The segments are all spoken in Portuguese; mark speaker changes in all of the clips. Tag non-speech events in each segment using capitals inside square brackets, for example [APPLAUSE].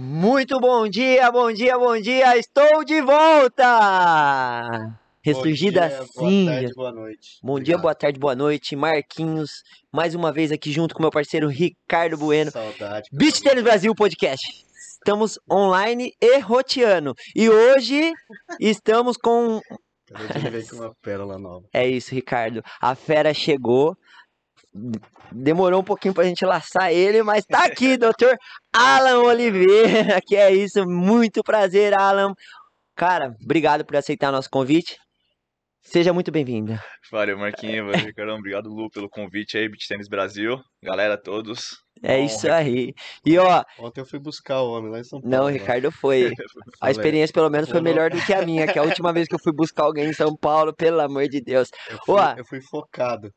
Speaker 1: Muito bom dia, bom dia, bom dia! Estou de volta! Ressurgida
Speaker 2: Bom dia,
Speaker 1: sim.
Speaker 2: Boa tarde, boa noite.
Speaker 1: Bom dia,
Speaker 2: Obrigado.
Speaker 1: boa tarde, boa noite, Marquinhos. Mais uma vez aqui junto com meu parceiro Ricardo Bueno.
Speaker 2: Saudade.
Speaker 1: Beach Tênis Brasil Podcast. Estamos online e roteando. E hoje estamos com.
Speaker 2: Acabei de ver com uma pérola nova.
Speaker 1: É isso, Ricardo. A fera chegou. Demorou um pouquinho pra gente laçar ele, mas tá aqui, [LAUGHS] doutor Alan Oliveira. Que é isso, muito prazer, Alan. Cara, obrigado por aceitar nosso convite. Seja muito bem-vinda.
Speaker 3: Valeu, Marquinhos, valeu, Ricardão. Obrigado, Lu, pelo convite aí, Beach Tênis Brasil. Galera, todos.
Speaker 1: É
Speaker 3: Honra.
Speaker 1: isso aí. E ó,
Speaker 2: Ontem eu fui buscar o homem lá em São Paulo.
Speaker 1: não, o
Speaker 2: lá.
Speaker 1: Ricardo foi. [LAUGHS] A experiência, pelo menos, foi melhor do que a minha, que a última vez que eu fui buscar alguém em São Paulo, pelo amor de Deus,
Speaker 2: Eu fui,
Speaker 1: Ó.
Speaker 2: eu fui focado.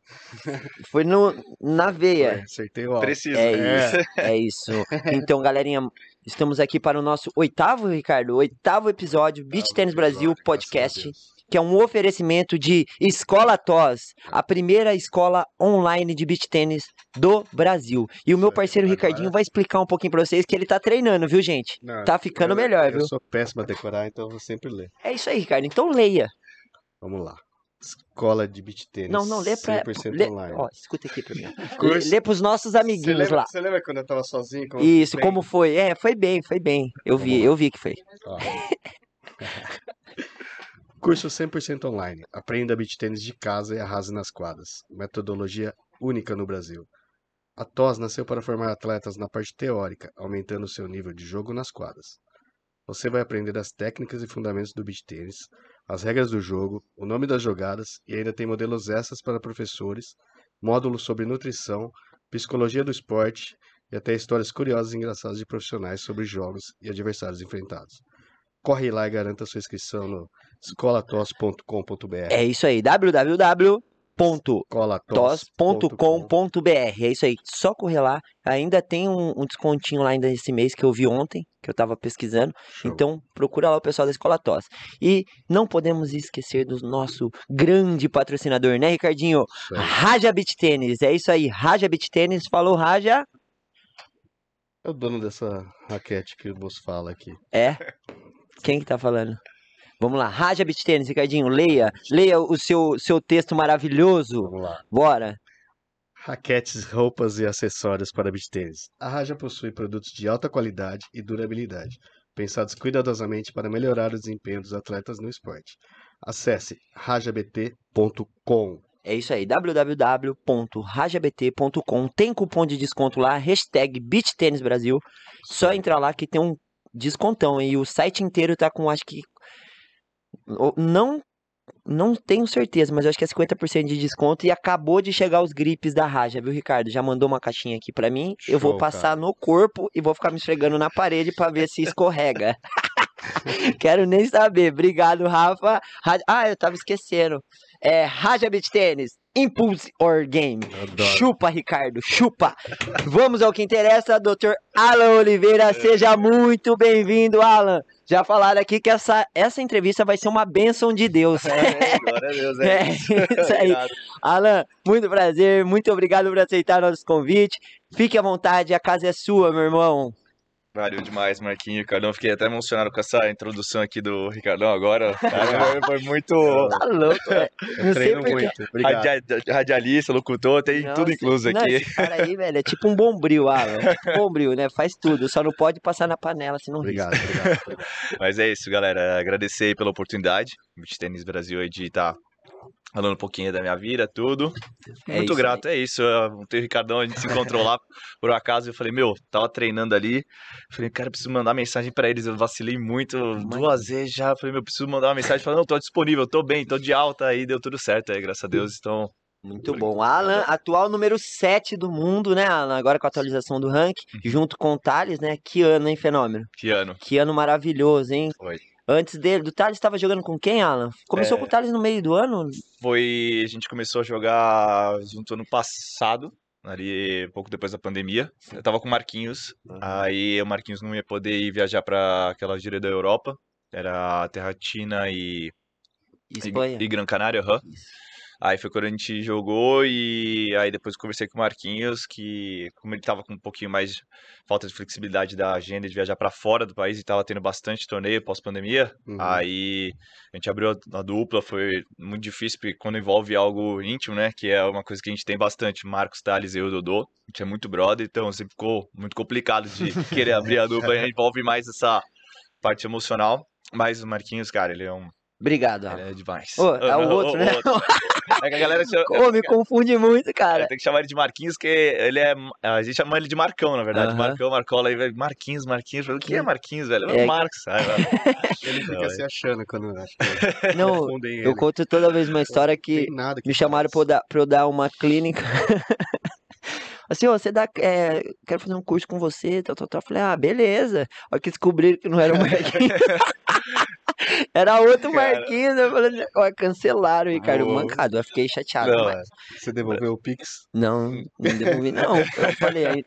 Speaker 1: foi no, na veia.
Speaker 2: Foi, acertei o.
Speaker 3: Preciso.
Speaker 1: É
Speaker 3: né?
Speaker 1: isso, é isso. Então, galerinha, estamos aqui para o nosso oitavo, Ricardo, oitavo episódio, Beach Tênis Brasil
Speaker 2: episódio, graças a
Speaker 1: Podcast,
Speaker 2: Deus.
Speaker 1: Que é um oferecimento de Escola TOS, a primeira escola online de beach tênis do Brasil. E o meu parceiro
Speaker 2: Agora-
Speaker 1: Ricardinho vai explicar um pouquinho pra vocês que ele tá treinando, viu, gente?
Speaker 2: Não,
Speaker 1: Tá ficando
Speaker 2: eu-
Speaker 1: melhor,
Speaker 2: eu
Speaker 1: viu?
Speaker 2: sou péssimo a decorar, então eu vou sempre ler.
Speaker 1: É isso aí, Ricardo. Então leia.
Speaker 2: Vamos lá. Escola de beach tênis.
Speaker 1: Não, não, lê pra.
Speaker 2: 100%
Speaker 1: Lê,
Speaker 2: online.
Speaker 1: ó, escuta aqui pra mim. [LAUGHS]
Speaker 2: Curso-
Speaker 1: Lê pros nossos amiguinhos
Speaker 2: lembra,
Speaker 1: lá.
Speaker 2: você lembra quando eu tava sozinho? Como
Speaker 1: Isso, como foi? É, foi bem, foi bem. Eu vi,
Speaker 2: Vamos lá.
Speaker 1: eu vi que foi.
Speaker 2: Ó. [LAUGHS] Curso 100% online. Aprenda beach tênis de casa e arrase nas quadras. Metodologia única no Brasil. A TOS nasceu para formar atletas na parte teórica, aumentando seu nível de jogo nas quadras. Você vai aprender as técnicas e fundamentos do beach tênis, as regras do jogo, o nome das jogadas e ainda tem modelos extras para professores, módulos sobre nutrição, psicologia do esporte e até histórias curiosas e engraçadas de profissionais sobre jogos e adversários enfrentados. Corre lá e garanta sua inscrição no escolatos.com.br.
Speaker 1: É isso aí, www.tos.com.br.
Speaker 2: escolatos.com.br.
Speaker 1: É isso aí, só correr lá. Ainda tem um, um descontinho lá ainda esse mês que eu vi ontem, que eu tava pesquisando. Então procura lá o pessoal da Escola TOS. E não podemos esquecer do nosso grande patrocinador, né, Ricardinho? Raja Beach Tênis. É isso aí, Raja Beach Tênis. Falou, Raja.
Speaker 2: É o dono dessa raquete que o moço fala aqui.
Speaker 1: É? Quem que tá falando? Vamos lá, Raja Beach Tênis, Ricardinho, leia, leia o seu, seu texto maravilhoso.
Speaker 2: Vamos lá.
Speaker 1: Bora.
Speaker 2: Raquetes, roupas e acessórios para beach tênis. A Raja possui produtos de alta qualidade e durabilidade, pensados cuidadosamente para melhorar o desempenho dos atletas no esporte. Acesse rajabt.com.
Speaker 1: É isso aí, www.rajabt.com. Tem cupom de desconto lá, hashtag Beach Tênis Brasil. Só entrar lá que tem um descontão. E o site inteiro tá com, acho que. Não. Não tenho certeza, mas eu acho que é 50% de desconto. E acabou de chegar os gripes da Raja, viu, Ricardo? Já mandou uma caixinha aqui pra mim. eu vou
Speaker 2: Show,
Speaker 1: passar
Speaker 2: cara.
Speaker 1: no corpo e vou ficar me esfregando na parede pra ver se escorrega. [LAUGHS] Quero nem saber. Obrigado, Rafa. Ra- Ah, eu tava esquecendo. É Raja Beach Tênis, Impulse or Game.
Speaker 2: Adoro.
Speaker 1: Chupa, Ricardo, chupa. Vamos ao que interessa, Dr. Alan Oliveira. Seja muito bem-vindo, Alan. Já falaram aqui que essa, essa entrevista vai ser uma bênção de Deus.
Speaker 3: É, glória a Deus,
Speaker 1: É, [LAUGHS]
Speaker 3: é, isso. [LAUGHS]
Speaker 1: isso aí.
Speaker 3: Obrigado.
Speaker 1: Alan, muito prazer, muito obrigado por aceitar nosso convite. Fique à vontade, a casa é sua, meu irmão.
Speaker 3: Valeu demais, Marquinhos, Ricardão. Fiquei até emocionado com essa introdução aqui do Ricardão agora. [LAUGHS] Cara, foi muito
Speaker 1: Tá louco, velho. Não
Speaker 2: treino muito. Obrigado.
Speaker 3: radia- radialista, locutor, tem tudo
Speaker 1: Nossa,
Speaker 3: incluso
Speaker 1: não,
Speaker 3: aqui.
Speaker 1: esse cara aí, velho, é tipo um bombril, Alan. Tipo um bombril, né? Faz tudo, só não pode passar na panela, senão risca.
Speaker 2: Obrigado, obrigado. obrigado.
Speaker 3: Mas é isso, galera. Agradecer aí pela oportunidade. Beach Tênis Brasil aí de estar falando um pouquinho da minha vida, tudo.
Speaker 1: É
Speaker 3: Muito
Speaker 1: isso
Speaker 3: grato, é isso. Eu, o Ricardão, a gente se encontrou lá por acaso. Eu falei, meu, tava treinando ali. Falei, cara, preciso mandar mensagem pra eles. Eu vacilei muito, duas vezes já. Falei, meu, preciso mandar uma mensagem. Falei, não, tô disponível, tô bem, tô de alta. Aí deu tudo certo aí, graças a Deus. Então,
Speaker 1: Muito bom. Alan, atual número 7 do mundo, né, Alan? Agora com a atualização do ranking, junto com o Thales, né? Que ano, hein, Fenômeno?
Speaker 3: que ano
Speaker 1: Que ano maravilhoso, hein?
Speaker 3: foi?
Speaker 1: Antes dele, do Thales estava jogando com quem, Alan? Começou
Speaker 3: É.
Speaker 1: com o Thales no meio do ano?
Speaker 3: Foi, a gente começou a jogar junto ano passado. Ali, pouco depois da pandemia. Eu tava com o Marquinhos. Aí o Marquinhos não ia poder ir viajar pra aquela gira da Europa. Era Terratina e, e,
Speaker 1: Espanha.
Speaker 3: e Gran Canária, aham. Aí foi quando a gente jogou e aí depois conversei com o Marquinhos, que como ele tava com um pouquinho mais de falta de flexibilidade da agenda de viajar para fora do país e tava tendo bastante torneio pós-pandemia,
Speaker 2: Uhum.
Speaker 3: aí a gente abriu a, dupla, foi muito difícil porque quando envolve algo íntimo, né, que é uma coisa que a gente tem bastante, Marcos Tales e eu, Dodô, a gente é muito brother, então sempre ficou muito complicado de [LAUGHS] querer abrir a dupla, envolve mais essa parte emocional, mas o Marquinhos, cara, ele é um
Speaker 1: Obrigado,
Speaker 3: ele é demais.
Speaker 1: Ô, é o [LAUGHS] outro, né?
Speaker 3: outro. [LAUGHS] É que a galera chama,
Speaker 1: Pô, me confunde muito, cara.
Speaker 3: tem que chamar ele de Marquinhos, que ele é. A gente chama ele de Marcão, na verdade.
Speaker 1: Aham.
Speaker 3: Marcão, Marcola, aí vai Marquinhos, Marquinhos. Eu falei, O que é Marquinhos, velho? É
Speaker 1: É-
Speaker 3: o Marcos, sabe? [LAUGHS]
Speaker 2: Ele fica
Speaker 3: Não,
Speaker 2: se achando quando [LAUGHS] acho que
Speaker 1: Não,
Speaker 2: confundem ele.
Speaker 1: eu conto toda vez uma história que
Speaker 2: que
Speaker 1: me chamaram pra eu, dar, pra eu dar uma clínica. [LAUGHS] Assim, ó, você dá. É, quero fazer um curso com você, tal, tal, tal. Eu Falei, ah, beleza. Olha que descobriram que não era o Marquinhos. Era outro
Speaker 3: Cara.
Speaker 1: Marquinhos. Eu falei, ó, cancelaram, Ricardo.
Speaker 3: Boa.
Speaker 1: Mancado. Eu fiquei chateado.
Speaker 3: Não,
Speaker 1: mas-
Speaker 2: Você devolveu o Pix?
Speaker 1: Não, não devolvi, não. Eu falei,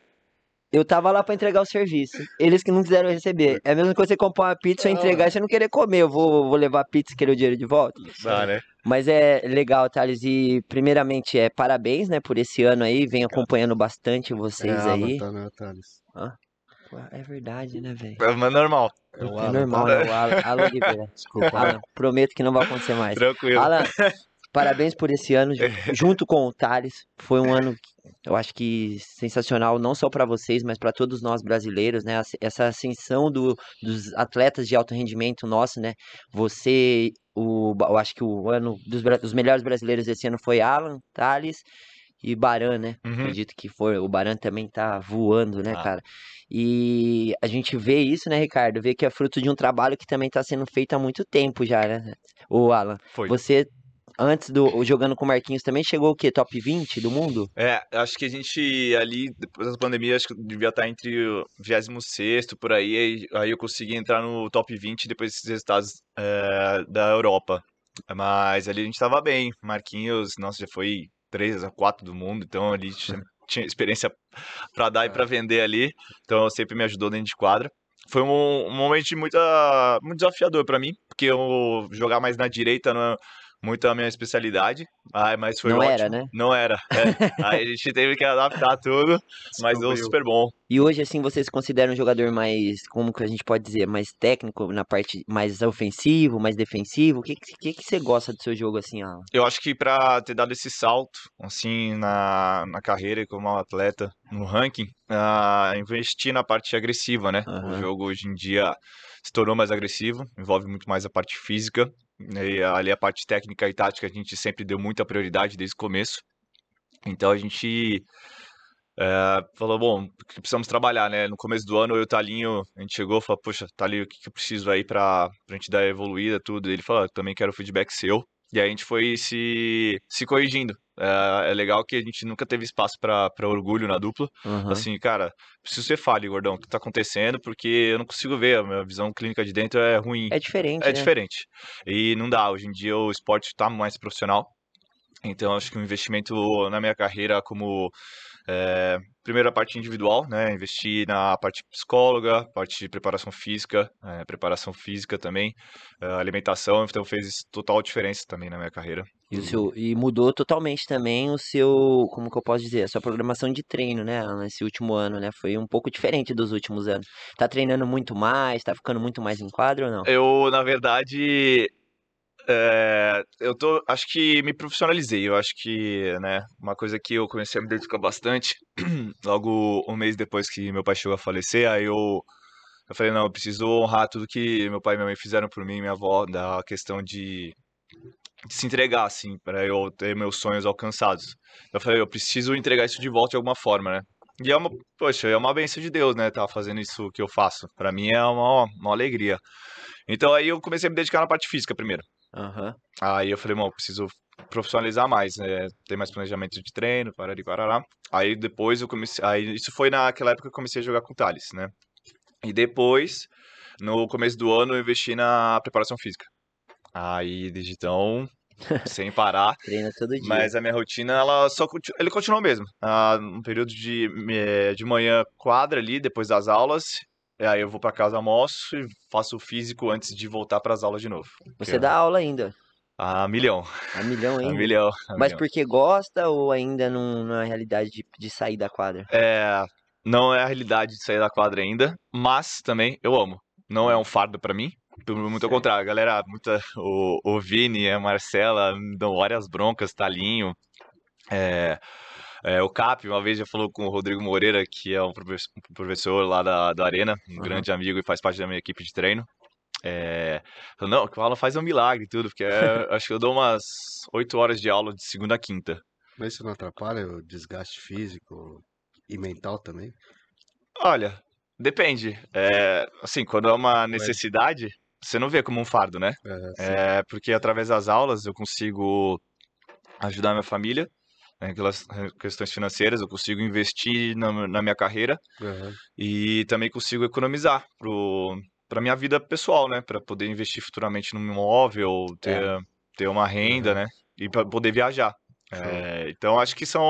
Speaker 1: eu tava lá pra entregar o serviço. Eles que não quiseram receber. É a mesma coisa que você comprar uma pizza,
Speaker 2: Não,
Speaker 1: entregar e você não querer comer. Eu vou, vou levar a pizza e querer o dinheiro de volta.
Speaker 3: Dá, né?
Speaker 1: Mas é legal, Thales. E primeiramente, é parabéns, né, por esse ano aí. Venho acompanhando bastante vocês aí.
Speaker 2: Tá, né, Thales?
Speaker 1: Pô, É verdade, né, velho?
Speaker 3: Mas normal,
Speaker 2: É o
Speaker 1: É
Speaker 2: Alan,
Speaker 1: normal,
Speaker 2: tá?
Speaker 1: é o Alan, Alan Oliveira. [LAUGHS]
Speaker 2: Desculpa.
Speaker 1: Alan, prometo que não vai acontecer mais.
Speaker 3: tranquilo.
Speaker 1: Alan, [LAUGHS] parabéns por esse ano, ju- junto com o Thales. Foi um ano, eu acho que sensacional, não só para vocês, mas para todos nós brasileiros, né? Essa ascensão do- dos atletas de alto rendimento nosso, né? Você, o, eu acho que o ano dos, dos melhores brasileiros esse ano foi Alan, Thales e Baran, né?
Speaker 3: Uhum.
Speaker 1: Acredito que foi. O Baran também tá voando, né,
Speaker 3: Tá.
Speaker 1: cara? E a gente vê isso, né, Ricardo? Vê que é fruto de um trabalho que também tá sendo feito há muito tempo já, né? O Alan,
Speaker 3: Foi.
Speaker 1: você, antes do jogando com o Marquinhos, também chegou o quê? Top 20 do mundo?
Speaker 3: É, acho que a gente ali, depois da pandemia, acho que devia estar entre o 26 por aí, aí, aí eu consegui entrar no top 20 depois desses resultados é, da Europa. Mas ali a gente tava bem. Marquinhos, nossa, já foi 3 a 4 do mundo, então ali tinha, [LAUGHS] tinha experiência pra dar e pra vender ali, então sempre me ajudou dentro de quadra. Foi um, um momento de muita, muito desafiador pra mim, porque eu jogar mais na direita não é muito a minha especialidade, mas foi
Speaker 1: Não
Speaker 3: ótimo.
Speaker 1: era, né?
Speaker 3: Não era. é. [LAUGHS] Aí a gente teve que adaptar tudo, mas deu super bom.
Speaker 1: E hoje, assim, você se considera um jogador mais, como que a gente pode dizer, mais técnico, na parte mais ofensivo, mais defensivo? O que, que, que você gosta do seu jogo, assim, Alan?
Speaker 3: Eu acho que pra ter dado esse salto, assim, na, na carreira como atleta, no ranking, ah, investir na parte agressiva, né? O
Speaker 1: Aham.
Speaker 3: jogo hoje em dia se tornou mais agressivo, envolve muito mais a parte física, e ali a parte técnica e tática a gente sempre deu muita prioridade desde o começo. Então a gente eh, falou, bom, precisamos trabalhar, né? No começo do ano, eu e o Talinho, a gente chegou e falou, poxa, Talinho, o que que eu preciso aí pra, pra gente dar evoluída, tudo? Ele falou, "Ah, também quero feedback seu. E aí a gente foi se, se corrigindo. É, é legal que a gente nunca teve espaço pra orgulho na dupla.
Speaker 1: Aham.
Speaker 3: Assim, cara, preciso ser fale, gordão, o que tá acontecendo, porque eu não consigo ver, a minha visão clínica de dentro é ruim.
Speaker 1: É diferente,
Speaker 3: É
Speaker 1: né?
Speaker 3: diferente. E não dá. Hoje em dia o esporte está mais profissional. Então acho que o investimento na minha carreira como é, primeiro a parte individual, né? Investir na parte psicóloga, parte de preparação física, é, preparação física também, é, alimentação, então fez total diferença também na minha carreira.
Speaker 1: E, o seu, e mudou totalmente também o seu, como que eu posso dizer, a sua programação de treino, né, nesse último ano, né? Foi um pouco diferente dos últimos anos. Tá treinando muito mais, tá ficando muito mais em quadro ou não?
Speaker 3: Eu, na verdade, é, eu tô, acho que me profissionalizei. Eu acho que, né, uma coisa que eu comecei a me dedicar bastante, [CLEARS THROAT] logo um mês depois que meu pai chegou a falecer, aí eu, eu falei, não, eu preciso honrar tudo que meu pai e minha mãe fizeram por mim minha avó, da questão de, de se entregar, assim, para eu ter meus sonhos alcançados. Eu falei, eu preciso entregar isso de volta de alguma forma, né? E é uma, poxa, é uma bênção de Deus, né, tá fazendo isso que eu faço. Pra mim é uma, uma alegria. Então aí eu comecei a me dedicar na parte física primeiro.
Speaker 1: Aham.
Speaker 3: Aí eu falei, bom, preciso profissionalizar mais, né? Ter mais planejamento de treino, parari, parará. Aí depois eu comecei. Aí isso foi naquela época que eu comecei a jogar com o Thales, né? E depois, no começo do ano, eu investi na preparação física. Aí, desde então, sem parar. [LAUGHS]
Speaker 1: Treina todo dia.
Speaker 3: Mas a minha rotina, ela só conti- ele continuou mesmo. Ah, um período de, eh, de manhã quadra ali, depois das aulas. E aí eu vou pra casa, almoço e faço o físico antes de voltar pras aulas de novo.
Speaker 1: Você dá aula ainda.
Speaker 3: A milhão.
Speaker 1: A milhão [LAUGHS]
Speaker 3: A
Speaker 1: ainda.
Speaker 3: milhão. a
Speaker 1: Mas
Speaker 3: milhão.
Speaker 1: porque gosta ou ainda não, não é a realidade de, de sair da quadra?
Speaker 3: É, não é a realidade de sair da quadra ainda, mas também eu amo. Não é um fardo pra mim. Muito ao contrário, a galera, muita, o, o Vini, a Marcela, me dão várias broncas, Talinho. É, é, o Cap, uma vez já falou com o Rodrigo Moreira, que é um professor, lá da, da Arena, um
Speaker 1: Aham.
Speaker 3: grande amigo e faz parte da minha equipe de treino. É, falou, não, que o Alan faz um milagre e tudo, porque é, [LAUGHS] acho que eu dou umas oito horas de aula de segunda a quinta.
Speaker 2: Mas isso não atrapalha o desgaste físico e mental também?
Speaker 3: Olha, depende. É, assim, quando é uma necessidade, você não vê como um fardo, né?
Speaker 2: É,
Speaker 3: porque através das aulas eu consigo ajudar minha família, aquelas questões financeiras, eu consigo investir na, na minha carreira
Speaker 2: Aham.
Speaker 3: e também consigo economizar pro, pra minha vida pessoal, né? Para poder investir futuramente num imóvel, ter, ter uma renda,
Speaker 2: Uhum.
Speaker 3: né? E para poder viajar. É, então acho que são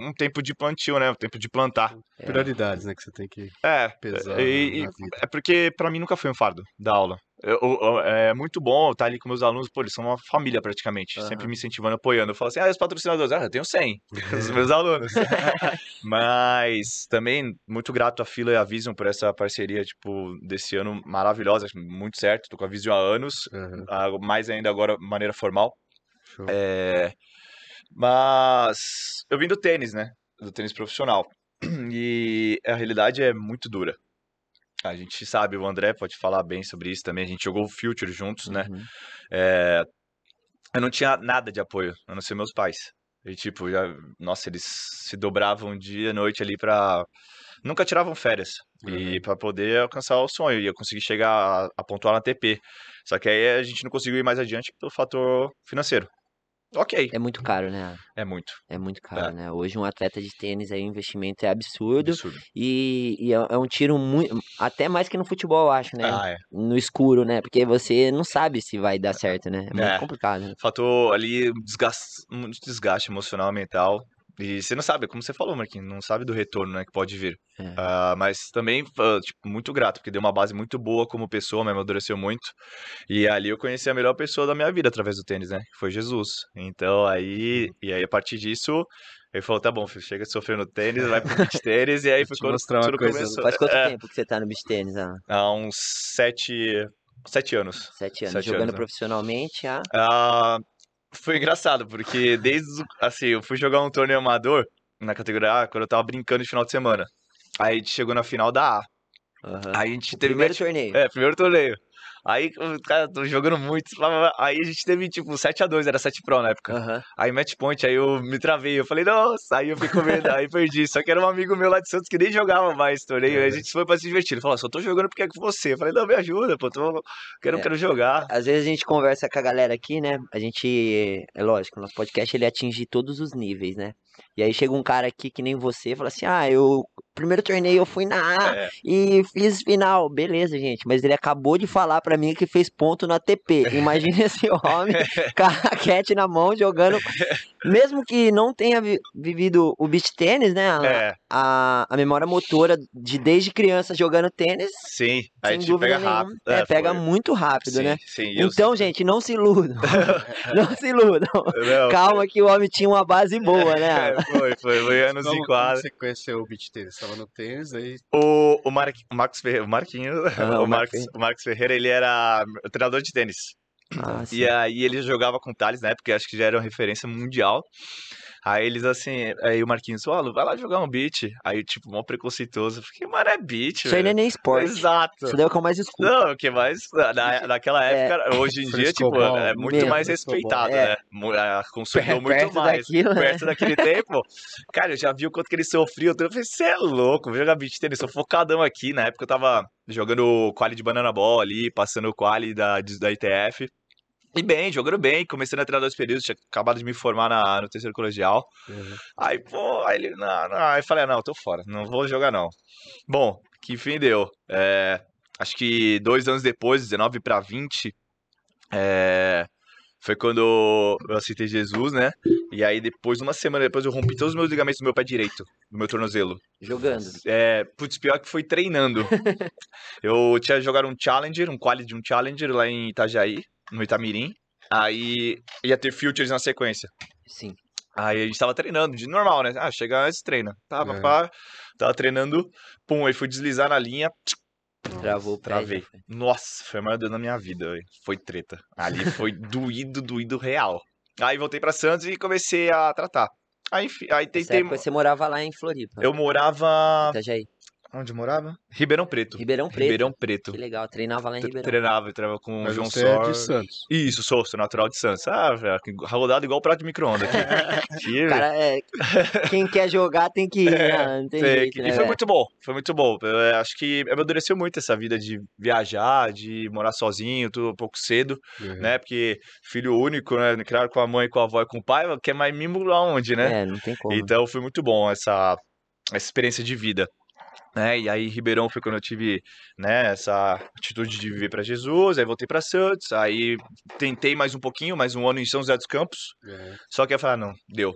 Speaker 3: um tempo de plantio, né? Um tempo de plantar.
Speaker 1: É.
Speaker 2: Prioridades, né? Que você tem que
Speaker 3: É,
Speaker 2: pesar
Speaker 3: e- e- é porque pra mim nunca foi um fardo dar aula. Eu- eu- é muito bom estar ali com meus alunos, pô, eles são uma família praticamente, sempre
Speaker 1: Aham.
Speaker 3: me incentivando, apoiando. Eu falo assim, ah, os patrocinadores, ah, eu tenho 100, [LAUGHS] os meus alunos. [LAUGHS] Mas também muito grato à Fila e à Vision por essa parceria, tipo, desse ano maravilhosa, muito certo, tô com a Vision há anos, ah, mais ainda agora de maneira formal.
Speaker 2: show.
Speaker 3: É, mas eu vim do tênis, né? Do tênis profissional. [CLEARS THROAT] E a realidade é muito dura. A gente sabe, o André pode falar bem sobre isso também. A gente jogou o Future juntos, né?
Speaker 1: Uhum.
Speaker 3: É, eu não tinha nada de apoio, a não ser meus pais. E tipo, já, nossa, eles se dobravam dia e noite ali pra. Nunca tiravam férias. E
Speaker 2: Uhum.
Speaker 3: pra poder alcançar o sonho. E eu consegui chegar a, a pontuar na TP. Só que aí a gente não conseguiu ir mais adiante pelo fator financeiro. Ok,
Speaker 1: É muito caro, né?
Speaker 3: é muito.
Speaker 1: É muito caro,
Speaker 3: É.
Speaker 1: né? Hoje um atleta de tênis aí, o investimento é absurdo.
Speaker 3: Absurdo.
Speaker 1: E, e é é um tiro muito. Até mais que no futebol, eu acho, né?
Speaker 3: Ah, é.
Speaker 1: No escuro, né? Porque você não sabe se vai dar certo, né? É muito
Speaker 3: É.
Speaker 1: complicado. né?
Speaker 3: Fator ali, desgaste, muito desgaste emocional, mental. E você não sabe, como você falou, Marquinhos, não sabe do retorno, né, que pode vir.
Speaker 1: É.
Speaker 3: Ah, mas também, ah, tipo, muito grato, porque deu uma base muito boa como pessoa, me amadureceu muito. E ali eu conheci a melhor pessoa da minha vida através do tênis, né? Que foi Jesus. Então aí, e aí a partir disso, ele falou: tá bom, filho, chega de sofrer no tênis, vai pro beach tênis. E aí [LAUGHS] foi quando tudo
Speaker 2: coisa-
Speaker 3: começou.
Speaker 1: Faz quanto
Speaker 3: É,
Speaker 1: tempo que você tá no beach tênis?
Speaker 3: Há uns sete, sete anos.
Speaker 1: sete anos.
Speaker 3: Sete
Speaker 1: Jogando
Speaker 3: anos, né?
Speaker 1: profissionalmente, ah,
Speaker 3: Ah, foi engraçado, porque desde, assim, eu fui jogar um torneio amador na categoria A quando eu tava brincando de final de semana. Aí a gente chegou na final da A.
Speaker 1: aham.
Speaker 3: Aí a gente teve
Speaker 1: Primeiro
Speaker 3: match-
Speaker 1: torneio.
Speaker 3: É, primeiro torneio. Aí, cara, tô jogando muito. Aí a gente teve, tipo, 7x2, era 7 Pro na época.
Speaker 1: Aham.
Speaker 3: Aí match point, aí eu me travei. Eu falei, nossa, aí eu fiquei com medo, aí perdi. Só que era um amigo meu lá de Santos que nem jogava mais torneio. Aí a gente foi pra se divertir. Ele falou, só tô jogando porque é com você. Eu falei, não, me ajuda, pô, tô... quero,
Speaker 1: É.
Speaker 3: quero jogar.
Speaker 1: Às vezes a gente conversa com a galera aqui, né? A gente, é lógico, o nosso podcast ele atinge todos os níveis, né? E aí chega um cara aqui que nem você e fala assim: Ah, eu. Primeiro torneio eu fui na A
Speaker 3: É.
Speaker 1: e fiz final. Beleza, gente. Mas ele acabou de falar pra mim que fez ponto na TP. Imagina esse [LAUGHS] homem com a raquete na mão jogando. Mesmo que não tenha vi- vivido o beach tênis, né? A,
Speaker 3: É,
Speaker 1: a, a memória motora de desde criança jogando tênis,
Speaker 3: sim. Aí
Speaker 1: sem
Speaker 3: te
Speaker 1: dúvida
Speaker 3: pega
Speaker 1: nenhuma.
Speaker 3: rápido.
Speaker 1: É, pega
Speaker 3: foi.
Speaker 1: muito rápido,
Speaker 3: sim,
Speaker 1: né?
Speaker 3: Sim, e
Speaker 1: Então, gente, não se iludam. [LAUGHS] não se iludam.
Speaker 3: Não,
Speaker 1: Calma que o homem tinha uma base boa, né?
Speaker 3: É, foi, foi, foi anos
Speaker 2: como
Speaker 3: quadra.
Speaker 2: você conheceu o beach tênis? Você tava no tênis, aí
Speaker 3: O, o, Mar, o Marcos Ferreira, o Marquinhos,
Speaker 1: Ah, [LAUGHS]
Speaker 3: o,
Speaker 1: Marcos
Speaker 3: o Marcos Ferreira, ele era treinador de tênis.
Speaker 1: Ah, sim.
Speaker 3: E aí ele jogava com o Thales na época, acho que já era uma referência mundial. Aí eles assim, aí o Marquinhos falou, vai lá jogar um beat. Aí, tipo, mó preconceituoso. Eu fiquei, mano, é beat,
Speaker 1: Isso aí não é
Speaker 3: velho.
Speaker 1: nem esporte.
Speaker 3: Exato.
Speaker 1: Isso daí é o que eu mais escuto.
Speaker 3: Não, o que mais, na, naquela
Speaker 1: É.
Speaker 3: época, hoje em dia, tipo,
Speaker 2: Frescobol,
Speaker 3: é muito
Speaker 1: mesmo,
Speaker 3: mais respeitado,
Speaker 1: É.
Speaker 3: né? É,
Speaker 1: Per- [LAUGHS]
Speaker 3: muito
Speaker 1: perto
Speaker 3: mais.
Speaker 1: daquilo, né?
Speaker 3: Perto daquele tempo. Cara, eu já vi o quanto que ele sofria. Eu falei, você é louco, vou jogar beat tênis, sou focadão aqui. Na época eu tava jogando quali de banana ball ali, passando o quali da, da ITF. E bem, jogando bem, comecei na treinar dois períodos, tinha acabado de me formar na, no terceiro colegial.
Speaker 2: Uhum.
Speaker 3: Aí, pô, aí ele, não, não, aí falei, ah, não, tô fora, não vou jogar não. Bom, que fim deu. É, acho que dois anos depois, 19 pra 20, é, foi quando eu aceitei Jesus, né? E aí depois, uma semana depois, eu rompi todos os meus ligamentos do meu pé direito, do meu tornozelo.
Speaker 1: Jogando.
Speaker 3: É, putz, pior que foi treinando. [LAUGHS] eu tinha jogado um Challenger, um quali de um Challenger lá em Itajaí, no Itamirim. Aí ia ter Futures na sequência.
Speaker 1: Sim.
Speaker 3: Aí a gente tava treinando, de normal, né? Ah, chega antes, treina. Tava,
Speaker 2: É.
Speaker 3: pá, tava treinando, pum, aí fui deslizar na linha,
Speaker 1: Travou o.
Speaker 3: Travei. Nossa, foi a maior dor da minha vida, velho. Foi treta. Ali foi [LAUGHS] doído, doído real. Aí voltei pra Santos e comecei a tratar. Aí, enfim, aí tentei.
Speaker 1: você morava lá em Floripa.
Speaker 3: Eu morava.
Speaker 1: Itajaí.
Speaker 3: Onde morava? Ribeirão Preto.
Speaker 1: Ribeirão Preto.
Speaker 3: Ribeirão Preto.
Speaker 1: Que legal, treinava lá em Ribeirão.
Speaker 3: Treinava, eu treinava com o João
Speaker 2: você é de Santos.
Speaker 3: Isso, sou, sou natural de Santos. Ah, velho, que rodado igual prato de micro-ondas aqui. [LAUGHS]
Speaker 1: Cara, é, quem quer jogar tem que ir, [LAUGHS] né? Não tem
Speaker 3: Sei
Speaker 1: jeito,
Speaker 3: que-
Speaker 1: né?
Speaker 3: e foi muito bom, foi muito bom. Eu é, acho que amadureceu muito essa vida de viajar, de morar sozinho, tudo um pouco cedo,
Speaker 2: É.
Speaker 3: né? Porque filho único, né? Criado com a mãe, com a avó e com o pai, quer mais mimo lá onde, né?
Speaker 1: É, não tem como.
Speaker 3: Então foi muito bom essa, essa experiência de vida. Né? E aí Ribeirão foi quando eu tive né, essa atitude de viver para Jesus, aí voltei para Santos, aí tentei mais um pouquinho, mais um ano em São José dos Campos,
Speaker 2: É.
Speaker 3: só que eu falei, ah, não, deu.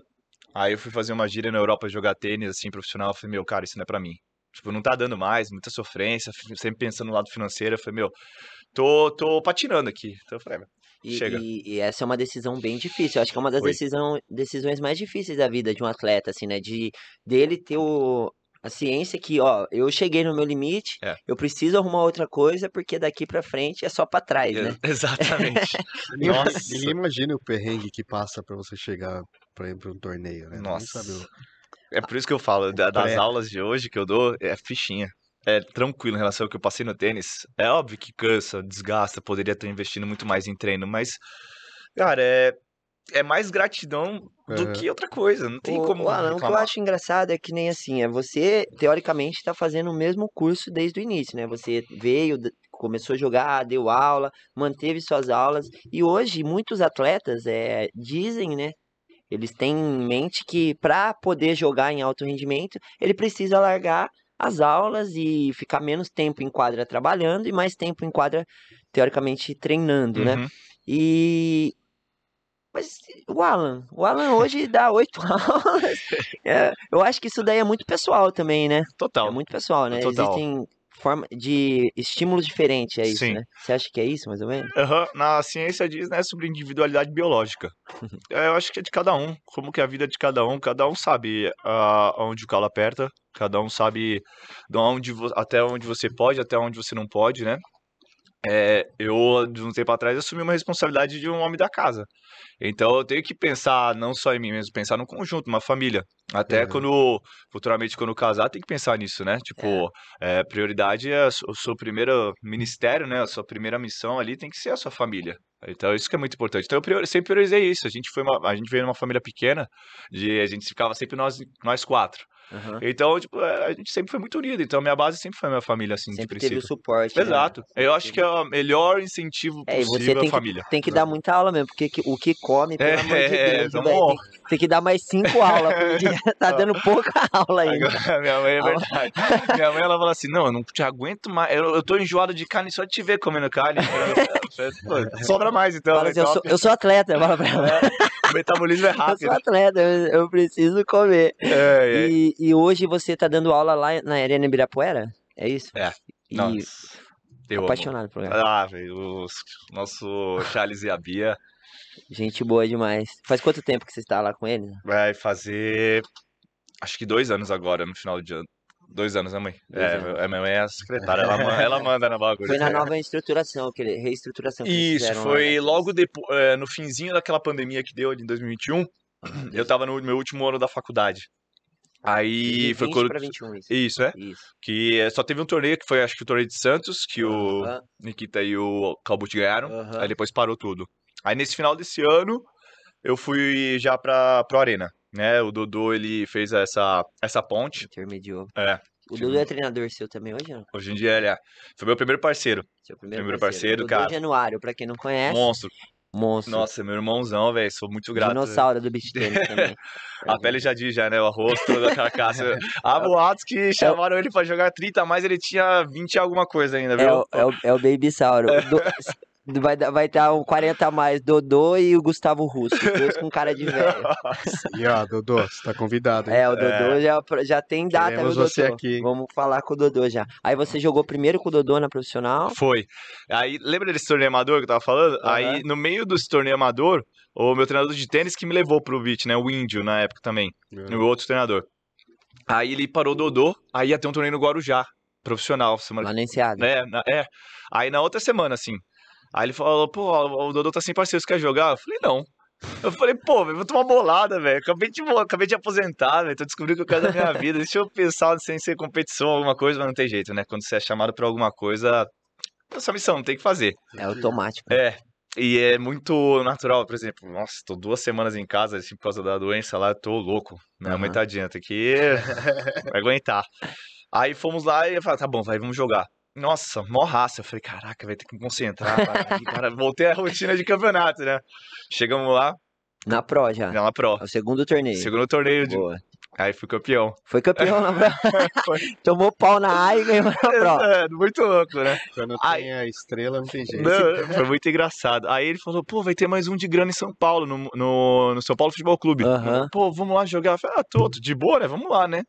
Speaker 3: Aí eu fui fazer uma gira na Europa jogar tênis, assim, profissional, eu falei, meu, cara, isso não é pra mim. Tipo, não tá dando mais, muita sofrência, sempre pensando no lado financeiro, eu falei, meu, tô, tô patinando aqui. Então eu falei, "Ah,
Speaker 1: E,
Speaker 3: chega.
Speaker 1: e- e essa é uma decisão bem difícil. Eu acho que é uma das decisão, decisões mais difíceis da vida de um atleta, assim, né? De dele ter o, a ciência que, ó, eu cheguei no meu limite,
Speaker 3: É.
Speaker 1: eu preciso arrumar outra coisa, porque daqui pra frente é só pra trás, né? [LAUGHS]
Speaker 3: Exatamente. [LAUGHS]
Speaker 2: Ninguém-
Speaker 3: Nossa.
Speaker 2: Ninguém imagina o perrengue que passa pra você chegar pra ir pra um torneio, né?
Speaker 3: Nossa. É por isso que eu falo, da- das
Speaker 2: Pré.
Speaker 3: aulas de hoje que eu dou, é fichinha. É tranquilo em relação ao que eu passei no tênis. É óbvio que cansa, desgasta, poderia estar investindo muito mais em treino, mas, cara, é, é mais gratidão do que outra coisa. Não tem
Speaker 1: O-
Speaker 3: como
Speaker 1: o Alan, o que eu acho engraçado é que nem assim, é você, teoricamente, está fazendo o mesmo curso desde o início, né? Você veio, começou a jogar, deu aula, manteve suas aulas, e hoje muitos atletas é, dizem, né? Eles têm em mente que para poder jogar em alto rendimento, ele precisa largar as aulas e ficar menos tempo em quadra trabalhando e mais tempo em quadra, teoricamente, treinando, né?
Speaker 3: Uhum.
Speaker 1: E. Mas o Alan, o Alan hoje dá oito [LAUGHS] aulas. É, eu acho que isso daí é muito pessoal também, né?
Speaker 3: Total.
Speaker 1: É muito pessoal, né?
Speaker 3: Total.
Speaker 1: Existem forma de estímulos diferentes, é isso,
Speaker 3: Sim.
Speaker 1: né? Você acha que é isso, mais ou menos?
Speaker 3: Aham, Na ciência diz, né, sobre individualidade biológica. [LAUGHS] É, eu acho que é de cada um, como que é a vida de cada um, cada um sabe ah, onde o calo aperta, cada um sabe de onde até onde você pode, até onde você não pode, né? É, eu, de um tempo atrás, assumi uma responsabilidade de um homem da casa. Então eu tenho que pensar não só em mim mesmo, pensar no conjunto, uma família. Até
Speaker 2: Uhum.
Speaker 3: quando, futuramente, quando casar, tem que pensar nisso, né? Tipo, é, prioridade é a su- o seu primeiro ministério, né? A sua primeira missão ali tem que ser a sua família. Então, isso que é muito importante. Então, eu sempre priorizei isso. A gente, foi uma, a gente veio numa família pequena, de, a gente ficava sempre nós, nós quatro.
Speaker 1: Aham.
Speaker 3: Então, tipo, é, a gente sempre foi muito unido. Então, a minha base sempre foi a minha família, assim, de
Speaker 1: Sempre teve
Speaker 3: princípio.
Speaker 1: o suporte. né?
Speaker 3: Exato. Eu acho que é o melhor incentivo
Speaker 1: É,
Speaker 3: possível
Speaker 1: tem
Speaker 3: à família.
Speaker 1: que, tem que dar muita aula mesmo, porque que- o que come, pelo amor de [LAUGHS]
Speaker 3: É,
Speaker 1: Deus,
Speaker 3: tamo
Speaker 1: velho, tem, tem que dar mais cinco aulas por dia. [LAUGHS] Tá dando pouca [LAUGHS] aula ainda.
Speaker 3: Agora, minha mãe é verdade. Minha mãe ela fala assim: não, eu não te aguento mais. Eu, eu tô enjoado de carne só de te ver comendo carne. Pô, Sobra mais, então.
Speaker 1: Fala
Speaker 3: né?
Speaker 1: assim, eu, sou, eu sou atleta, fala pra ela.
Speaker 3: O metabolismo é
Speaker 1: Eu sou
Speaker 3: rápido.
Speaker 1: atleta, eu, preciso comer.
Speaker 3: É, é.
Speaker 1: E, e hoje você tá dando aula lá na Arena Ibirapuera? É isso?
Speaker 3: É.
Speaker 1: E
Speaker 3: Nossa, eu
Speaker 1: apaixonado por ela.
Speaker 3: Ah, velho, o nosso Charles e a Bia
Speaker 1: Gente boa demais. Faz quanto tempo que você está lá com ele?
Speaker 3: vai fazer. Acho que dois anos agora, no final de ano. Dois anos, né, mãe?
Speaker 1: Dois
Speaker 3: é,
Speaker 1: anos.
Speaker 3: a minha mãe é a secretária, ela, ela manda na bagulho.
Speaker 1: Foi na nova estruturação, que reestruturação que
Speaker 3: Isso,
Speaker 1: lá,
Speaker 3: foi
Speaker 1: né?
Speaker 3: logo depois, no finzinho daquela pandemia que deu ali em 2021. Eu tava no meu último ano da faculdade. Aí foi
Speaker 1: 20
Speaker 3: quando.
Speaker 1: pra 21, isso.
Speaker 3: Isso, é.
Speaker 1: Isso.
Speaker 3: Que eh, só teve um torneio, que foi acho que o torneio de Santos, que o Nikita e o Calbucci ganharam. Aí depois parou tudo. Aí nesse final desse ano, eu fui já pra, pro Arena. Né? O Dodô, ele fez essa, essa ponte.
Speaker 1: Intermediou.
Speaker 3: É.
Speaker 1: O Dudu é treinador seu também hoje, não?
Speaker 3: Hoje em dia ele é, foi meu primeiro parceiro.
Speaker 1: Seu primeiro,
Speaker 3: Primeiro
Speaker 1: parceiro.
Speaker 3: parceiro,
Speaker 1: Dudu
Speaker 3: cara.
Speaker 1: Januário, pra quem não conhece.
Speaker 3: Monstro.
Speaker 1: Monstro.
Speaker 3: Nossa, meu irmãozão, velho. Sou muito grato.
Speaker 1: Dinossauro do beach tennis [LAUGHS] também.
Speaker 3: A pele já diz, já, né? O arroz, toda a carcaça. [LAUGHS] Há boatos que chamaram ele pra jogar 30, mas ele tinha 20 e alguma coisa ainda, viu?
Speaker 1: É o, é, o, é o Baby Sauro. [LAUGHS] Vai vai estar um 40 a mais, Dodô e o Gustavo Russo. Dois com cara de velho.
Speaker 2: E ó, Dodô, você tá convidado, hein?
Speaker 1: É, o Dodô já, já tem data, viu,
Speaker 2: Queremos
Speaker 1: Dodô?
Speaker 2: você aqui, hein?
Speaker 1: Vamos falar com o Dodô já. Aí você jogou primeiro com o Dodô na profissional?
Speaker 3: Foi. Aí, lembra desse torneio amador que eu tava falando?
Speaker 1: Aham.
Speaker 3: Aí, no meio desse torneio amador, o meu treinador de tênis que me levou pro beat, né? O Índio, na época também.
Speaker 2: É.
Speaker 3: O outro treinador. Aí ele parou o Dodô, aí ia ter um torneio no Guarujá, profissional. Semana...
Speaker 1: Lá no.
Speaker 3: É, na- é. Aí na outra semana, assim. Aí ele falou, pô, o Dodô tá sem parceiro, você quer jogar? Eu falei, não. Eu falei, pô, velho, vou tomar bolada, velho. Acabei de, acabei de aposentar, velho. Tô descobrindo que eu quero da minha vida. Deixa eu pensar sem ser competição, alguma coisa, mas não tem jeito, né? Quando você é chamado pra alguma coisa, é sua missão, tem que fazer.
Speaker 1: É automático.
Speaker 3: É. E é muito natural, por exemplo, nossa, tô duas semanas em casa, assim, por causa da doença lá, eu tô louco. Minha mãe
Speaker 1: Aham.
Speaker 3: tadinha, tem que aguentar. Aí fomos lá e eu falei, tá bom, vai, vamos jogar. Nossa, mó raça. Eu falei, caraca, vai ter que me concentrar. Cara. Cara, voltei à rotina de campeonato, né? Chegamos lá,
Speaker 1: Na Pro já.
Speaker 3: na Pro.
Speaker 1: É o segundo torneio.
Speaker 3: Segundo torneio, de...
Speaker 1: Boa.
Speaker 3: aí fui campeão.
Speaker 1: Foi campeão na Pro. [LAUGHS] Tomou pau na A e ganhou na Pro.
Speaker 3: É, muito louco, né?
Speaker 2: Quando
Speaker 3: Ai.
Speaker 2: tem a estrela, não tem jeito.
Speaker 3: Não, foi muito engraçado. Aí ele falou, pô, vai ter mais um de grana em São Paulo, no, no, no São Paulo Futebol Clube.
Speaker 1: Aham.
Speaker 3: Pô, vamos lá jogar. Eu falei, ah, tô, tô de boa, né? Vamos lá, né?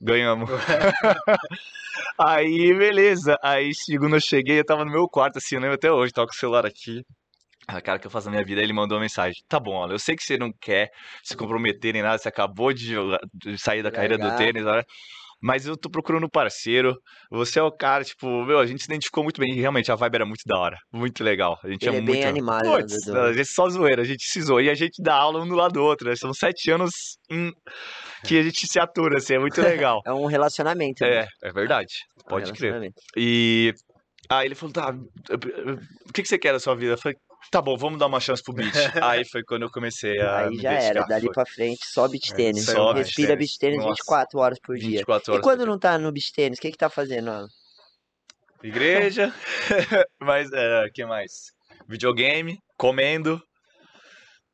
Speaker 3: Ganhamos. [LAUGHS] Aí, beleza. Aí, segundo eu cheguei, eu tava no meu quarto, assim, eu lembro até hoje, tava com o celular aqui. A cara que eu faço na minha vida, aí ele mandou uma mensagem. Tá bom, olha, eu sei que você não quer se comprometer em nada, você acabou de, jogar- de sair da carreira do tênis, olha. Mas eu tô procurando um parceiro. Você é o cara, tipo, meu, a gente se identificou muito bem. Realmente, a vibe era muito da hora. Muito legal. A gente
Speaker 1: Ele
Speaker 3: é
Speaker 1: é
Speaker 3: muito.
Speaker 1: bem animado, né,
Speaker 3: Puts, a gente só zoeira, a gente se zoa. E a gente dá aula um do lado do outro, né? São sete anos em- que a gente se atura, assim, é muito legal. [LAUGHS]
Speaker 1: É um relacionamento. né?
Speaker 3: É, é verdade.
Speaker 1: É um
Speaker 3: Pode crer. E aí ele falou, tá, o que, que você quer da sua vida? Eu falei, tá bom, vamos dar uma chance pro beat. [LAUGHS] aí foi quando eu comecei a
Speaker 1: Aí já era, dali
Speaker 3: foi
Speaker 1: pra frente, só beach tênis.
Speaker 3: É, só
Speaker 1: Respira beach tênis
Speaker 3: Nossa.
Speaker 1: 24 horas por dia.
Speaker 3: 24
Speaker 1: E
Speaker 3: horas.
Speaker 1: quando não tá no beach tênis, o que que tá fazendo? Alan?
Speaker 3: Igreja, [LAUGHS] mas, é, que mais? Videogame, comendo,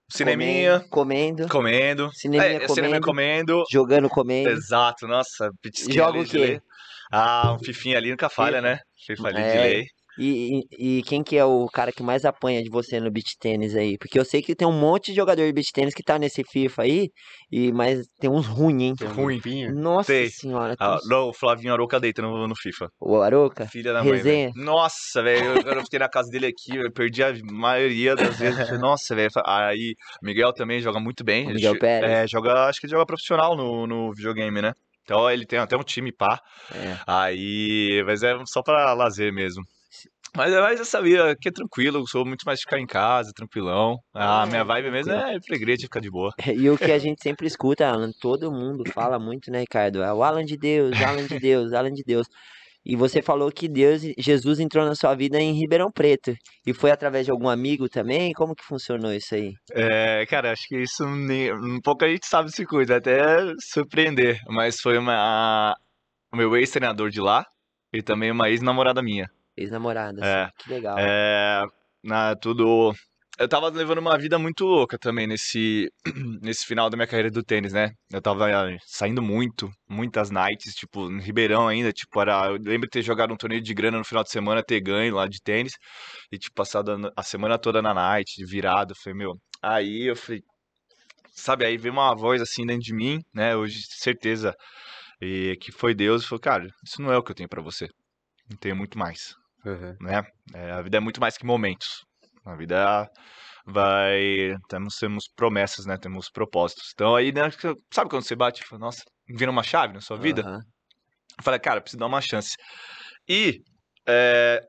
Speaker 3: cineminha,
Speaker 1: Comendo,
Speaker 3: comendo,
Speaker 1: Cineminha
Speaker 3: é, cineminha comendo,
Speaker 1: jogando comendo.
Speaker 3: Exato, nossa,
Speaker 1: Joga o
Speaker 3: de
Speaker 1: quê?
Speaker 3: Ah, um fifinho ali nunca falha, né? FIFA ali de
Speaker 1: É.
Speaker 3: lei.
Speaker 1: E, e, e quem que é o cara que mais apanha de você no beach tênis aí? Porque eu sei que tem um monte de jogador de beach tênis que tá nesse FIFA aí, e, mas tem uns ruins, hein?
Speaker 2: Tem
Speaker 3: Ruim.
Speaker 1: Nossa
Speaker 3: Tem.
Speaker 1: senhora. tem
Speaker 3: Ah,
Speaker 1: uns-
Speaker 3: não, o Flavinho Aroca deita no, no FIFA.
Speaker 1: O Aroca?
Speaker 3: Filha da mãe.
Speaker 1: Resenha?
Speaker 3: velho. Nossa, velho. Eu, eu fiquei na casa dele aqui, eu perdi a maioria das vezes. Nossa, velho. Aí, Miguel também joga muito bem.
Speaker 1: O
Speaker 3: Ele
Speaker 1: Miguel
Speaker 3: jo-
Speaker 1: Pérez.
Speaker 3: É, joga, acho que ele joga profissional no, no videogame, né? Então ele tem até um time pá.
Speaker 1: É.
Speaker 3: Aí, mas é só pra lazer mesmo. Mas é mais essa vida que é tranquilo, eu sou muito mais de ficar em casa, tranquilão. A
Speaker 1: É,
Speaker 3: minha vibe mesmo é ir pra igreja ficar de boa.
Speaker 1: E o que a gente sempre escuta, Alan, todo mundo fala muito, né, Ricardo? É o Alan de Deus, Alan de Deus, Alan de Deus. E você falou que Deus, Jesus entrou na sua vida em Ribeirão Preto. E foi através de algum amigo também? Como que funcionou isso aí?
Speaker 3: É, cara, acho que isso nem, um pouco a gente sabe se cuida, até surpreender. Mas foi uma, o meu ex-treinador de lá e também uma ex-namorada minha.
Speaker 1: Ex-namorada, assim.
Speaker 3: É,
Speaker 1: Que legal.
Speaker 3: É, na, tudo. Eu tava levando uma vida muito louca também nesse, [CLEARS THROAT] nesse final da minha carreira do tênis, né? Eu tava eh, saindo muito, muitas nights, tipo, em Ribeirão ainda, tipo, era, eu lembro de ter jogado um torneio de grana no final de semana, ter ganho lá de tênis, e, tipo, passado a no- semana toda na night, virado, eu falei, meu, aí eu falei, sabe, aí veio uma voz assim dentro de mim, né, hoje, certeza, e que foi Deus, e falou, cara, isso não é o que eu tenho pra você, eu tenho muito mais
Speaker 2: Uhum.
Speaker 3: né? É, a vida é muito mais que momentos. A vida vai. Temos, temos promessas, né? Temos propósitos. Então aí, né, sabe quando você bate e fala, nossa, vira uma chave na sua vida? Eu falei, cara, preciso dar uma chance. E, é,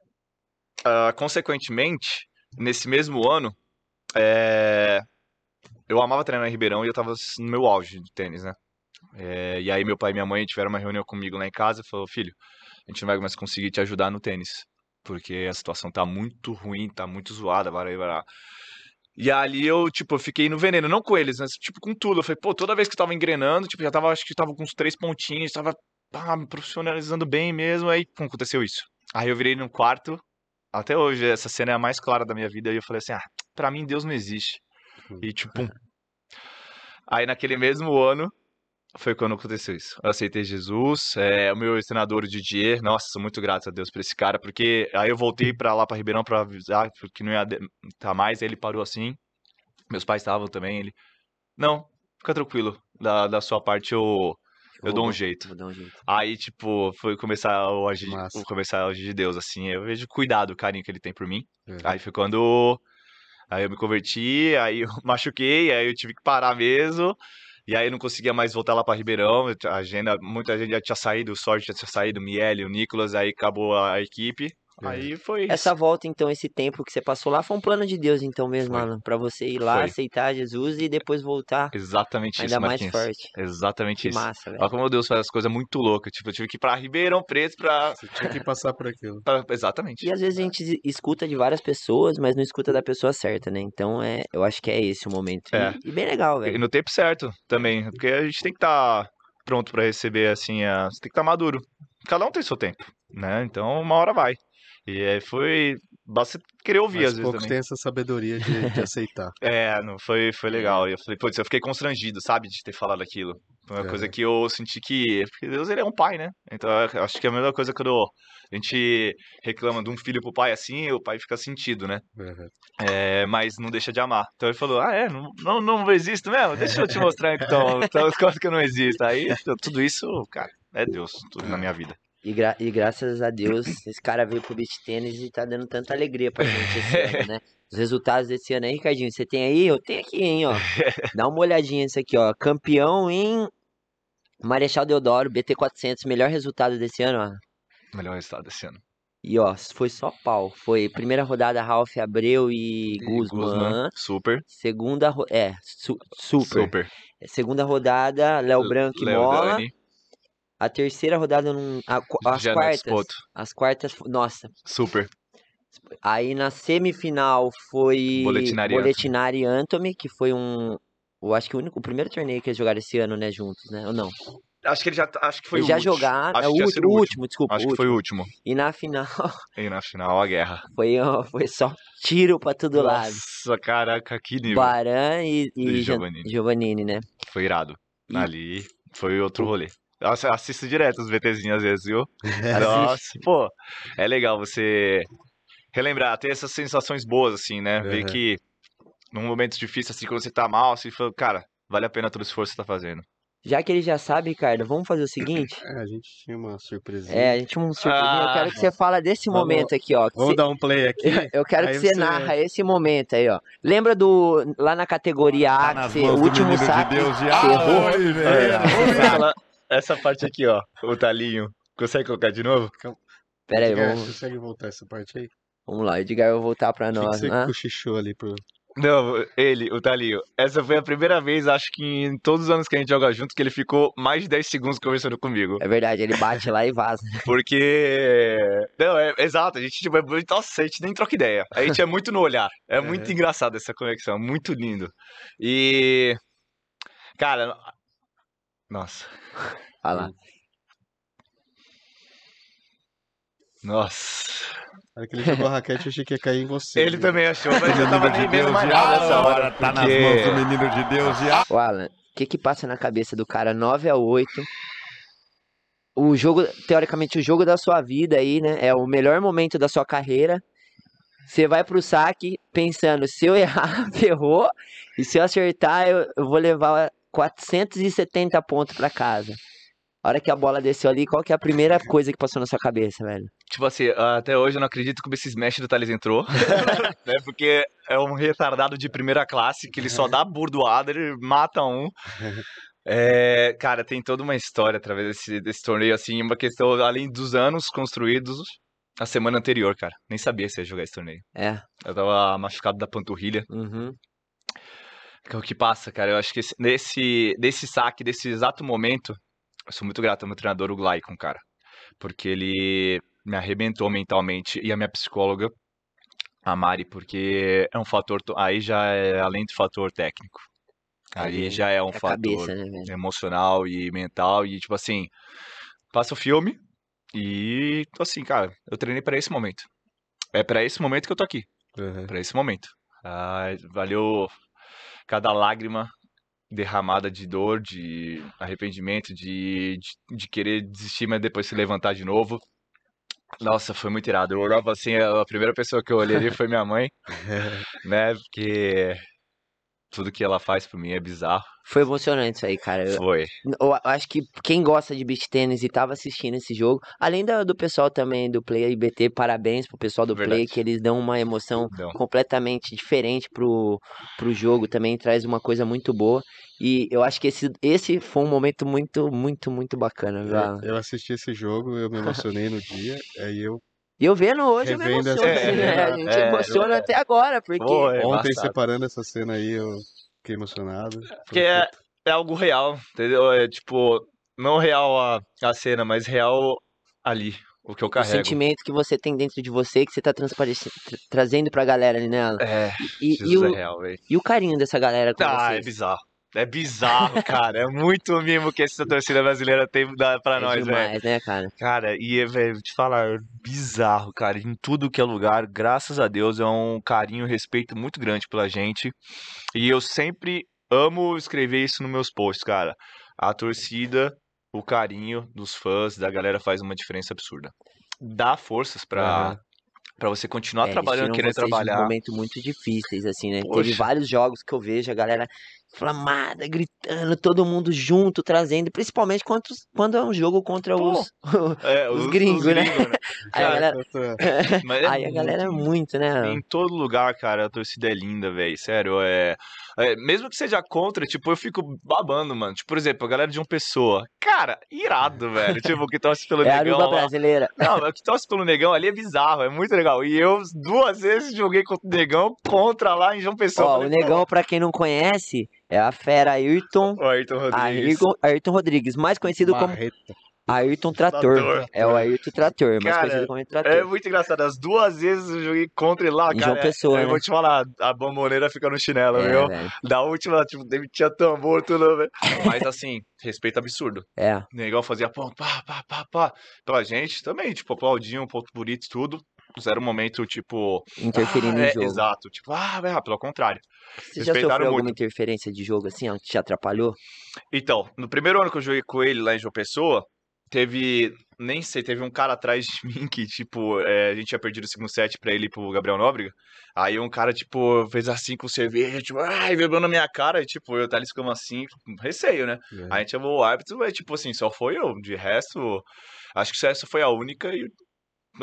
Speaker 3: ah, consequentemente, nesse mesmo ano, é, eu amava treinar em Ribeirão e eu tava no meu auge de tênis, né? É, e aí meu pai e minha mãe tiveram uma reunião comigo lá em casa e falou, filho, a gente não vai mais conseguir te ajudar no tênis, porque a situação tá muito ruim, tá muito zoada, vai lá. E ali eu, tipo, eu fiquei no veneno, não com eles, mas, tipo, com tudo. Eu falei, pô, toda vez que eu tava engrenando, tipo, já tava, acho que tava com uns três pontinhos, tava pá, me profissionalizando bem mesmo, aí, pum, aconteceu isso. Aí eu virei no quarto, até hoje, essa cena é a mais clara da minha vida, e eu falei assim, ah, pra mim Deus não existe. E, tipo, pum. [LAUGHS] Aí naquele mesmo ano, foi quando aconteceu isso. Eu aceitei Jesus, é, o meu treinador, o Didier, nossa, sou muito grato a Deus por esse cara, porque aí eu voltei pra lá, pra Ribeirão, pra avisar que não ia estar mais, aí ele parou assim, meus pais estavam também, ele, não, fica tranquilo, da, da sua parte eu, eu dou um jeito.
Speaker 1: Vou dar um jeito.
Speaker 3: Aí, tipo, foi começar o agir,
Speaker 2: Massa.
Speaker 3: o começar a agir de Deus, assim, eu vejo o cuidado, o carinho que ele tem por mim,
Speaker 2: Uhum.
Speaker 3: Aí foi quando aí eu me converti, aí eu [LAUGHS] machuquei, aí eu tive que parar mesmo. E aí não conseguia mais voltar lá pra Ribeirão. A agenda, muita gente já tinha saído, o Sorte já tinha saído, o Miele, o Nicolas, aí acabou a equipe.
Speaker 2: É.
Speaker 3: Aí foi isso.
Speaker 1: Essa volta, então, esse tempo que você passou lá, foi um plano de Deus, então mesmo,
Speaker 3: Foi.
Speaker 1: Alan, pra você ir lá,
Speaker 3: Foi.
Speaker 1: aceitar Jesus e depois voltar
Speaker 3: Exatamente
Speaker 1: ainda
Speaker 3: isso,
Speaker 1: mais
Speaker 3: Marquinhos.
Speaker 1: forte.
Speaker 3: Exatamente
Speaker 1: Que
Speaker 3: isso.
Speaker 1: massa, velho.
Speaker 3: Olha como Deus faz as coisas muito loucas. Tipo, eu tive que ir pra Ribeirão Preto pra.
Speaker 2: Você tinha que passar por aquilo. [LAUGHS]
Speaker 3: pra- Exatamente.
Speaker 1: E às vezes a gente escuta de várias pessoas, mas não escuta da pessoa certa, né? Então é, eu acho que é esse o momento.
Speaker 3: É.
Speaker 1: E, e bem legal,
Speaker 3: E
Speaker 1: velho.
Speaker 3: no tempo certo também. Porque a gente tem que estar pronto pra receber, assim, a... você tem que estar maduro. Cada um tem seu tempo, né? Então uma hora vai. E aí foi. Basta querer ouvir
Speaker 2: Mas
Speaker 3: às vezes
Speaker 2: poucos
Speaker 3: também.
Speaker 2: têm essa sabedoria de, de [LAUGHS] aceitar.
Speaker 3: É, não, foi, foi legal. E eu falei, putz, eu fiquei constrangido, sabe, de ter falado aquilo. Foi uma
Speaker 2: É.
Speaker 3: coisa que eu senti que. Porque Deus, ele é um pai, né? Então eu acho que é a mesma coisa quando a gente reclama de um filho pro pai assim, o pai fica sentido, né?
Speaker 2: Uhum.
Speaker 3: É, mas não deixa de amar. Então ele falou: Ah, é? Não, não, não existo mesmo? Deixa eu te mostrar então, [LAUGHS] então as coisas que eu não existo. Aí tudo isso, cara, é Deus, tudo na minha vida.
Speaker 1: E, gra- e graças a Deus, esse cara veio pro beach tênis e tá dando tanta alegria pra gente esse [LAUGHS] ano, né? Os resultados desse ano aí, Ricardinho, você tem aí? Eu tenho aqui, hein, ó. [LAUGHS] Dá uma olhadinha nisso aqui, ó. Campeão em Marechal Deodoro, BT400, melhor resultado desse ano, ó.
Speaker 3: Melhor resultado desse ano.
Speaker 1: E ó, foi só pau. Foi primeira rodada Ralph Abreu e Guzman.
Speaker 3: Super.
Speaker 1: Segunda, é, su- super.
Speaker 3: Super.
Speaker 1: Segunda rodada, Léo Branco e Mola.
Speaker 3: Dani,
Speaker 1: A terceira rodada, não, a as
Speaker 3: Jana
Speaker 1: quartas.
Speaker 3: Spoto.
Speaker 1: As quartas, nossa.
Speaker 3: Super.
Speaker 1: Aí na semifinal foi
Speaker 3: Boletinari e
Speaker 1: Boletinari Anthony, que foi um. Eu acho que o, único, o primeiro torneio que eles jogaram esse ano, né, juntos, né? Ou não?
Speaker 3: Acho que ele já. Acho que foi
Speaker 1: eles
Speaker 3: o
Speaker 1: já
Speaker 3: último.
Speaker 1: jogaram.
Speaker 3: Acho
Speaker 1: é o último,
Speaker 3: último.
Speaker 1: último, desculpa.
Speaker 3: Acho
Speaker 1: o
Speaker 3: que foi o
Speaker 1: último.
Speaker 3: último.
Speaker 1: E na final [LAUGHS]
Speaker 3: E na final, a guerra.
Speaker 1: foi, foi só tiro pra todo lado.
Speaker 3: Nossa, caraca, que nível.
Speaker 1: Baran e, e,
Speaker 3: E Giovannini.
Speaker 1: Giovannini, né?
Speaker 3: Foi irado.
Speaker 1: E-
Speaker 3: Ali foi outro rolê. Nossa, eu assisto direto os VTzinhos às vezes, viu? [LAUGHS] Nossa, pô, é legal você relembrar, ter essas sensações boas, assim, né? Ver
Speaker 2: Uhum.
Speaker 3: que num momento difícil, assim, quando você tá mal, assim, fala, cara, vale a pena todo o esforço que você tá fazendo.
Speaker 1: Já que ele já sabe, Ricardo, vamos fazer o seguinte? [LAUGHS]
Speaker 2: É, a gente tinha uma surpresinha.
Speaker 1: É, a gente tinha um surpresinha. Eu quero que você fala desse
Speaker 2: Vamos-
Speaker 1: momento aqui, ó.
Speaker 2: Vamos
Speaker 1: você-
Speaker 2: dar um play aqui. [LAUGHS]
Speaker 1: Eu quero
Speaker 2: Aí
Speaker 1: que você,
Speaker 2: você-
Speaker 1: narra esse momento aí, ó. Lembra do. Lá na categoria A, que você, o último saque que você errou?
Speaker 3: Essa, essa parte aqui, ó, o talinho. Consegue colocar de novo?
Speaker 1: Pera aí,
Speaker 2: Edgar,
Speaker 1: vamos,
Speaker 2: Consegue voltar essa parte aí?
Speaker 1: vamos lá. O Edgar vai voltar pra
Speaker 2: O que, que
Speaker 1: nós,
Speaker 2: você
Speaker 1: né?
Speaker 2: cochichou ali pro.
Speaker 3: Não, ele, o Talinho. Essa foi a primeira vez, acho que em todos os anos que a gente joga junto, que ele ficou mais de 10 segundos conversando comigo.
Speaker 1: É verdade, ele bate lá e vaza. [LAUGHS]
Speaker 3: Porque. Não, é exato, a gente, tipo, é muito. Nossa, a gente nem troca ideia. A gente é muito no olhar. É [LAUGHS] muito
Speaker 2: É.
Speaker 3: engraçado essa conexão, muito lindo. E. Cara. Nossa.
Speaker 1: Olha lá.
Speaker 3: Nossa.
Speaker 2: Na hora que ele jogou a raquete, eu achei que ia cair em você.
Speaker 3: Ele
Speaker 2: viu?
Speaker 3: também achou, mas [LAUGHS] eu tava nem vendo mais nada nessa hora.
Speaker 4: tá nas mãos do menino de Deus e a...
Speaker 1: Ô, Alan, o que que passa na cabeça do cara 9 a 8? O jogo, teoricamente, o jogo da sua vida aí, né? É o melhor momento da sua carreira. Você vai pro saque pensando, se eu errar, [LAUGHS] ferrou. E se eu acertar, eu, eu vou levar 470 pontos pra casa. A hora que a bola desceu ali, qual que é a primeira coisa que passou na sua cabeça, velho?
Speaker 3: Tipo assim, até hoje eu não acredito como esse smash do Thales entrou. [LAUGHS] né? Porque é um retardado de primeira classe que ele só dá burdoada, ele mata um. É, cara, tem toda uma história através desse, desse torneio, assim, uma questão, além dos anos construídos, a semana anterior, cara. Nem sabia se ia jogar esse torneio.
Speaker 1: É.
Speaker 3: Eu tava machucado da panturrilha.
Speaker 1: Uhum.
Speaker 3: É o que passa, cara. Eu acho que esse- nesse, desse saque, desse exato momento, eu sou muito grato ao meu treinador, o Glaicon, cara. Porque ele me arrebentou mentalmente. E a minha psicóloga, a Mari, porque é um fator. to- Aí já é além do fator técnico. Aí já é um
Speaker 1: É
Speaker 3: fator
Speaker 1: cabeça, né,
Speaker 3: emocional e mental. E, tipo assim, passa o filme e, assim, cara, eu treinei pra esse momento. É pra esse momento que eu tô aqui
Speaker 2: Uhum.
Speaker 3: para esse momento. Ah, valeu cada lágrima derramada de dor, de arrependimento, de, de, de querer desistir, mas depois se levantar de novo. Nossa, foi muito irado. Eu orava assim, a primeira pessoa que eu olhei ali foi minha mãe, [LAUGHS] né? Porque tudo que ela faz por mim é bizarro.
Speaker 1: Foi emocionante isso aí, cara. Eu,
Speaker 3: Foi.
Speaker 1: eu acho que quem gosta de beach tênis e tava assistindo esse jogo, além do, do pessoal também do Play IBT, parabéns pro pessoal do Play,
Speaker 3: Verdade.
Speaker 1: que eles dão uma emoção
Speaker 3: Não.
Speaker 1: completamente diferente pro, pro jogo, também traz uma coisa muito boa. E eu acho que esse, esse foi um momento muito, muito, muito bacana. já.
Speaker 2: Eu, eu assisti esse jogo, eu me emocionei no dia, aí eu
Speaker 1: E eu vendo hoje, eu me emociono, assim,
Speaker 3: cena,
Speaker 1: né? A gente
Speaker 3: é,
Speaker 1: emociona
Speaker 3: é.
Speaker 1: até agora, porque
Speaker 3: Pô, é
Speaker 2: ontem
Speaker 3: embaçado.
Speaker 2: separando essa cena aí, eu fiquei emocionado.
Speaker 3: Porque é, é algo real, entendeu? É tipo, não real a, a cena, mas real ali, o que eu
Speaker 1: o
Speaker 3: carrego.
Speaker 1: sentimento que você tem dentro de você, que você tá tra- trazendo pra galera ali nela.
Speaker 3: É,
Speaker 1: E,
Speaker 3: Jesus
Speaker 1: e, o,
Speaker 3: é real, velho.
Speaker 1: e o carinho dessa galera com
Speaker 3: Ah, é
Speaker 1: vocês.
Speaker 3: bizarro. É bizarro, cara. É muito mimo que essa torcida brasileira tem pra
Speaker 1: É
Speaker 3: nós, velho.
Speaker 1: né, cara?
Speaker 3: Cara, e, velho, te falar, é bizarro, cara. Em tudo que é lugar, graças a Deus, é um carinho e respeito muito grande pela gente. E eu sempre amo escrever isso nos meus posts, cara. A torcida, o carinho dos fãs, da galera faz uma diferença absurda. Dá forças pra,
Speaker 1: Aham.
Speaker 3: pra você continuar
Speaker 1: É,
Speaker 3: trabalhando, querendo trabalhar.
Speaker 1: momentos muito difíceis, assim, né? Teve
Speaker 3: Poxa.
Speaker 1: vários jogos que eu vejo a galera inflamada, gritando, todo mundo junto, trazendo, principalmente quando, quando é um jogo contra os. [LAUGHS]
Speaker 3: É,
Speaker 1: os gringos, né? [LAUGHS] Aí a galera, [LAUGHS]
Speaker 3: é
Speaker 1: aí a galera é muito, né?
Speaker 3: Em todo lugar, cara, a torcida é linda, velho. Sério, é... é, Mesmo que seja contra, tipo, eu fico babando, mano. Tipo, por exemplo, a galera de uma pessoa. Cara, irado, velho. Tipo, que torce pelo
Speaker 1: É a
Speaker 3: negão. Lá.
Speaker 1: brasileira.
Speaker 3: Não, o que torce pelo negão ali é bizarro, é muito legal. E eu duas vezes joguei contra o negão contra lá em João Pessoa.
Speaker 1: Ó, o
Speaker 3: Falei,
Speaker 1: negão, pra quem não conhece, é a fera Ayrton.
Speaker 3: pô, o Ayrton Rodrigues.
Speaker 1: Ayrton, Ayrton Rodrigues, mais conhecido como
Speaker 2: Marreta.
Speaker 1: Ayrton Trator.
Speaker 3: Trator.
Speaker 1: É o Ayrton Trator, mais
Speaker 3: Cara,
Speaker 1: conhecido como
Speaker 3: É
Speaker 1: Trator.
Speaker 3: muito engraçado. As duas vezes eu joguei contra ele lá,
Speaker 1: Em
Speaker 3: cara.
Speaker 1: João Pessoa,
Speaker 3: eu
Speaker 1: né?
Speaker 3: vou te falar, a bomboneira fica no chinelo,
Speaker 1: É,
Speaker 3: viu?
Speaker 1: velho.
Speaker 3: Da última, tipo, tinha tambor, tudo, velho. Mas assim, respeito absurdo.
Speaker 1: É.
Speaker 3: O negão fazia ponto, pá, pá, pá, pá. Pela gente também, tipo, aplaudiam, ponto bonito, tudo. Zero momento, tipo.
Speaker 1: Interferindo
Speaker 3: ah,
Speaker 1: no
Speaker 3: é,
Speaker 1: jogo.
Speaker 3: Exato. Tipo, ah, velho, pelo contrário.
Speaker 1: Você já sofreu alguma
Speaker 3: muito.
Speaker 1: interferência de jogo assim, que te atrapalhou?
Speaker 3: Então, no primeiro ano que eu joguei com ele lá em João Pessoa, teve. Nem sei, teve um cara atrás de [LAUGHS] mim que, tipo, é, a gente tinha perdido o segundo set pra ele e pro Gabriel Nóbrega. Aí um cara, tipo, fez assim com cerveja, tipo, ai, bebeu na minha cara. E, tipo, eu ali ficando assim, receio, né?
Speaker 2: É.
Speaker 3: Aí a gente chamou o árbitro, mas, tipo assim, só foi eu. De resto, acho que essa foi a única e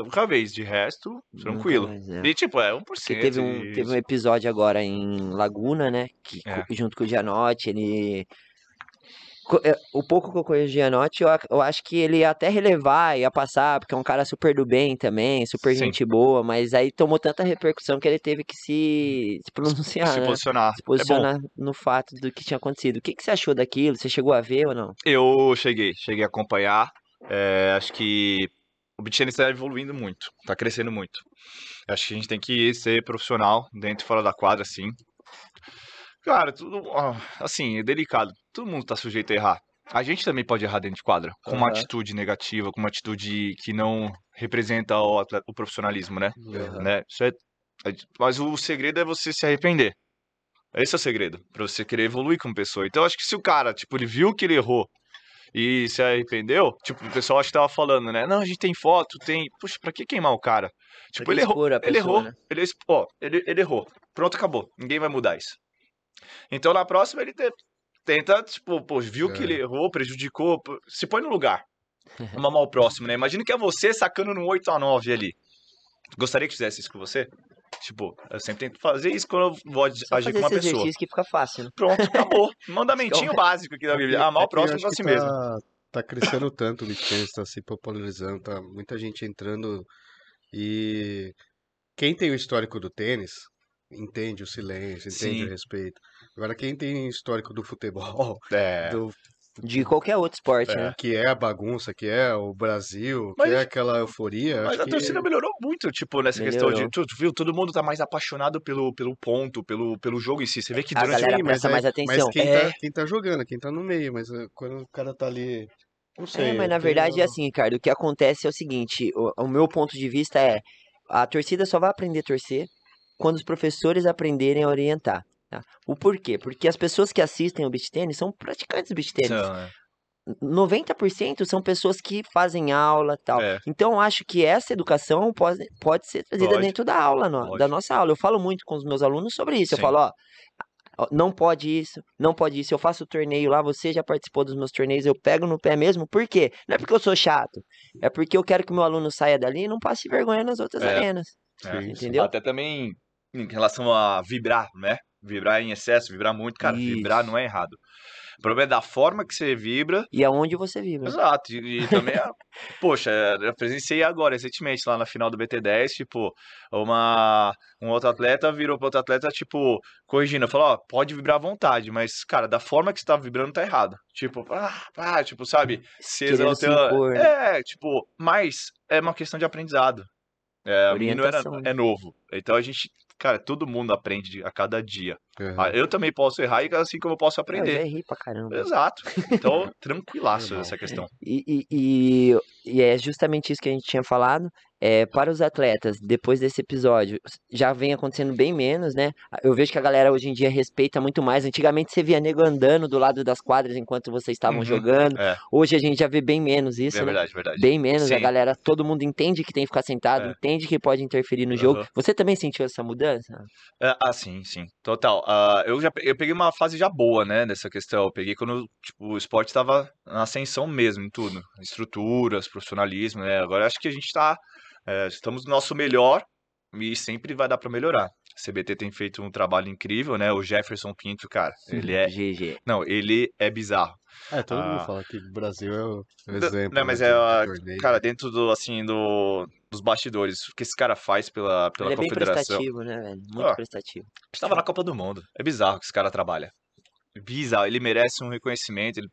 Speaker 3: única vez. De resto, tranquilo.
Speaker 1: Nunca mais, é.
Speaker 3: E, tipo, é 1%.
Speaker 1: Porque teve um, teve um episódio agora em Laguna, né? Que,
Speaker 3: É.
Speaker 1: junto com o Gianotti, ele. é, O pouco que eu conheço o Gianotti, eu, eu acho que ele ia até relevar, ia passar, porque é um cara super do bem também, super
Speaker 3: Sim.
Speaker 1: gente boa, mas aí tomou tanta repercussão que ele teve que se, se pronunciar,
Speaker 3: se
Speaker 1: né?
Speaker 3: posicionar.
Speaker 1: Se
Speaker 3: É
Speaker 1: posicionar no fato do que tinha acontecido. O que, que você achou daquilo? Você chegou a ver ou não?
Speaker 3: Eu cheguei, cheguei a acompanhar. É, acho que o tennis está evoluindo muito, está crescendo muito. Acho que a gente tem que ser profissional dentro e fora da quadra, assim. Cara, tudo, assim, é delicado. Todo mundo tá sujeito a errar. A gente também pode errar dentro de quadra, com uma
Speaker 1: Aham.
Speaker 3: atitude negativa, com uma atitude que não representa o, atleta- o profissionalismo, né? né? Isso é, é- mas o segredo é você se arrepender. Esse é o segredo, pra você querer evoluir como pessoa. Então, acho que se o cara, tipo, ele viu que ele errou e se arrependeu, tipo, o pessoal acho que tava falando, né? Não, a gente tem foto, tem. Puxa, pra que queimar o cara? Tipo,
Speaker 1: que
Speaker 3: ele errou.
Speaker 1: expor a
Speaker 3: Ele
Speaker 1: pessoa,
Speaker 3: errou.
Speaker 1: né?
Speaker 3: Ele, exp- ó, ele, ele errou. Pronto, acabou. Ninguém vai mudar isso. Então, na próxima, ele te- tenta, tipo, pô, viu que
Speaker 2: É.
Speaker 3: ele errou, prejudicou, se põe no lugar. [LAUGHS] Mamar o próximo, né? Imagina que é você sacando no 8 a 9 ali. Gostaria que fizesse isso com você? Tipo, eu sempre tento fazer isso quando eu vou
Speaker 1: Só
Speaker 3: agir
Speaker 1: fazer
Speaker 3: com uma pessoa.
Speaker 1: exercício que fica fácil, né?
Speaker 3: Pronto, acabou. [LAUGHS] Mandamentinho básico aqui da Bíblia. Amar o
Speaker 2: É
Speaker 3: próximo a si mesmo.
Speaker 2: Tá, tá crescendo tanto o tennis, tá se popularizando, tá muita gente entrando e quem tem o histórico do tênis entende o silêncio, entende
Speaker 3: Sim.
Speaker 2: o respeito. Agora quem tem histórico do futebol,
Speaker 3: É.
Speaker 2: do,
Speaker 1: De qualquer outro esporte,
Speaker 3: É.
Speaker 1: né?
Speaker 2: que é a bagunça, que é o Brasil,
Speaker 3: Mas-
Speaker 2: que é aquela euforia,
Speaker 3: Mas a
Speaker 2: que
Speaker 3: torcida melhorou muito, tipo, nessa questão de.
Speaker 1: Melhorou.
Speaker 3: Tu, tu viu? Todo mundo tá mais apaixonado pelo, pelo ponto, pelo, pelo jogo em si. Você vê que
Speaker 1: A
Speaker 3: durante
Speaker 1: galera
Speaker 3: o.
Speaker 1: presta
Speaker 2: é-
Speaker 1: mais atenção.
Speaker 2: Mas quem,
Speaker 3: É.
Speaker 2: tá, quem tá jogando, quem tá no meio, mas eh, quando o cara tá ali, não sei.
Speaker 1: É, mas na verdade é assim, Ricardo. O que acontece é o seguinte: o, o meu ponto de vista é a torcida só vai aprender a torcer quando os professores aprenderem a orientar. Tá? O porquê? Porque as pessoas que assistem o beach tênis são praticantes do beach tênis.
Speaker 3: Então, é.
Speaker 1: 90% são pessoas que fazem aula tal.
Speaker 3: É.
Speaker 1: Então, eu acho que essa educação pode, pode ser trazida
Speaker 3: Pode.
Speaker 1: dentro da aula, no- da nossa aula. Eu falo muito com os meus alunos sobre isso. Eu
Speaker 3: Sim.
Speaker 1: falo, ó, não pode isso, não pode isso. Eu faço torneio lá, você já participou dos meus torneios, eu pego no pé mesmo. Por quê? Não é porque eu sou chato, é porque eu quero que o meu aluno saia dali e não passe vergonha nas outras
Speaker 3: É.
Speaker 1: arenas.
Speaker 3: É.
Speaker 1: Entendeu?
Speaker 3: Até também em relação a vibrar, né? Vibrar em excesso, vibrar muito, cara, vibrar
Speaker 1: Isso.
Speaker 3: não é errado. O problema é da forma que você vibra.
Speaker 1: E aonde você vive.
Speaker 3: Exato. E, e também, [LAUGHS] poxa, eu presenciei agora, recentemente, lá na final do BT10, tipo, uma, um outro atleta virou para outro atleta, tipo, corrigindo, falou, ó, pode vibrar à vontade, mas, cara, da forma que você tá vibrando tá errado. Tipo, ah, ah, tipo, sabe, se exaltando.
Speaker 1: né?
Speaker 3: É, tipo, mas é uma questão de aprendizado. É, o menino era,
Speaker 1: né?
Speaker 3: é novo. Então a gente, cara, todo mundo aprende a cada dia.
Speaker 2: Aham.
Speaker 3: Ah, Eu também posso errar e assim como eu posso
Speaker 1: Eu já
Speaker 3: aprender.
Speaker 1: errei pra caramba.
Speaker 3: Exato. Então, [LAUGHS] tranquilaço essa questão.
Speaker 1: E, e, e, e é justamente isso que a gente tinha falado. É, para os atletas, depois desse episódio, já vem acontecendo bem menos, né? Eu vejo que a galera hoje em dia respeita muito mais. Antigamente você via nego andando do lado das quadras enquanto vocês estavam
Speaker 3: Uhum,
Speaker 1: jogando.
Speaker 3: é.
Speaker 1: Hoje a gente já vê bem menos isso,
Speaker 3: É
Speaker 1: né?
Speaker 3: verdade, verdade.
Speaker 1: Bem menos, a
Speaker 3: Sim.
Speaker 1: galera, todo mundo entende que tem que ficar sentado,
Speaker 3: É.
Speaker 1: entende que pode interferir no jogo.
Speaker 3: Aham.
Speaker 1: Você também sentiu essa mudança?
Speaker 3: É, ah, sim, sim. Total. Ah, eu já eu peguei uma fase já boa, né, dessa questão. Eu peguei quando tipo, o esporte estava na ascensão mesmo em tudo. Estruturas, profissionalismo, né? Agora eu acho que a gente tá. é, estamos no nosso melhor e sempre vai dar para melhorar. A CBT tem feito um trabalho incrível, né? O Jefferson Pinto, cara, ele é.
Speaker 1: GG.
Speaker 3: Não, ele é bizarro.
Speaker 2: É, todo mundo
Speaker 3: Ah.
Speaker 2: fala que o Brasil é o exemplo.
Speaker 3: Não, mas
Speaker 2: né,
Speaker 3: é,
Speaker 2: de- de
Speaker 3: a-
Speaker 2: torneio.
Speaker 3: cara, dentro do, assim, do, dos bastidores, o que esse cara faz pela, pela
Speaker 1: Ele é bem
Speaker 3: confederação.
Speaker 1: prestativo, né, velho? Muito
Speaker 3: Ah.
Speaker 1: prestativo.
Speaker 3: Estava na Copa do Mundo. É bizarro que esse cara trabalha. Bizarro. Ele merece um reconhecimento. Ele,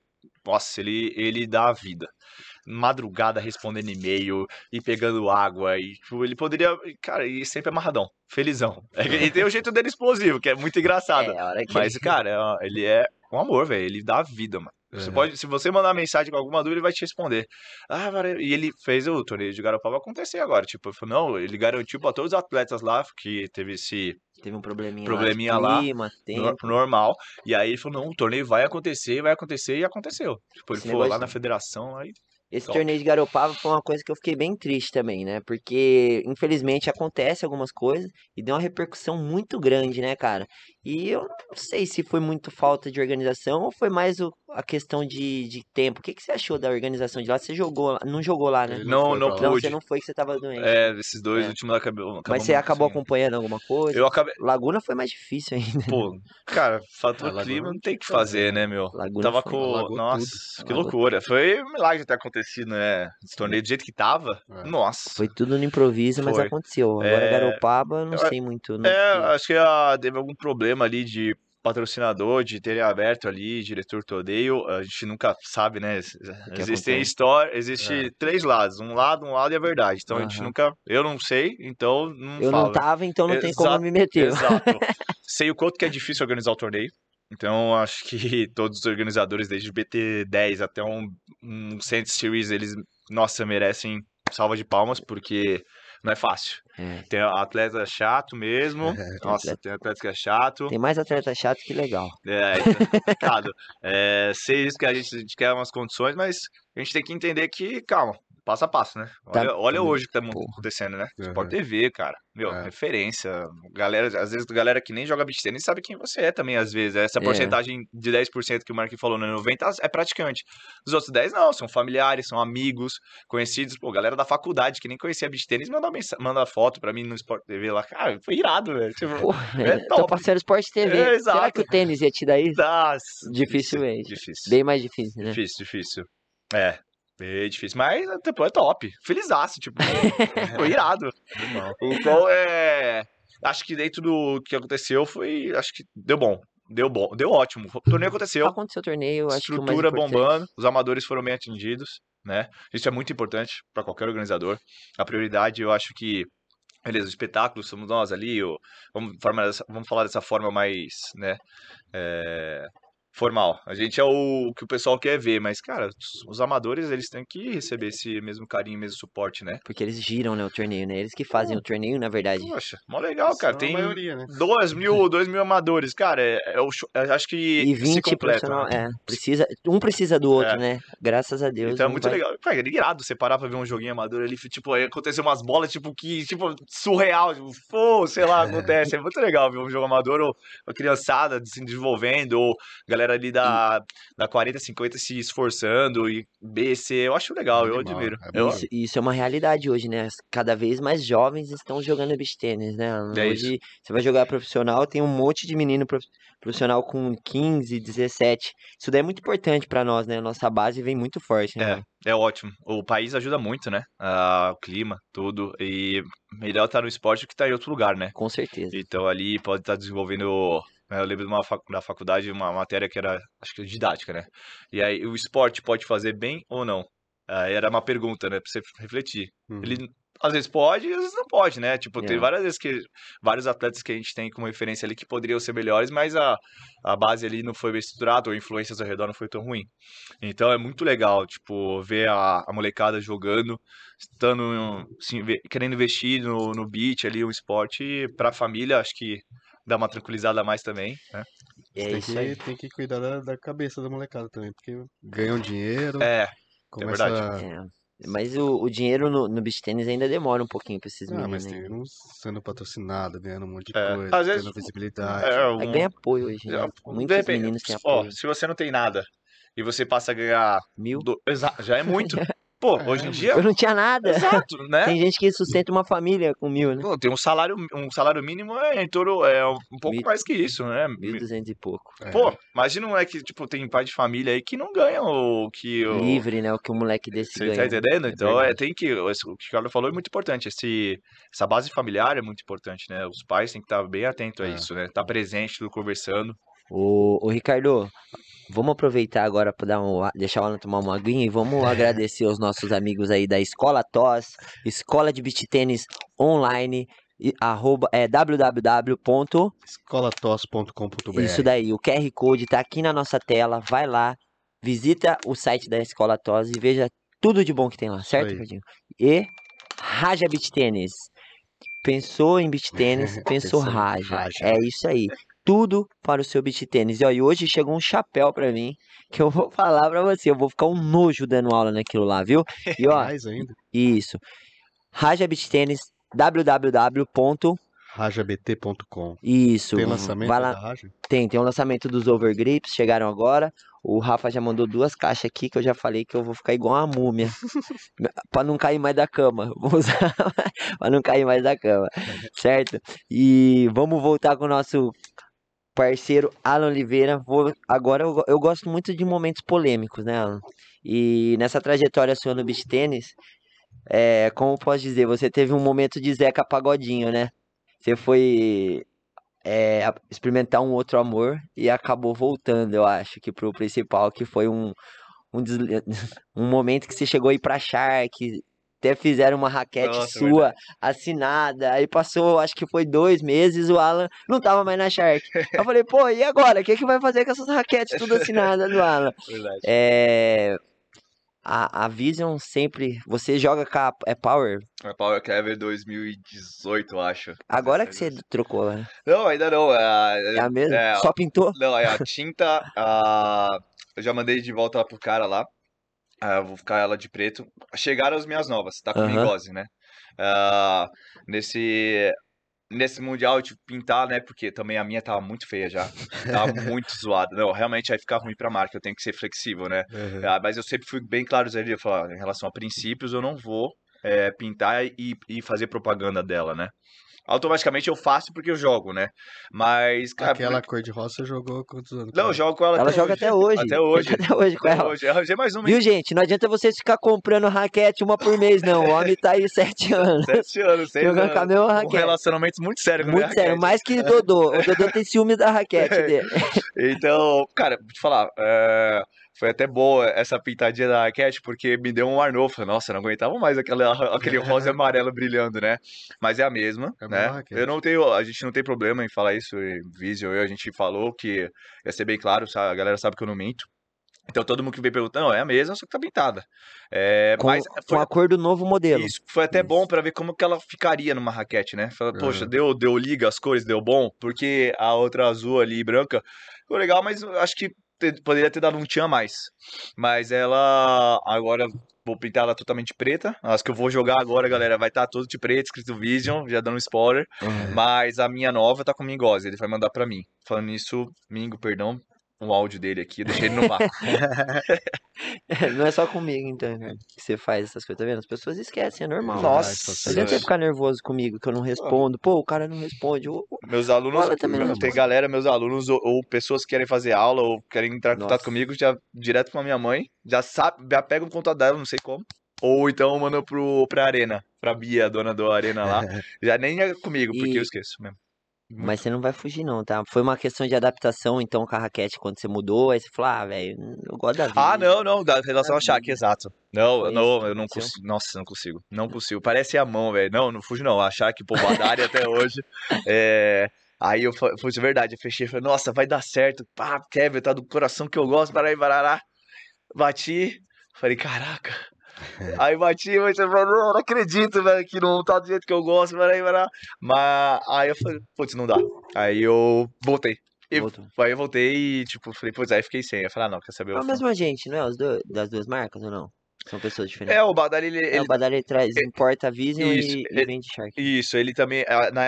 Speaker 3: nossa, ele, ele dá a vida. Madrugada respondendo e-mail e pegando água. E tipo, ele poderia. Cara, e sempre amarradão. Felizão. É E tem o jeito dele explosivo, que é muito [LAUGHS] engraçado.
Speaker 1: É, a hora que
Speaker 3: Mas, cara, é- ele é um amor, velho. Ele dá a vida, mano. Você
Speaker 2: É.
Speaker 3: pode, se você mandar mensagem com alguma dúvida, ele vai te responder. Ah, e ele fez o torneio de Garopaba acontecer agora. Tipo, ele falou, não, ele garantiu pra todos os atletas lá que teve esse
Speaker 1: teve um probleminha,
Speaker 3: Probleminha
Speaker 1: lá, de clima,
Speaker 3: normal. E aí ele falou, não, o torneio vai acontecer, vai acontecer, e aconteceu. Tipo, ele foi lá
Speaker 1: negócio-
Speaker 3: na federação, aí...
Speaker 1: Esse
Speaker 3: Top.
Speaker 1: torneio de Garopaba foi uma coisa que eu fiquei bem triste também, né? Porque, infelizmente, acontece algumas coisas e deu uma repercussão muito grande, né, cara? E eu não sei se foi muito falta de organização ou foi mais o- a questão de, de tempo. O que, que você achou da organização de lá? Você jogou lá, não jogou lá, né?
Speaker 3: Não, não.
Speaker 1: Não,
Speaker 3: pude.
Speaker 1: você não foi que você tava doente.
Speaker 3: É, esses dois
Speaker 1: É.
Speaker 3: últimos acabou,
Speaker 1: Mas você acabou
Speaker 3: assim,
Speaker 1: acompanhando alguma coisa?
Speaker 3: Eu acabei...
Speaker 1: Laguna foi mais difícil ainda.
Speaker 3: Pô, cara, fator
Speaker 2: Laguna
Speaker 3: clima não
Speaker 2: não
Speaker 3: tem o que
Speaker 2: o que
Speaker 3: fazer, né, meu?
Speaker 1: Laguna
Speaker 3: Tava
Speaker 1: foi-
Speaker 3: com... Nossa,
Speaker 2: tudo.
Speaker 3: que loucura. Foi um milagre ter acontecido, né? Esse torneio do jeito que tava.
Speaker 2: É.
Speaker 3: Nossa.
Speaker 1: Foi tudo no improviso, mas
Speaker 3: Foi.
Speaker 1: aconteceu. Agora
Speaker 3: É,
Speaker 1: Garopaba, eu não
Speaker 3: eu-
Speaker 1: sei muito. Não
Speaker 3: É,
Speaker 1: sei.
Speaker 3: acho que ah, teve algum problema ali de patrocinador, de terem aberto ali, diretor torneio, a gente nunca sabe, né? Ex- Existem histórias, existe três lados, um lado, um lado e a verdade. Então a gente nunca, eu não sei, então não
Speaker 1: Eu
Speaker 3: falo.
Speaker 1: não tava, então não tem como me meter.
Speaker 3: Exato. [LAUGHS] Sei o quanto que é difícil organizar o torneio. Então, acho que [LAUGHS] todos os organizadores, desde o BT10 até um, um Cent Series, eles, nossa, merecem salva de palmas, porque não é fácil.
Speaker 1: É,
Speaker 3: Tem atleta chato mesmo. [LAUGHS] Nossa, tem atleta que é chato.
Speaker 1: tem mais atleta chato que legal.
Speaker 3: É, então é complicado. [LAUGHS] É, sei isso que a gente, a gente quer umas condições, mas a gente tem que entender que, calma, passo a passo, né?
Speaker 1: Tá.
Speaker 3: Olha, olha hoje o que tá
Speaker 1: Porra.
Speaker 3: acontecendo, né?
Speaker 2: Aham.
Speaker 3: Sport TV, cara. Meu,
Speaker 2: É.
Speaker 3: referência. Galera, às vezes, galera que nem joga beach tennis sabe quem você é também, às vezes. Essa
Speaker 1: É.
Speaker 3: porcentagem de 10% que o Marquinhos falou, né? 90% é praticante. Os outros 10% não, são familiares, são amigos, conhecidos. Pô, galera da faculdade que nem conhecia beach tennis manda, manda foto pra mim no Sport TV lá. Cara, foi irado, velho. Tipo,
Speaker 1: Pô,
Speaker 3: É
Speaker 1: tô
Speaker 3: top.
Speaker 1: passando Sport TV.
Speaker 3: É,
Speaker 1: Será
Speaker 3: exato.
Speaker 1: que o tênis ia te dar isso?
Speaker 3: nossa,
Speaker 1: Dificilmente.
Speaker 3: Difícil.
Speaker 1: Bem mais difícil, né?
Speaker 3: Difícil, difícil. É, bem difícil. Mas, tipo, é top. Felizaço, tipo, [LAUGHS] foi irado. Então, é... Acho que dentro do que aconteceu foi... Acho que deu bom. Deu bom. Deu ótimo. O torneio aconteceu.
Speaker 1: Aconteceu o torneio, acho que o
Speaker 3: Estrutura
Speaker 1: importante-
Speaker 3: bombando. Os amadores foram bem atingidos, né? Isso é muito importante para qualquer organizador. A prioridade, eu acho que... Beleza, o espetáculo, somos nós ali, o- vamos, dessa- vamos falar dessa forma mais, né, é, formal. A gente é o que o pessoal quer ver, mas, cara, os- amadores, eles têm que receber esse mesmo carinho, mesmo suporte, né?
Speaker 1: Porque eles giram, né, o torneio, né? Eles que fazem o torneio, na verdade.
Speaker 3: Poxa, mó legal, cara. Tem
Speaker 2: maioria, né?
Speaker 3: dois mil, [LAUGHS] dois mil amadores, cara. É, é o show- é, acho que
Speaker 1: E
Speaker 3: se
Speaker 1: 20
Speaker 3: completa.
Speaker 1: profissional,
Speaker 3: né?
Speaker 1: é, precisa, um precisa do outro,
Speaker 3: É.
Speaker 1: né? Graças a Deus.
Speaker 3: Então é muito
Speaker 1: vai-
Speaker 3: legal. Cara, é irado você parar pra ver um joguinho amador ali, tipo, aí aconteceu umas bolas, tipo, que, tipo, surreal, tipo, pô, sei lá, [LAUGHS] acontece. É muito legal ver um jogo amador, ou a criançada se desenvolvendo, ou galera ali da, da 40, 50 se esforçando, e B, C, eu acho legal, eu
Speaker 2: Animal,
Speaker 3: admiro.
Speaker 2: é
Speaker 3: Eu-.
Speaker 1: Isso, isso é uma realidade hoje, né? Cada vez mais jovens estão jogando beach tênis, né?
Speaker 3: É
Speaker 1: hoje você vai jogar profissional, tem um monte de menino prof- profissional com 15, 17. Isso daí é muito importante pra nós, né? Nossa base vem muito forte, né?
Speaker 3: É. É ótimo. O país ajuda muito, né? Ah, o clima, tudo. E melhor estar no esporte do que estar em outro lugar, né?
Speaker 1: Com certeza.
Speaker 3: Então ali pode estar desenvolvendo. Né, Eu lembro de uma da faculdade, uma matéria que era, acho que didática, né? E aí o esporte pode fazer bem ou não? Era uma pergunta, né? Pra você refletir.
Speaker 2: Uhum.
Speaker 3: Ele às vezes pode e às vezes não pode, né? Tipo, tem
Speaker 1: É.
Speaker 3: várias vezes que vários atletas que a gente tem como referência ali que poderiam ser melhores, mas a, a base ali não foi bem estruturada, ou influências ao redor não foi tão ruim. Então é muito legal, tipo, ver a, a molecada jogando, estando, assim, querendo investir no, no beat ali, um esporte pra família, acho que dá uma tranquilizada a mais também, né?
Speaker 1: É
Speaker 2: tem,
Speaker 1: isso aí.
Speaker 2: que, tem que cuidar da, da cabeça da molecada também, porque ganham dinheiro,
Speaker 3: É,
Speaker 2: começa
Speaker 3: verdade.
Speaker 2: a...
Speaker 1: É. Mas o, o dinheiro no, no beach tênis ainda demora um pouquinho pra esses
Speaker 2: Ah,
Speaker 1: meninos.
Speaker 2: mas
Speaker 1: né?
Speaker 2: tem uns sendo patrocinado, ganhando um monte de
Speaker 3: É,
Speaker 2: coisa,
Speaker 3: às vezes-
Speaker 2: tendo visibilidade.
Speaker 3: é
Speaker 1: Aí
Speaker 3: um-
Speaker 1: ganha apoio hoje, né?
Speaker 3: é,
Speaker 1: Muitos
Speaker 3: repente,
Speaker 1: meninos têm
Speaker 3: ó,
Speaker 1: apoio.
Speaker 3: se você não tem nada e você passa a ganhar
Speaker 1: Mil?
Speaker 3: do- Exa- já é muito. [LAUGHS] Pô,
Speaker 2: É,
Speaker 3: hoje em dia,
Speaker 1: Eu não tinha nada.
Speaker 3: exato, né?
Speaker 1: Tem gente que sustenta uma família com mil, né?
Speaker 3: Pô, tem um salário, um salário mínimo é em torno, é um pouco
Speaker 1: Mil-
Speaker 3: mais que isso, né?
Speaker 1: Mil duzentos e pouco.
Speaker 2: É.
Speaker 3: Pô, imagina um moleque, tipo, tem pai de família aí que não ganha o que o...
Speaker 1: Livre, né? O que o moleque desse
Speaker 3: Você
Speaker 1: ganha.
Speaker 3: tá entendendo? Então, é, tem que. O que o Carlos falou é muito importante. Esse, essa base familiar é muito importante, né? Os pais têm que estar bem atentos a
Speaker 2: É.
Speaker 3: isso, né? Estar presente, tudo conversando.
Speaker 1: Ô, ô, Ricardo, vamos aproveitar agora para dar um, deixar o Alan tomar uma aguinha e vamos [LAUGHS] agradecer aos nossos amigos aí da Escola TOS, Escola de Beach Tênis Online, e arroba, é www.
Speaker 2: escolatos.com.br
Speaker 1: Isso daí, o QR Code tá aqui na nossa tela, vai lá, visita o site da Escola TOS e veja tudo de bom que tem lá, certo,
Speaker 2: aí.
Speaker 1: Ricardinho? E Raja Beach Tênis. Pensou em beach tênis, [LAUGHS] pensou
Speaker 2: Pensou
Speaker 1: Raja.
Speaker 2: Raja.
Speaker 1: É isso aí. Tudo para o seu beach tênis. E, ó, e hoje chegou um chapéu pra mim, que eu vou [LAUGHS] falar pra você, eu vou ficar um nojo dando aula naquilo lá, viu? E ó, [LAUGHS]
Speaker 2: Mais ainda,
Speaker 1: isso. Raja Beach Tênis, www.
Speaker 2: rajabt.com.
Speaker 1: Isso.
Speaker 2: Tem lançamento
Speaker 1: vai lá,
Speaker 2: da Raja?
Speaker 1: tem, tem o lançamento dos overgrips, chegaram agora. O Rafa já mandou duas caixas aqui que eu já falei que eu vou ficar igual uma múmia. [LAUGHS] pra não cair mais da cama. Vou usar pra não cair mais da cama. Certo? E vamos voltar com o nosso parceiro Alan Oliveira. Vou, agora eu, eu gosto muito de momentos polêmicos, né, Alan? E nessa trajetória sua no beach tênis, é, como posso dizer, você teve um momento de Zeca Pagodinho, né? Você foi é, experimentar um outro amor e acabou voltando, eu acho, que pro principal, que foi um, um, [LAUGHS] um momento que você chegou aí pra Shark, até fizeram uma raquete
Speaker 3: Nossa, é
Speaker 1: sua assinada, aí passou, acho que foi dois meses, o Alan não tava mais na Shark. Eu falei, pô, e agora? O que, que vai fazer com essas raquetes tudo assinadas do Alan? [LAUGHS]
Speaker 3: Verdade.
Speaker 1: É... A, a Vision sempre. Você joga com a é Power?
Speaker 3: A Power Clever 2018, eu acho.
Speaker 1: Agora que você trocou, né?
Speaker 3: Não, ainda não. É,
Speaker 1: É a mesma?
Speaker 3: é,
Speaker 1: Só pintou?
Speaker 3: Não, é a tinta. a- Eu já mandei de volta pro cara lá. Ah, eu vou ficar ela de preto. Chegaram as minhas novas, tá com mingose, né? Ah, nesse. Nesse mundial de pintar, né? Porque também a minha tava muito feia já. Tava [LAUGHS] muito zoada. Não, realmente aí fica ruim pra marca. Eu tenho que ser flexível, né?
Speaker 2: Uhum.
Speaker 3: Mas eu sempre fui bem claro eu falo, ó, em relação a princípios, eu não vou eh, pintar e, e fazer propaganda dela, né? Automaticamente eu faço porque eu jogo, né? Mas, cara,
Speaker 2: Aquela cor de rosa você jogou quantos anos?
Speaker 3: não, eu jogo com ela,
Speaker 1: Ela
Speaker 3: até
Speaker 1: joga
Speaker 3: hoje.
Speaker 1: até hoje.
Speaker 3: Até hoje.
Speaker 1: Até hoje com
Speaker 3: Até
Speaker 1: ela.
Speaker 3: hoje. Eu arranjei mais uma
Speaker 1: Viu, gente? Não adianta vocês ficar comprando raquete uma por mês, não. O homem tá aí sete [LAUGHS] anos.
Speaker 3: sete anos, seis
Speaker 1: Jogando
Speaker 3: anos.
Speaker 1: com a mesma
Speaker 3: Um
Speaker 1: raquete.
Speaker 3: relacionamento muito sério com
Speaker 1: Muito sério, mais que Dodô. O Dodô tem ciúme da raquete [LAUGHS] dele.
Speaker 3: Então, cara, vou te falar, é, foi até boa essa pintadinha da raquete, porque me deu um ar novo. Falei, Nossa, não aguentava mais aquela, [LAUGHS] aquele rosa e amarelo brilhando, né? Mas é a mesma,
Speaker 2: É a
Speaker 3: né?
Speaker 2: mesma raquete.
Speaker 3: Eu não tenho, a gente não tem problema em falar isso, e Vision, eu, a gente falou que ia ser bem claro, sabe? a galera sabe que eu não minto. Então todo mundo que vem perguntando, não, é a mesma, só que tá pintada. É,
Speaker 1: Com,
Speaker 3: mas
Speaker 1: com
Speaker 3: foi,
Speaker 1: a cor do novo modelo.
Speaker 3: isso, foi até bom
Speaker 1: Isso.
Speaker 3: pra ver como que ela ficaria numa raquete, né? Fala, poxa,
Speaker 2: Aham.
Speaker 3: deu, deu liga, as cores deu bom, porque a outra azul ali e branca ficou legal, mas acho que te- poderia ter dado um tchan a mais. Mas ela agora vou pintar ela totalmente preta. As que eu vou jogar agora, galera, vai estar tudo de preto, escrito Vision, já dando um spoiler.
Speaker 1: Uhum.
Speaker 3: Mas a minha nova tá com Mingose, ele vai mandar pra mim. Falando nisso, Mingo, perdão, o áudio dele aqui, eu deixei ele no vácuo. [LAUGHS]
Speaker 1: Não é só comigo, então, cara, que você faz essas coisas, tá vendo? As pessoas esquecem, é normal.
Speaker 3: Nossa,
Speaker 1: Não adianta você ficar nervoso comigo que eu não respondo. Pô, o cara não responde.
Speaker 3: Meus alunos,
Speaker 1: também, né,
Speaker 3: tem galera, meus alunos ou, ou pessoas que querem fazer aula ou querem entrar em contato
Speaker 1: Nossa.
Speaker 3: comigo, já direto com a minha mãe, já sabe, já pega o contato dela, não sei como. Ou então manda pro, pra Arena, pra Bia, a dona da Arena lá. [LAUGHS] já nem é comigo, porque
Speaker 1: E-
Speaker 3: eu esqueço mesmo.
Speaker 1: Mas você não vai fugir, não, tá? Foi uma questão de adaptação, então, com a raquete quando você mudou. Aí você falou, ah, velho, eu gosto da vida.
Speaker 3: Ah, não, não, da relação ao
Speaker 1: vida.
Speaker 3: exato. Não,
Speaker 1: Foi
Speaker 3: não,
Speaker 1: isso
Speaker 3: eu não consigo. Nossa, não consigo. Não consigo. Parece a mão, velho. Não, não fujo não. A Shaq, pô, Badari até hoje. É... Aí eu foi de verdade, eu fechei, falei, nossa, vai dar certo. Pá, Kevin, tá do coração que eu gosto, para aí, barará. Bati, falei, caraca. [LAUGHS] Aí bati, mas eu falei, não, não acredito, velho, que não tá do jeito que eu gosto, para aí. Mas aí eu falei, putz, não dá. Aí eu voltei. E
Speaker 1: Voltou.
Speaker 3: aí eu voltei e, tipo, falei, putz, aí fiquei sem. Eu falei, ah, não, quer saber?
Speaker 1: É
Speaker 3: eu
Speaker 1: o mesmo agente, não é? Os dois, das duas marcas ou não? São pessoas diferentes.
Speaker 3: É, o Badari, ele,
Speaker 1: É,
Speaker 3: ele
Speaker 1: o Badar ele traz, importa a Vision
Speaker 3: Isso,
Speaker 1: e, e
Speaker 3: ele-
Speaker 1: vende Shark.
Speaker 3: Isso, ele também.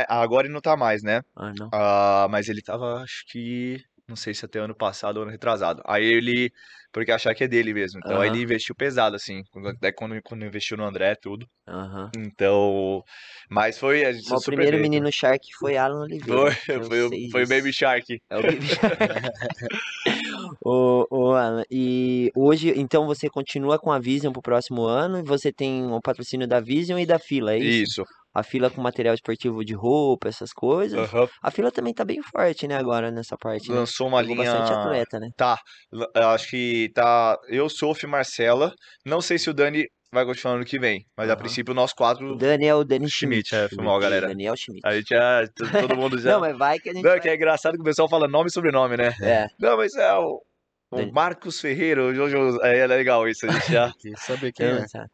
Speaker 3: Agora ele não tá mais, né?
Speaker 1: Ah, não.
Speaker 3: Ah, mas ele tava, acho que. Não sei se até ano passado ou ano retrasado. Aí ele. Porque achar que é dele mesmo. Então
Speaker 1: Aham.
Speaker 3: ele investiu pesado, assim. Até quando, quando investiu no André, tudo.
Speaker 1: Aham.
Speaker 3: Então. Mas foi. A gente
Speaker 1: o primeiro
Speaker 3: bem,
Speaker 1: menino Shark foi Alan Oliveira.
Speaker 3: Foi, foi, o- foi o. Baby Shark.
Speaker 1: É o Baby Shark. [LAUGHS] ô, Alan, e hoje, então, você continua com a Vision pro próximo ano e você tem o patrocínio da Vision e da Fila, é isso?
Speaker 3: Isso.
Speaker 1: A Fila com material esportivo de roupa, essas coisas.
Speaker 3: aham.
Speaker 1: A Fila também tá bem forte, né, agora, nessa parte, né?
Speaker 3: Lançou uma
Speaker 1: Pegou
Speaker 3: linha.
Speaker 1: bastante atleta, né?
Speaker 3: Tá. Acho que tá. Eu, Sophie, Marcela. Não sei se o Dani vai continuar ano que vem. Mas a
Speaker 1: Aham.
Speaker 3: princípio nós quatro.
Speaker 1: O Dani é o
Speaker 3: Schmidt,
Speaker 1: Schmidt.
Speaker 3: é, foi mal, galera.
Speaker 1: Daniel Schmidt.
Speaker 3: A gente já. t- Todo mundo já. [LAUGHS]
Speaker 1: Não, mas vai que a gente
Speaker 3: Não,
Speaker 1: vai...
Speaker 3: que é engraçado que o pessoal fala nome e sobrenome, né?
Speaker 1: É,
Speaker 3: Não, mas é o, o Marcos Ferreira, o Jojo. É, é legal isso. A gente já.
Speaker 2: Saber quem
Speaker 1: tem
Speaker 2: é.
Speaker 1: lançado.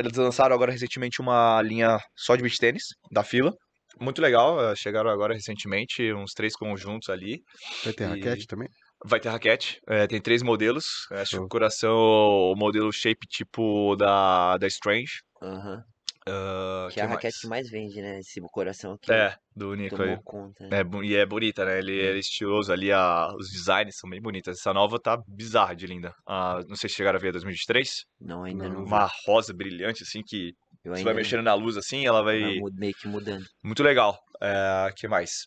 Speaker 3: Eles lançaram agora recentemente uma linha só de beach tênis, da fila. Muito legal. eh, Chegaram agora recentemente, uns três conjuntos ali.
Speaker 2: Vai ter
Speaker 3: E-
Speaker 2: raquete também?
Speaker 3: Vai ter raquete, eh, tem três modelos. Acho que o coração, o modelo shape tipo da, da Strange.
Speaker 1: Aham. Que é a
Speaker 3: que
Speaker 1: raquete que
Speaker 3: mais?
Speaker 1: mais vende, né? Esse coração que
Speaker 3: É, do Nico aí.
Speaker 1: conta. né?
Speaker 3: É, bu- e é bonita, né? Ele é estiloso ali, a, os designs são bem bonitos. Essa nova tá bizarra de linda. Ah, não sei se chegaram a ver a 2023.
Speaker 1: Não, ainda
Speaker 2: Não,
Speaker 1: não. vi.
Speaker 3: Uma rosa brilhante, assim, que
Speaker 1: Eu
Speaker 3: você vai
Speaker 1: não-
Speaker 3: mexendo na luz assim, ela
Speaker 1: vai. mu- meio que mudando.
Speaker 3: Muito legal. É, que mais?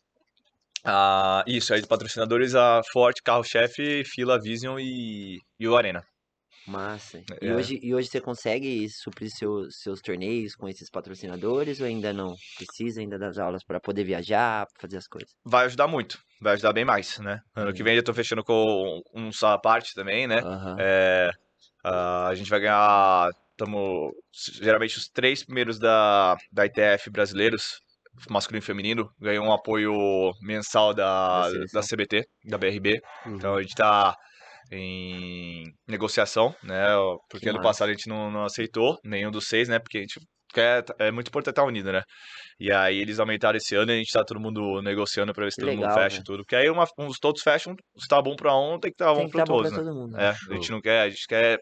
Speaker 3: Ah, isso, aí de patrocinadores, a Forte, Carro-Chefe, Fila, Vision e, e o Arena.
Speaker 1: Massa. E,
Speaker 3: É.
Speaker 1: hoje, e hoje você consegue suprir seus, seus torneios com esses patrocinadores ou ainda não? Precisa ainda das aulas para poder viajar, pra fazer as coisas?
Speaker 3: Vai ajudar muito, vai ajudar bem mais, né? Ano que
Speaker 1: Uhum.
Speaker 3: vem eu tô fechando com um só parte também, né?
Speaker 1: Aham.
Speaker 3: É, a gente vai ganhar, tamo, geralmente os três primeiros da, da ITF brasileiros, masculino e feminino, ganham um apoio mensal da,
Speaker 1: Da
Speaker 3: da CBT, da BRB.
Speaker 2: Uhum.
Speaker 3: Então a gente tá em negociação, né? Porque
Speaker 1: Que
Speaker 3: ano
Speaker 1: massa.
Speaker 3: passado a gente não, não aceitou nenhum dos seis, né? Porque a gente quer, é muito importante estar unido, né? E aí eles aumentaram esse ano e a gente tá todo mundo negociando pra ver se todo mundo
Speaker 1: legal,
Speaker 3: fecha
Speaker 1: velho.
Speaker 3: tudo. Porque aí uma, uns todos fecham, se tá bom pra um, tem que estar bom
Speaker 1: Tem que
Speaker 3: pra
Speaker 1: bom
Speaker 3: todos,
Speaker 1: pra
Speaker 3: né?
Speaker 1: todo mundo.
Speaker 3: É, a gente não quer, a gente quer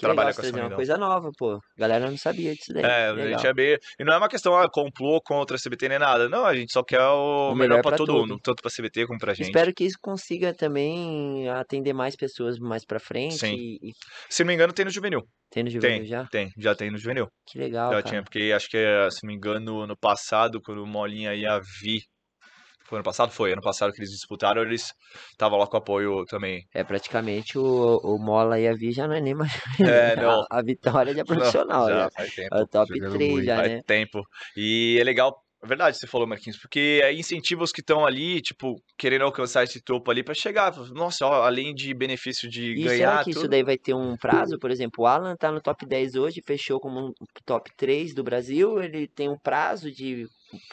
Speaker 1: Que legal
Speaker 3: trabalhar
Speaker 1: você
Speaker 3: com essa
Speaker 1: trazer uma
Speaker 3: união.
Speaker 1: coisa nova, pô. A galera não sabia disso daí.
Speaker 3: É, a
Speaker 1: Legal.
Speaker 3: gente é bem. E não é uma questão, ah, complô contra a CBT nem nada. Não, a gente só quer o,
Speaker 1: O
Speaker 3: melhor,
Speaker 1: melhor
Speaker 3: pra
Speaker 1: pra
Speaker 3: todo mundo, tanto pra CBT como pra gente.
Speaker 1: Espero que isso consiga também atender mais pessoas mais pra frente.
Speaker 3: Sim.
Speaker 1: E,
Speaker 3: Se não me engano, tem no juvenil.
Speaker 1: tem no juvenil
Speaker 3: Tem,
Speaker 1: já?
Speaker 3: tem, já tem no juvenil.
Speaker 1: Que legal,
Speaker 3: Já
Speaker 1: cara.
Speaker 3: tinha, porque acho que, se não me engano, ano passado, quando o Molinha e a Vi. Foi ano passado? Foi. Ano passado que eles disputaram, eles estavam lá com apoio também.
Speaker 1: É praticamente o, o Mola e a Vi já não é nem mais. [LAUGHS]
Speaker 3: É, [LAUGHS] não.
Speaker 1: A, a vitória já é profissional,
Speaker 3: já,
Speaker 1: já.
Speaker 3: faz tempo.
Speaker 1: É o top
Speaker 2: jogando
Speaker 1: 3
Speaker 2: muito.
Speaker 1: já,
Speaker 3: faz
Speaker 1: né?
Speaker 3: tempo. E é legal É verdade, você falou, Marquinhos, porque é incentiva os que estão ali, tipo, querendo alcançar esse topo ali pra chegar. Nossa, ó, além de benefício de
Speaker 1: E
Speaker 3: ganhar.
Speaker 1: será que isso
Speaker 3: tudo-
Speaker 1: daí vai ter um prazo? Por exemplo, o Alan tá no top 10 hoje, fechou como um top 3 do Brasil, ele tem um prazo de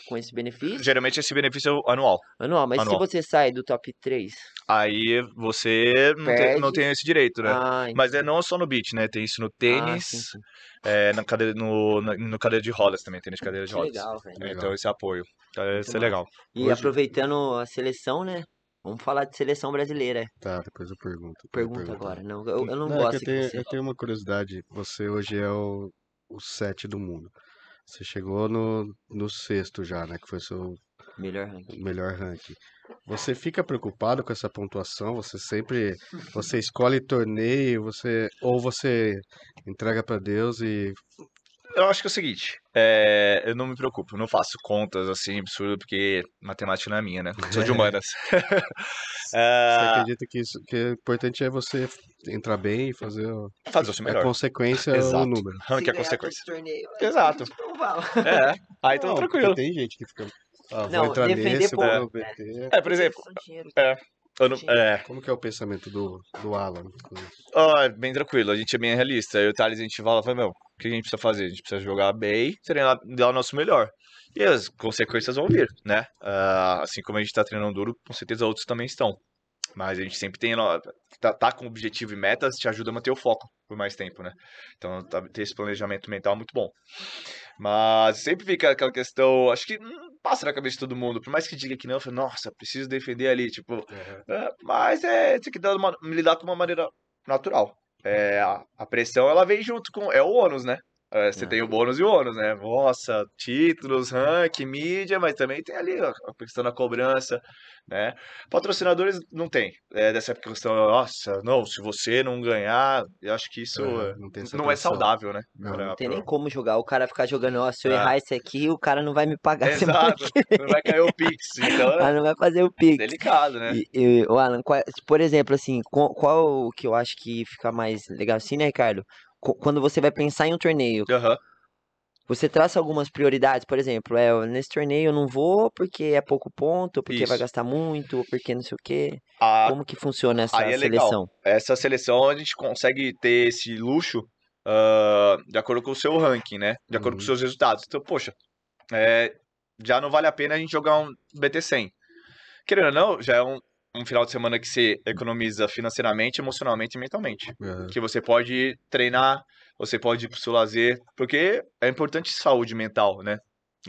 Speaker 1: com esse benefício
Speaker 3: Geralmente esse benefício é anual.
Speaker 1: anual, mas
Speaker 3: Anual.
Speaker 1: se você sai do top 3,
Speaker 3: Aí você não tem, não tem esse direito, né?
Speaker 1: ah,
Speaker 3: Mas é não só no beat, né? Tem isso no
Speaker 1: ah,
Speaker 3: tênis,
Speaker 1: sim, sim.
Speaker 3: é, na cadeira, no, na- no cadeira de rodas também, tênis de cadeira de rodas.
Speaker 1: legal, velho.
Speaker 2: Legal.
Speaker 3: Então esse apoio. Então, isso é legal.
Speaker 1: E
Speaker 2: Hoje-
Speaker 1: aproveitando a seleção, né? Vamos falar de seleção brasileira.
Speaker 2: Tá, depois eu pergunto. eu
Speaker 1: Pergunta
Speaker 2: pergunto.
Speaker 1: agora. Não, eu, eu não,
Speaker 2: é que
Speaker 1: gosto
Speaker 2: eu
Speaker 1: que
Speaker 2: tenho,
Speaker 1: você.
Speaker 2: eu tenho uma curiosidade. Você hoje é o, o sete do mundo. Você chegou no, no sexto já, né? Que foi seu
Speaker 1: Melhor ranking.
Speaker 2: melhor ranking. Você fica preocupado com essa pontuação? Você sempre, você escolhe torneio, você ou você entrega pra Deus e
Speaker 3: Eu acho que é o seguinte, é, eu não me preocupo, eu não faço contas assim, absurdo, porque matemática não é minha, né? Sou de [LAUGHS] humanas.
Speaker 2: você
Speaker 3: É, [LAUGHS]
Speaker 2: acredita que isso que é importante é você entrar bem e fazer o-
Speaker 3: fazer o seu
Speaker 2: a
Speaker 3: melhor.
Speaker 2: consequência é o
Speaker 3: Exato.
Speaker 2: número.
Speaker 3: Ranking é consequência.
Speaker 1: Torneio,
Speaker 3: Exato. É, aí então
Speaker 2: porque
Speaker 3: tranquilo.
Speaker 2: Tem gente que fica, ah, vou
Speaker 1: Não,
Speaker 2: entrar
Speaker 1: defender
Speaker 2: nesse,
Speaker 1: pouco,
Speaker 2: vou? BT.
Speaker 3: É, por exemplo, eu não- é,
Speaker 2: Como que é o pensamento do, do Alan?
Speaker 3: é bem tranquilo, a gente é bem realista. Eu e o Thales, a gente fala, fala, meu, o que a gente precisa fazer? A gente precisa jogar bem, treinar, dar o nosso melhor. E as consequências vão vir, né? Ah, assim como a gente tá treinando duro, com certeza outros também estão. Mas a gente sempre tem, tá, tá com objetivo e metas, te ajuda a manter o foco por mais tempo, né? Então, tá- ter esse planejamento mental é muito bom. Mas sempre fica aquela questão, acho que hum, passa na cabeça de todo mundo, por mais que diga que não, eu falo, nossa, preciso defender ali, tipo, é, mas é, tem que dar uma, lidar com uma maneira natural. É, a, a pressão, ela vem junto com, é o ônus, né? É, você
Speaker 1: É.
Speaker 3: tem o bônus e o ônus, né? Nossa, títulos, ranking, mídia, mas também tem ali ó, a questão da cobrança, né? Patrocinadores não tem. É, dessa questão, nossa, não, se você não ganhar, eu acho que isso
Speaker 2: É,
Speaker 3: é,
Speaker 2: não
Speaker 3: não é saudável, né?
Speaker 2: Não,
Speaker 3: Pra-
Speaker 1: Não tem
Speaker 3: pra-
Speaker 1: nem como jogar. O cara ficar jogando, ó, se eu
Speaker 3: Ah.
Speaker 1: errar esse aqui, o cara não vai me pagar
Speaker 3: Exato, não vai cair o Pix, [LAUGHS] então
Speaker 1: Ah,
Speaker 3: é
Speaker 1: não vai fazer o pique.
Speaker 3: delicado, né?
Speaker 1: E, e, ô, Alan, qual- por exemplo, assim, qual, qual que eu acho que fica mais legal assim, né, Ricardo? Qu- Quando você vai pensar em um torneio, você traça algumas prioridades, por exemplo, é, nesse torneio eu não vou porque é pouco ponto, ou porque vai
Speaker 3: Isso.
Speaker 1: gastar muito, ou porque não sei o quê.
Speaker 3: A-
Speaker 1: Como que funciona essa
Speaker 3: é legal.
Speaker 1: seleção?
Speaker 3: essa seleção a gente consegue ter esse luxo ah, de acordo com o seu ranking, né? De acordo com os
Speaker 2: Uhum.
Speaker 3: seus resultados. Então, poxa, é, já não vale a pena a gente jogar um BT100. Querendo ou não, já é um, um final de semana que você economiza financeiramente, emocionalmente e mentalmente.
Speaker 2: É,
Speaker 3: Que você pode treinar, você pode ir pro seu lazer, porque é importante saúde mental, né?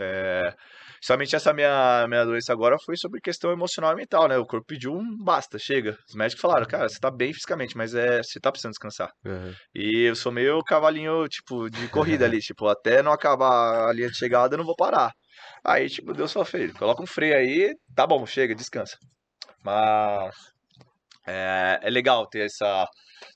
Speaker 3: É, somente essa minha, minha doença agora foi sobre questão emocional e mental, né? O corpo pediu um basta, chega. Os médicos falaram, cara, você tá bem fisicamente, mas é, você tá precisando descansar.
Speaker 2: é.
Speaker 3: E eu sou meio cavalinho, tipo, de corrida ali, [LAUGHS] tipo, até não acabar a linha de chegada eu não vou parar. Aí, tipo, Deus só fez, coloca um freio aí, tá bom, chega, descansa. Mas é, é legal ter essa.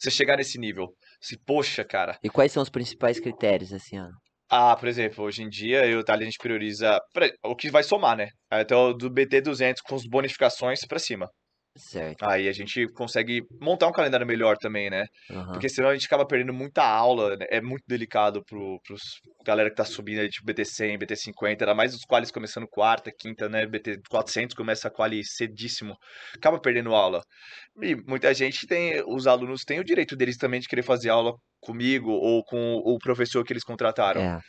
Speaker 3: Você chegar nesse nível. Se, poxa, cara.
Speaker 1: E quais são os principais critérios, assim, ó?
Speaker 3: Ah, por exemplo, hoje em dia eu a gente prioriza pra- o que vai somar, né? Então, do BT200 com as bonificações pra cima.
Speaker 1: Certo.
Speaker 3: Aí a gente consegue montar um calendário melhor também, né?
Speaker 1: aham.
Speaker 3: Porque senão a gente acaba perdendo muita aula, né? É muito delicado pro, pros galera que tá subindo aí, tipo BT100, BT50, ainda mais os qualis começando quarta, quinta, né? BT400 começa a quali cedíssimo. Acaba perdendo aula. E muita gente tem, os alunos têm o direito deles também de querer fazer aula comigo ou com o professor que eles contrataram.
Speaker 1: É.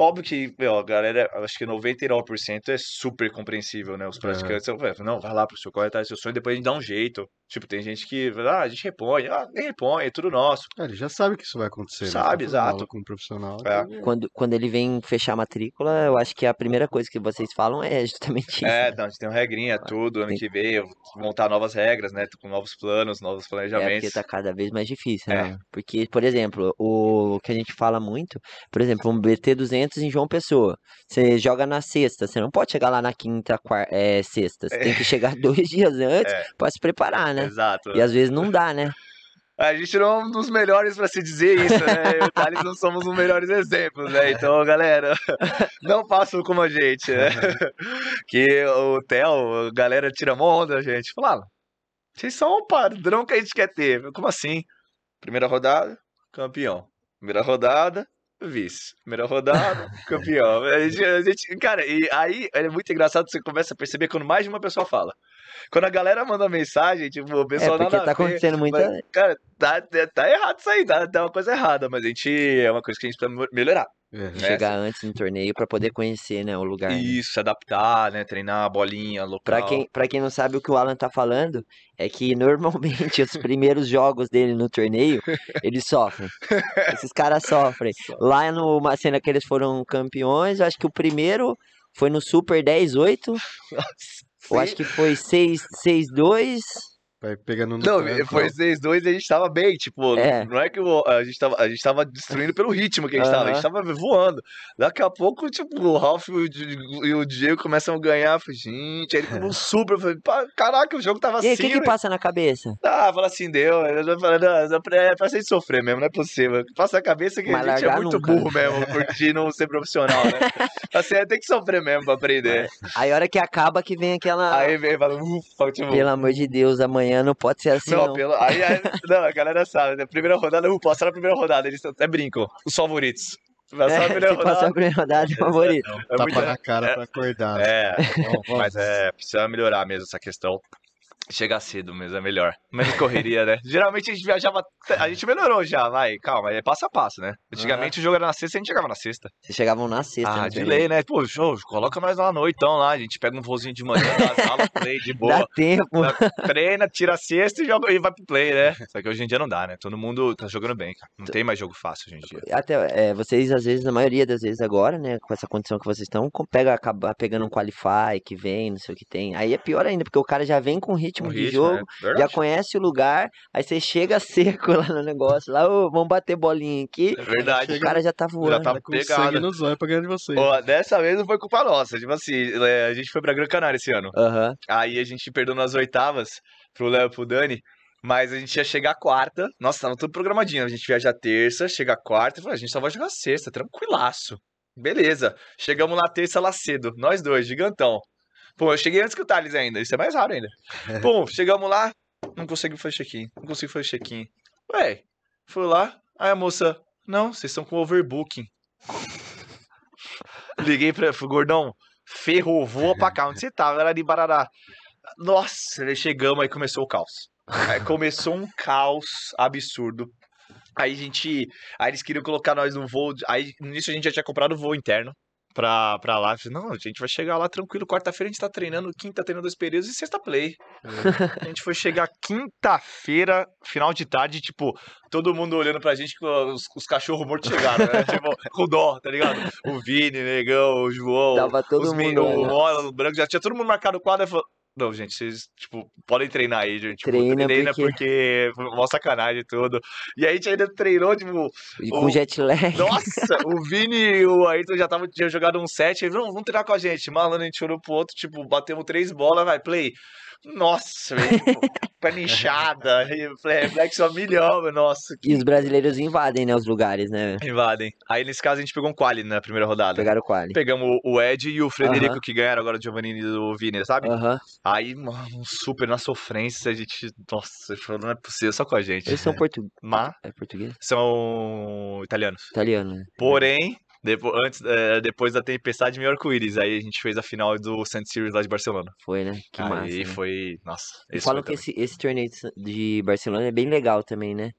Speaker 3: Óbvio que, meu, a galera, acho que 99% é super compreensível, né? Os praticantes, eu falo, não, vai lá, qual é tá, seu sonho, depois a gente dá um jeito. Tipo, tem gente que, ah, a gente repõe, ah, nem repõe, é tudo nosso.
Speaker 2: É, ele já sabe que isso vai acontecer, né?
Speaker 3: Sabe,
Speaker 2: aula
Speaker 3: exato.
Speaker 2: Com um profissional.
Speaker 3: É.
Speaker 2: então,
Speaker 1: Quando, quando ele vem fechar a matrícula, eu acho que a primeira coisa que vocês falam é justamente isso.
Speaker 3: É,
Speaker 1: né?
Speaker 3: não, a gente tem uma regrinha, tudo, ano
Speaker 1: Tem-
Speaker 3: que vem, montar novas regras, né? Com novos planos, novos
Speaker 1: É, porque
Speaker 3: planejamentos.
Speaker 1: tá cada vez mais difícil,
Speaker 3: É.
Speaker 1: né? Porque, por exemplo, o que a gente fala muito, por exemplo, um BT200 em João Pessoa. Você joga na sexta, você não pode chegar lá na quinta, quarta, é, sexta. Você tem que chegar [LAUGHS] dois dias antes
Speaker 3: É.
Speaker 1: pra se preparar, né?
Speaker 3: Exato.
Speaker 1: E às vezes não dá, né? [LAUGHS]
Speaker 3: A gente não é um dos melhores pra se dizer isso, né? Eu e o Thales não somos os melhores exemplos, né? Então, galera, [LAUGHS] não façam como a gente, né? [LAUGHS] Que o Theo, a galera tira mó onda, gente. Fala, ah, vocês são o padrão que a gente quer ter. Como assim? Primeira rodada, campeão. Primeira rodada, vice. Primeira rodada, campeão. A gente, a gente- cara, e aí é muito engraçado, você começa a perceber quando mais de uma pessoa fala. Quando a galera manda mensagem, tipo, o
Speaker 1: É,
Speaker 3: pessoal
Speaker 1: porque
Speaker 3: nada
Speaker 1: tá
Speaker 3: a ver,
Speaker 1: acontecendo muita.
Speaker 3: mas, cara, tá, tá errado isso aí, tá, tá uma coisa errada, mas a gente, é uma coisa que a gente precisa melhorar.
Speaker 2: É.
Speaker 3: né?
Speaker 1: Chegar antes no torneio pra poder conhecer, né, o lugar. né?
Speaker 3: Isso, se adaptar, né, treinar a bolinha, local.
Speaker 1: Pra quem, pra quem não sabe o que o Alan tá falando, é que normalmente [LAUGHS] os primeiros jogos dele no torneio, eles sofrem. [LAUGHS] Esses caras sofrem. Lá numa cena que eles foram campeões, eu acho que o primeiro foi no Super 10-8. Eu acho que foi 6 6-2.
Speaker 2: Vai pegando no
Speaker 3: Não,
Speaker 2: tranco,
Speaker 3: foi
Speaker 2: ó.
Speaker 3: 6-2 e a gente tava bem, tipo,
Speaker 1: É.
Speaker 3: não é que o- a, gente tava, a gente tava destruindo pelo ritmo que a gente tava, a gente tava voando. Daqui a pouco, tipo, o Ralph e o, Di- e o Diego começam a ganhar, eu falei, gente, aí ele como um super, eu falei, pá, caraca, o jogo tava
Speaker 1: E aí, o
Speaker 3: assim,
Speaker 1: que que
Speaker 3: velho.
Speaker 1: passa na cabeça?
Speaker 3: Ah, fala assim, deu. Eu tô falando, não, é pra gente sofrer mesmo, não é possível. Passa a cabeça que
Speaker 1: Mas
Speaker 3: a gente é muito
Speaker 1: nunca,
Speaker 3: burro mesmo, curtir não ser profissional, né? [LAUGHS] Assim, é, tem que sofrer mesmo pra aprender.
Speaker 1: Aí a hora que acaba que vem aquela.
Speaker 3: Aí vem e fala, ufa, tipo,
Speaker 1: Pelo amor de Deus, amanhã não pode ser assim,
Speaker 3: Não,
Speaker 1: não.
Speaker 3: pelo, aí, aí- não, a galera sabe, né? Primeira rodada, uh, passar na primeira rodada, eles até brincam, os favoritos. Passar
Speaker 1: É,
Speaker 3: na primeira
Speaker 1: se passar a
Speaker 3: rodada.
Speaker 1: primeira rodada, é favorito.
Speaker 3: É,
Speaker 2: Tapa
Speaker 3: muito,
Speaker 2: na cara pra acordar.
Speaker 3: é,
Speaker 2: Vamos, vamos.
Speaker 3: mas é, precisa melhorar mesmo essa questão. Chegar cedo mesmo é melhor. Menos correria, né? Geralmente a gente viajava. A gente melhorou já, vai, calma, é passo a passo, né? Antigamente o jogo era na sexta e a gente chegava na sexta.
Speaker 1: Vocês chegavam na sexta,
Speaker 3: Ah,
Speaker 1: né,
Speaker 3: de lei, né? Pô, show, coloca nós lá à noite então lá. A gente pega um voozinho de manhã na sala, play de
Speaker 1: Dá
Speaker 3: boa.
Speaker 1: tempo.
Speaker 3: treina, tira a cesta e, joga, e vai pro play, né? Só que hoje em dia não dá, né? Todo mundo tá jogando bem, cara. Não tem mais jogo fácil hoje em dia.
Speaker 1: Até é, vocês, às vezes, a maioria das vezes agora, né, com essa condição que vocês estão, pega, acaba pegando um qualify que vem, não sei o que tem. Aí é pior ainda, porque o cara já vem com ritmo
Speaker 3: Um
Speaker 1: de
Speaker 3: ritmo,
Speaker 1: jogo,
Speaker 3: né?
Speaker 1: já conhece o lugar, aí você chega [LAUGHS] seco lá no negócio, lá, ô, vamos bater bolinha aqui.
Speaker 3: É verdade.
Speaker 1: O cara já tá voando.
Speaker 3: tá
Speaker 2: Tá com
Speaker 3: pegado.
Speaker 2: sangue nos olhos pra ganhar de vocês.
Speaker 3: Ó, dessa vez não foi culpa nossa. Tipo assim, é, a gente foi pra Gran Canária esse ano.
Speaker 1: Aham.
Speaker 3: Aí a gente perdeu nas oitavas pro Léo e pro Dani. Mas a gente ia chegar quarta. Nossa, tava tudo programadinho. A gente viaja terça, chega quarta. e falou, a gente só vai jogar sexta, tranquilaço. Beleza. Chegamos lá terça lá cedo. Nós dois, gigantão. Pô, eu cheguei antes que o Thales ainda. Isso é mais raro ainda. [LAUGHS] Pô, chegamos lá. Não consegui fazer check-in. Não consigo fazer check-in. Ué, fui lá. Aí a moça, não, vocês estão com overbooking. [LAUGHS] Liguei pra gordão. Ferrou, voa pra cá. Onde você tava? Era de Barará. Nossa, chegamos, aí começou o caos. Aí começou um caos absurdo. Aí a gente. Aí eles queriam colocar nós no voo. Aí nisso a gente já tinha comprado o voo interno pra, pra lá. Falei, não, a gente vai chegar lá tranquilo. Quarta-feira a gente tá treinando, quinta treinando dois períodos e sexta play. A gente foi chegar quinta-feira, final de tarde, tipo, todo mundo olhando pra gente, os, os cachorros mortos chegaram, né? [LAUGHS] tipo, com dó, tá ligado? O Vini, o Negão, o João,
Speaker 1: Tava todo
Speaker 3: os
Speaker 1: mundo
Speaker 3: meninos, o. Mola, o Branco, já tinha todo mundo marcado o quadro. Aí falou, não, gente, vocês, tipo, podem treinar aí, gente. Tipo,
Speaker 1: Treina
Speaker 3: treina
Speaker 1: porque-
Speaker 3: porque... Mó sacanagem e tudo. E a gente ainda treinou, tipo,
Speaker 1: E com
Speaker 3: O-
Speaker 1: jet lag.
Speaker 3: nossa, o [LAUGHS] Vini e o Ayrton já tavam, tinham jogado um set, vamos treinar com a gente. Malandro, a gente olhou pro outro, tipo, batemos três bolas, vai, play. Nossa, [LAUGHS] inchada, reflexo a milhão, meu, nossa, que
Speaker 1: E os brasileiros invadem, né, os lugares, né?
Speaker 3: invadem. Aí nesse caso a gente pegou um quali na primeira rodada.
Speaker 1: Pegaram o quali.
Speaker 3: Pegamos o- Ed e o Frederico
Speaker 1: Aham.
Speaker 3: que ganharam agora o Giovannini do Vini, sabe?
Speaker 1: Aham.
Speaker 3: Aí, mano, super na sofrência, a gente, nossa, falou, não é possível, só com a gente.
Speaker 1: Eles são portu...
Speaker 3: Mas
Speaker 1: é português?
Speaker 3: são italianos.
Speaker 1: Italiano, né?
Speaker 3: Porém, depo- antes, é, depois da tempestade, meio arco-íris. Aí a gente fez a final do Sand Series lá de Barcelona.
Speaker 1: Foi, né? Que
Speaker 3: aí
Speaker 1: massa. né?
Speaker 3: foi. Nossa.
Speaker 1: E falam que esse, esse torneio de Barcelona é bem legal também, né?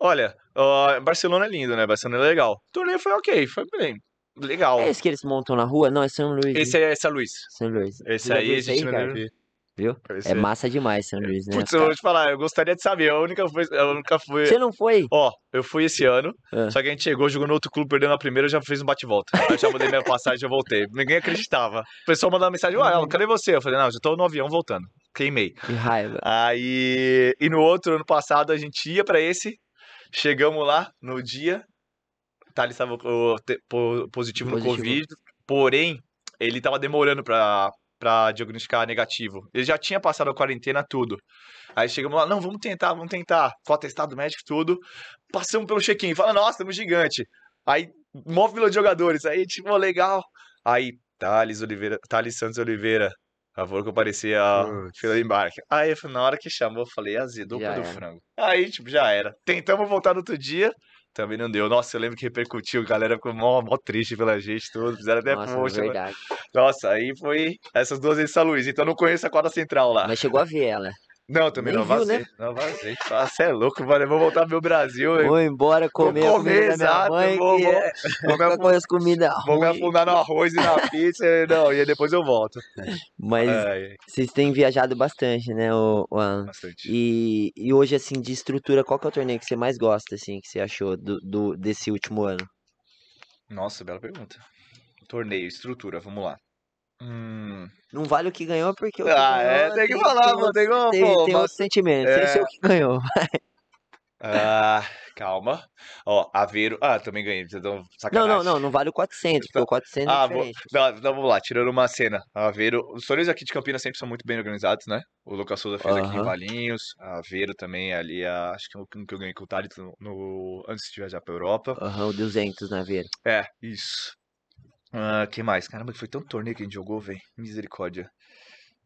Speaker 3: Olha, Barcelona é lindo, né? Barcelona é legal. O torneio foi ok, foi bem. Legal.
Speaker 1: É esse que eles montam na rua? Não, é São Luís. né?
Speaker 3: Esse é São Luís.
Speaker 1: São Luís.
Speaker 3: Esse aí a
Speaker 1: aí,
Speaker 3: gente não
Speaker 1: cara?
Speaker 3: Viu. Esse
Speaker 1: É massa demais São Luís, né?
Speaker 3: Putz, eu vou te falar, eu gostaria de saber. A única vez. Eu nunca fui.
Speaker 1: Você não foi?
Speaker 3: Ó, eu fui esse ano,
Speaker 1: Ah.
Speaker 3: só que a gente chegou, jogou no outro clube, perdeu na primeira, eu já fiz um bate-volta. Aí eu já mudei minha passagem e já voltei. Ninguém acreditava. O pessoal mandava mensagem, ué, cadê você? Eu falei, não, já tô no avião voltando. Queimei.
Speaker 1: Que raiva.
Speaker 3: Aí, e no outro, ano passado, a gente ia pra esse, chegamos lá no dia, Thales estava positivo, no
Speaker 1: Positivo.
Speaker 3: Covid, porém, ele tava demorando pra, pra diagnosticar negativo. Ele já tinha passado a quarentena, tudo. Aí chegamos lá, não, vamos tentar, vamos tentar. Com o atestado médico, tudo. Passamos pelo check-in, fala, nossa, estamos gigante. Aí, mó fila de jogadores, aí, tipo, legal. Aí, Thales Oliveira, Thales Santos Oliveira, favor, que aparecia a fila de embarque. Aí, na hora que chamou, eu falei, azedou
Speaker 1: Já
Speaker 3: do frango. Aí, tipo, já era. Tentamos voltar no outro dia, Também não deu. Nossa, eu lembro que repercutiu, a galera ficou mó, mó triste pela gente, tudo. Fizeram até
Speaker 1: Nossa,
Speaker 3: né?
Speaker 1: verdade.
Speaker 3: Nossa, aí foi essas duas vezes São Luís. Então eu não conheço a quadra central lá.
Speaker 1: Mas chegou a ver ela.
Speaker 3: Não, também
Speaker 1: nem
Speaker 3: não
Speaker 1: viu,
Speaker 3: vazei.
Speaker 1: né?
Speaker 3: Não vazei. Você é louco, mano. Eu vou voltar pro meu Brasil. eu
Speaker 1: Vou embora comer a
Speaker 3: vou
Speaker 1: comida
Speaker 3: comer,
Speaker 1: da minha
Speaker 3: exato.
Speaker 1: mãe,
Speaker 3: vou,
Speaker 1: que
Speaker 3: vou,
Speaker 1: é...
Speaker 3: vou, me
Speaker 1: Vou
Speaker 3: afu-
Speaker 1: comer as comidas
Speaker 3: vou me afundar no arroz e na pizza. Não, e aí depois eu volto.
Speaker 1: Mas
Speaker 3: Ai,
Speaker 1: vocês têm viajado bastante, né, o, o Alan?
Speaker 3: bastante.
Speaker 1: E, e hoje, assim, de estrutura, qual que é o torneio que você mais gosta, assim, que você achou do, do- desse último ano?
Speaker 3: Nossa, bela pergunta. Torneio, estrutura, vamos lá. Hum,
Speaker 1: Não vale o que ganhou, porque o que
Speaker 3: Ah, é,
Speaker 1: ganhou
Speaker 3: tem que falar,
Speaker 1: outro-
Speaker 3: tem
Speaker 1: tem,
Speaker 3: pô,
Speaker 1: tem
Speaker 3: mas-
Speaker 1: outro sentimento,
Speaker 3: é.
Speaker 1: ser o que ganhou. [LAUGHS]
Speaker 3: ah, calma. Ó, Aveiro. Ah, também ganhei. Então,
Speaker 1: Não,
Speaker 3: sacanagem.
Speaker 1: não, não, não vale o 400, porque o 400
Speaker 3: Ah,
Speaker 1: é
Speaker 3: vou,
Speaker 1: diferente.
Speaker 3: não, então vamos lá, tirando uma cena. Aveiro, os torneios aqui de Campinas sempre são muito bem organizados, né? O Lucas Souza fez aqui em. Valinhos, a Aveiro também ali, a- acho que é o que eu ganhei com o Thales no, antes de viajar pra Europa.
Speaker 1: Aham, o 200 na veira.
Speaker 3: É, isso. Ah, que mais? Caramba, foi tanto torneio que a gente jogou, velho. Misericórdia.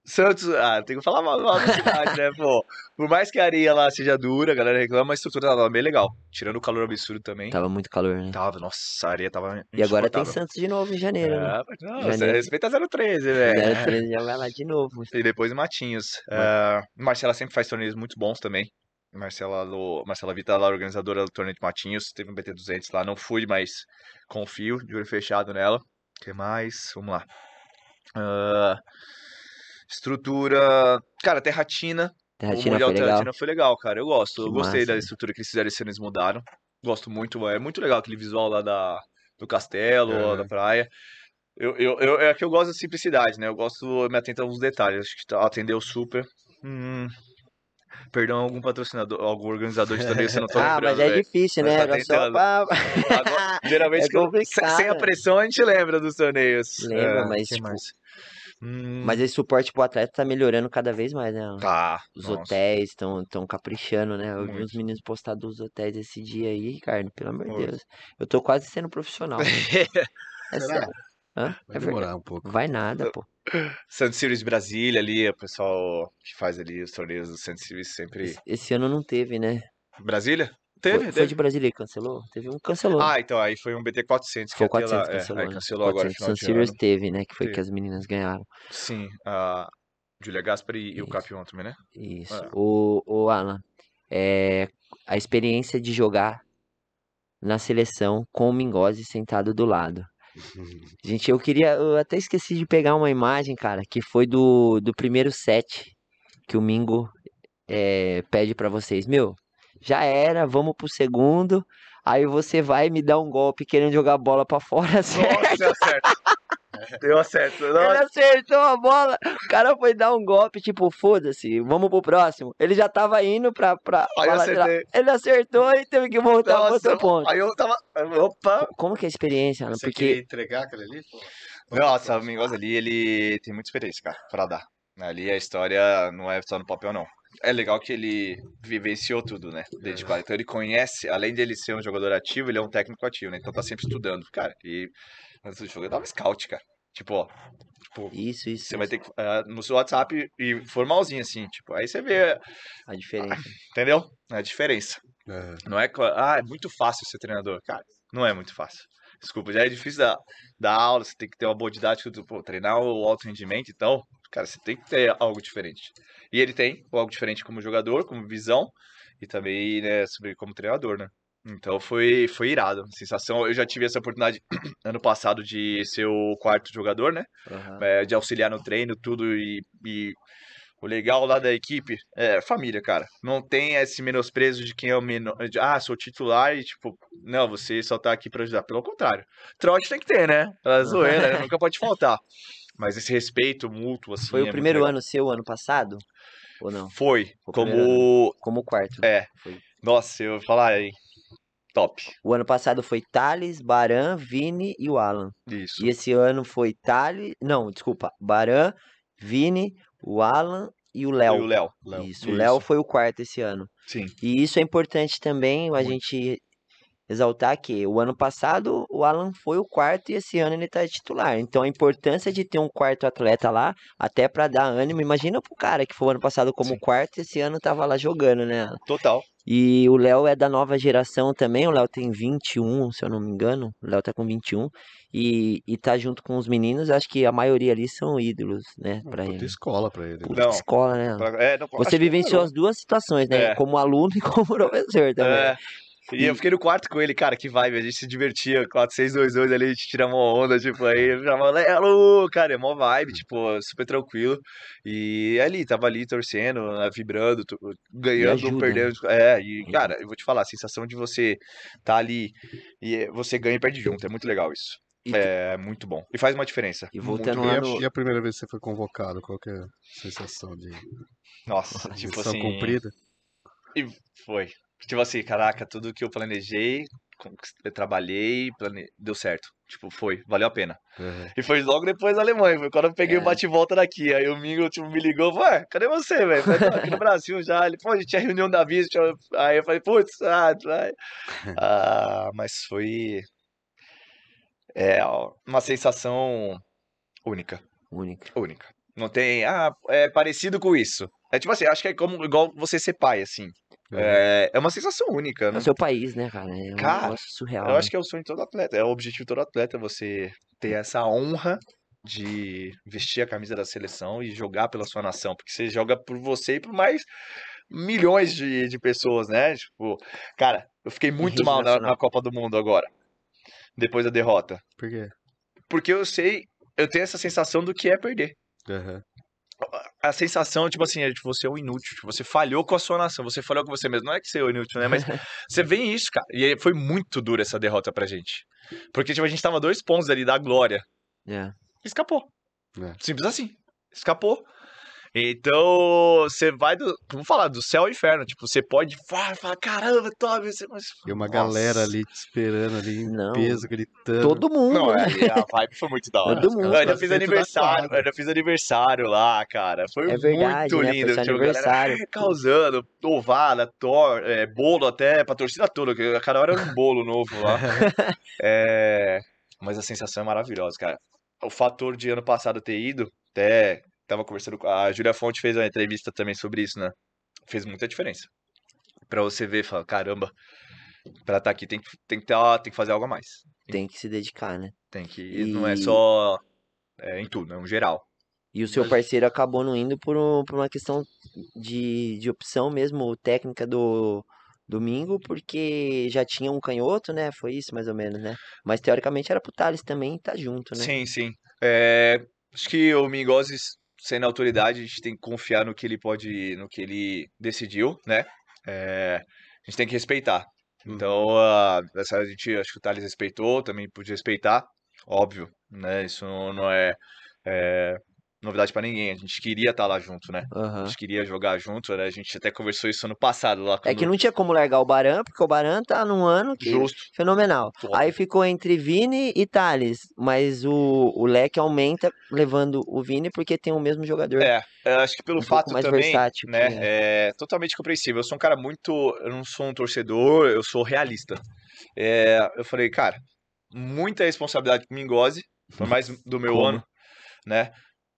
Speaker 3: Santos, ah, tem que falar mal, mal da cidade, né, pô? Por mais que a areia lá seja dura, a galera reclama, a estrutura tava bem legal. Tirando o calor absurdo também.
Speaker 1: Tava muito calor, né?
Speaker 3: Tava, nossa, a areia tava
Speaker 1: E agora tem. Santos de novo em janeiro, né?
Speaker 3: É, mas não, você
Speaker 1: Janeiro.
Speaker 3: respeita 013, [LAUGHS] velho.
Speaker 1: 013 já vai lá de novo.
Speaker 3: E depois Matinhos.
Speaker 1: Vai.
Speaker 3: É, Marcela sempre faz torneios muito bons também. Marcela, Lo- Marcela Vita, é organizadora do torneio de Matinhos. Teve um BT200 lá, não fui, mas confio, de olho fechado nela. O que mais? Vamos lá. Ah, estrutura. Cara, Terratina. O
Speaker 1: Terratina
Speaker 3: Mundial
Speaker 1: foi legal.
Speaker 3: Terratina foi legal, cara. Eu gosto.
Speaker 1: Que
Speaker 3: eu gostei da
Speaker 1: massa.
Speaker 3: estrutura que eles fizeram esse ano, eles mudaram. Gosto muito. É muito legal aquele visual lá da, do castelo,
Speaker 2: Aham.
Speaker 3: da praia. Eu, eu, eu, é que eu gosto da simplicidade, né? Eu gosto, eu me atento a alguns detalhes. Acho que atendeu super. Hum, perdão, algum patrocinador, algum organizador de torneio, você não [LAUGHS] tô
Speaker 1: Ah,
Speaker 3: lembrando,
Speaker 1: mas é
Speaker 3: velho.
Speaker 1: difícil, né?
Speaker 3: tá
Speaker 1: só
Speaker 3: tentando.
Speaker 1: pra...
Speaker 3: Agora, [LAUGHS] geralmente,
Speaker 1: É
Speaker 3: eu-
Speaker 1: complicado.
Speaker 3: sem a pressão, a gente lembra dos torneios.
Speaker 1: Lembra,
Speaker 3: É,
Speaker 1: mas, tipo?
Speaker 3: Hum,
Speaker 1: Mas esse suporte pro atleta tá melhorando cada vez mais, né?
Speaker 3: Tá.
Speaker 1: Os
Speaker 3: nossa.
Speaker 1: hotéis estão tão caprichando, né? Eu vi os meninos postar dos hotéis esse dia aí, Ricardo, pelo amor de. Deus. Eu tô quase sendo profissional. né? [LAUGHS] É
Speaker 2: Será?
Speaker 1: sério. Hã?
Speaker 2: Vai
Speaker 1: É verdade.
Speaker 2: demorar um pouco.
Speaker 1: Vai nada, pô.
Speaker 3: Sand Series Brasília ali, o pessoal que faz ali os torneios do Sand Series sempre.
Speaker 1: Esse, ano não teve, né?
Speaker 3: Brasília?
Speaker 1: Foi,
Speaker 3: Teve,
Speaker 1: foi
Speaker 3: teve.
Speaker 1: de Brasília que cancelou? Teve um cancelou.
Speaker 3: Ah, então aí foi um BT 400 que
Speaker 1: foi o
Speaker 3: ia ter
Speaker 1: 400
Speaker 3: lá, é,
Speaker 1: cancelou,
Speaker 3: aí
Speaker 1: né?
Speaker 3: cancelou agora no
Speaker 1: 400
Speaker 3: final
Speaker 1: Sun
Speaker 3: de
Speaker 1: Series
Speaker 3: ano.
Speaker 1: teve, né? Que foi que as meninas ganharam.
Speaker 3: Sim, a Julia Gaspari e o. Capion também, né?
Speaker 1: Isso.
Speaker 3: É.
Speaker 1: O, o Alan, é, a experiência de jogar na seleção com o Mingozzi sentado do lado. Gente, eu queria. Eu até esqueci de pegar uma imagem, cara, que foi do, do primeiro set que o Mingo é, pede pra vocês. Meu, já era, vamos pro segundo. Aí você vai me dar um golpe querendo jogar a bola pra fora. [LAUGHS]
Speaker 3: Nossa, deu certo. Deu certo.
Speaker 1: Ele
Speaker 3: Nossa.
Speaker 1: acertou a bola. O cara foi dar um golpe, tipo, foda-se, vamos pro próximo. Ele já tava indo pra, pra,
Speaker 3: Aí
Speaker 1: pra
Speaker 3: eu
Speaker 1: lateral.
Speaker 3: acertei.
Speaker 1: Ele acertou e teve que voltar pro outro ponto.
Speaker 3: aí eu tava. Opa!
Speaker 1: Como que é a experiência, Alan?
Speaker 2: Você
Speaker 1: Porque
Speaker 2: queria entregar aquele ali? Pô?
Speaker 3: Nossa, o Mingos ali, ele tem muita experiência, cara, pra dar. Ali a história não é só no papel, não. É legal que ele vivenciou tudo, né? Desde quase. Então ele conhece, além de ele ser um jogador ativo, ele é um técnico ativo, né? Então tá sempre estudando. Cara, e antes do jogo eu dava scout, cara. Tipo, ó. Tipo,
Speaker 1: isso, isso,
Speaker 3: você vai ter que. ah, no seu WhatsApp e formalzinho, assim, tipo. Aí você vê,
Speaker 1: a diferença.
Speaker 3: entendeu? A diferença.
Speaker 2: É.
Speaker 3: Não é. Ah, é muito fácil ser treinador. Cara, não é muito fácil. Desculpa, já é difícil dar, dar aula, você tem que ter uma boa didática, do- pô, treinar o alto rendimento, então, cara, você tem que ter algo diferente. E ele tem algo diferente como jogador, como visão, e também, né, sobre como treinador, né? Então foi, foi irado. Sensação, eu já tive essa oportunidade [CLEARS THROAT] ano passado de ser o quarto jogador, né?
Speaker 1: Aham.
Speaker 3: é, de auxiliar no treino, tudo, e, e o legal lá da equipe é família, cara. Não tem esse menosprezo de quem é o menor, de, ah, sou titular e tipo, não, você só tá aqui pra ajudar. Pelo contrário, trote tem que ter, né? A [LAUGHS] zoeira, né? nunca pode faltar. Mas esse respeito mútuo, assim.
Speaker 1: Foi
Speaker 3: é
Speaker 1: o primeiro ano seu, ano passado? Ou não?
Speaker 3: Foi,
Speaker 1: Foi
Speaker 3: como.
Speaker 1: Como quarto.
Speaker 3: É,
Speaker 1: Foi.
Speaker 3: nossa, eu vou falar aí. Top.
Speaker 1: O ano passado foi Thales, Baran, Vini e o Alan.
Speaker 3: Isso.
Speaker 1: E esse ano foi Thales. Não, desculpa. Baran, Vini, o Alan e o
Speaker 3: E o
Speaker 1: Léo.
Speaker 3: Léo.
Speaker 1: Isso, o Léo foi o quarto esse ano.
Speaker 3: Sim.
Speaker 1: E isso é importante também, a
Speaker 3: Muito.
Speaker 1: gente exaltar que o ano passado o Alan foi o quarto e esse ano ele tá titular. Então a importância de ter um quarto atleta lá, até pra dar ânimo. Imagina pro cara que foi o ano passado como
Speaker 3: Sim.
Speaker 1: quarto e esse ano tava lá jogando, né?
Speaker 3: Total.
Speaker 1: E o Léo é da nova geração também. O Léo tem 21, se eu não me engano. O Léo tá com 21. E, e tá junto com os meninos. Acho que a maioria ali são ídolos, né? Pra
Speaker 2: Puta
Speaker 1: ele.
Speaker 2: escola pra ele.
Speaker 1: Puta
Speaker 3: Não.
Speaker 1: escola, né?
Speaker 3: Pra- é, não,
Speaker 1: Você vivenciou as duas situações, né?
Speaker 3: É.
Speaker 1: Como aluno [LAUGHS] e como professor também.
Speaker 3: É. E eu fiquei no quarto com ele, cara, que vibe, a gente se divertia, 4, 6, 2, 2 ali, a gente tira uma onda, tipo, aí eu chamava Lelo, cara, é mó vibe, tipo, super tranquilo. E ali, tava ali torcendo, né, vibrando, tu- ganhando,
Speaker 1: ajuda, né?
Speaker 3: perdendo. É, e, cara, eu vou te falar, a sensação de você tá ali e eh, você ganha e perde junto, é muito legal isso.
Speaker 1: E tu-
Speaker 3: É muito bom. E faz uma diferença.
Speaker 1: E
Speaker 3: muito
Speaker 1: voltando
Speaker 2: E
Speaker 1: lá
Speaker 2: a,
Speaker 1: no-
Speaker 2: e a primeira vez que você foi convocado, qual que é a sensação de
Speaker 3: Nossa, tipo
Speaker 2: missão
Speaker 3: assim.
Speaker 2: cumprida?
Speaker 3: E foi. Tipo assim, caraca, tudo que eu planejei, eu trabalhei, plane... deu certo. Tipo, foi, valeu a pena.
Speaker 2: Aham.
Speaker 3: E foi logo depois da Alemanha, foi quando eu peguei o
Speaker 1: É.
Speaker 3: bate-volta daqui. Aí o Mingo tipo, me ligou, ué, cadê você, velho? "Tô aqui no Brasil já. Ele, pô, a gente tinha reunião da Visa. tinha-" Aí eu falei, putz, ah, vai. [LAUGHS] Ah, mas foi. É uma sensação única,
Speaker 1: Única.
Speaker 3: única. Não tem, ah, é parecido com isso. É tipo assim, acho que é como igual você ser pai, assim. É, é uma sensação única.
Speaker 1: É o
Speaker 3: Não
Speaker 1: seu país, né, cara? É um
Speaker 3: Cara,
Speaker 1: negócio surreal.
Speaker 3: Eu
Speaker 1: né?
Speaker 3: acho que é o sonho de todo atleta, é o objetivo de todo atleta você ter essa honra de vestir a camisa da seleção e jogar pela sua nação, porque você joga por você e por mais milhões de, de pessoas, né? Tipo, cara, eu fiquei muito mal na, na Copa do Mundo agora, depois da derrota,
Speaker 2: Por quê?
Speaker 3: porque eu sei, eu tenho essa sensação do que é perder.
Speaker 2: Aham.
Speaker 3: A sensação, tipo assim, é de você é um inútil, tipo, você falhou com a sua nação, você falhou com você mesmo. Não é que você é um inútil, né? Mas [LAUGHS] você vê isso, cara. E foi muito dura essa derrota pra gente. Porque, tipo, a gente tava dois pontos ali da glória.
Speaker 1: É.
Speaker 3: Escapou.
Speaker 2: É.
Speaker 3: Simples assim. Escapou. Então, você vai do. Vamos falar do céu ao inferno. Tipo, você pode falar, falar caramba, Toby. Você...
Speaker 2: E uma
Speaker 3: Nossa.
Speaker 2: galera ali te esperando ali em
Speaker 1: Não.
Speaker 2: peso, gritando.
Speaker 1: Todo mundo,
Speaker 3: Não,
Speaker 1: né?
Speaker 3: é, a vibe foi muito da hora.
Speaker 1: Todo mundo.
Speaker 3: Eu ainda
Speaker 2: Os
Speaker 3: fiz aniversário, eu ainda fiz aniversário lá, cara. Foi
Speaker 1: É verdade,
Speaker 3: muito
Speaker 1: né?
Speaker 3: lindo. Tipo, a galera,
Speaker 1: aniversário.
Speaker 3: "Ah, causando, ovada, tor, é, bolo até pra torcida toda, que cada hora era um bolo novo lá. [LAUGHS] É, mas a sensação é maravilhosa, cara. O fator de ano passado ter ido, até tava conversando com a Júlia Fonte fez uma entrevista também sobre isso, né? Fez muita diferença. Pra você ver, falar, caramba, pra estar aqui tem que, tem que, ter, tem que fazer algo a mais.
Speaker 1: Tem que se dedicar, né?
Speaker 3: Tem que, não é
Speaker 1: E-
Speaker 3: só é, em tudo, é um geral.
Speaker 1: E o seu parceiro acabou não indo por, um- por uma questão de, de opção mesmo técnica do domingo, porque já tinha um canhoto, né? Foi isso mais ou menos, né? Mas teoricamente era pro Thales também estar junto, né?
Speaker 3: Sim, sim. É, acho que o Mingozzi, sendo autoridade, a gente tem que confiar no que ele pode, no que ele decidiu, né? É, a gente tem que respeitar.
Speaker 2: Uhum.
Speaker 3: Então, a, essa a gente, acho que o Thales respeitou, também podia respeitar, óbvio, né? Isso não, não é, é novidade pra ninguém. A gente queria estar lá junto, né? A
Speaker 1: Aham.
Speaker 3: gente queria jogar junto, né? A gente até conversou isso ano passado lá
Speaker 1: É
Speaker 3: quando...
Speaker 1: que não tinha como largar o Baran, porque o Baran tá num ano que
Speaker 3: Justo.
Speaker 1: fenomenal. Aí ficou entre Vini e Thales, mas o, o leque aumenta levando o Vini porque tem o mesmo jogador.
Speaker 3: É, eu acho que pelo
Speaker 1: um
Speaker 3: fato
Speaker 1: mais
Speaker 3: também,
Speaker 1: versátil
Speaker 3: né,
Speaker 1: que
Speaker 3: é totalmente compreensível. Eu sou um cara muito, eu não sou um torcedor, eu sou realista. É, eu falei, cara, muita responsabilidade pro Mingozzi, por mais do meu
Speaker 1: Como?
Speaker 3: ano, né,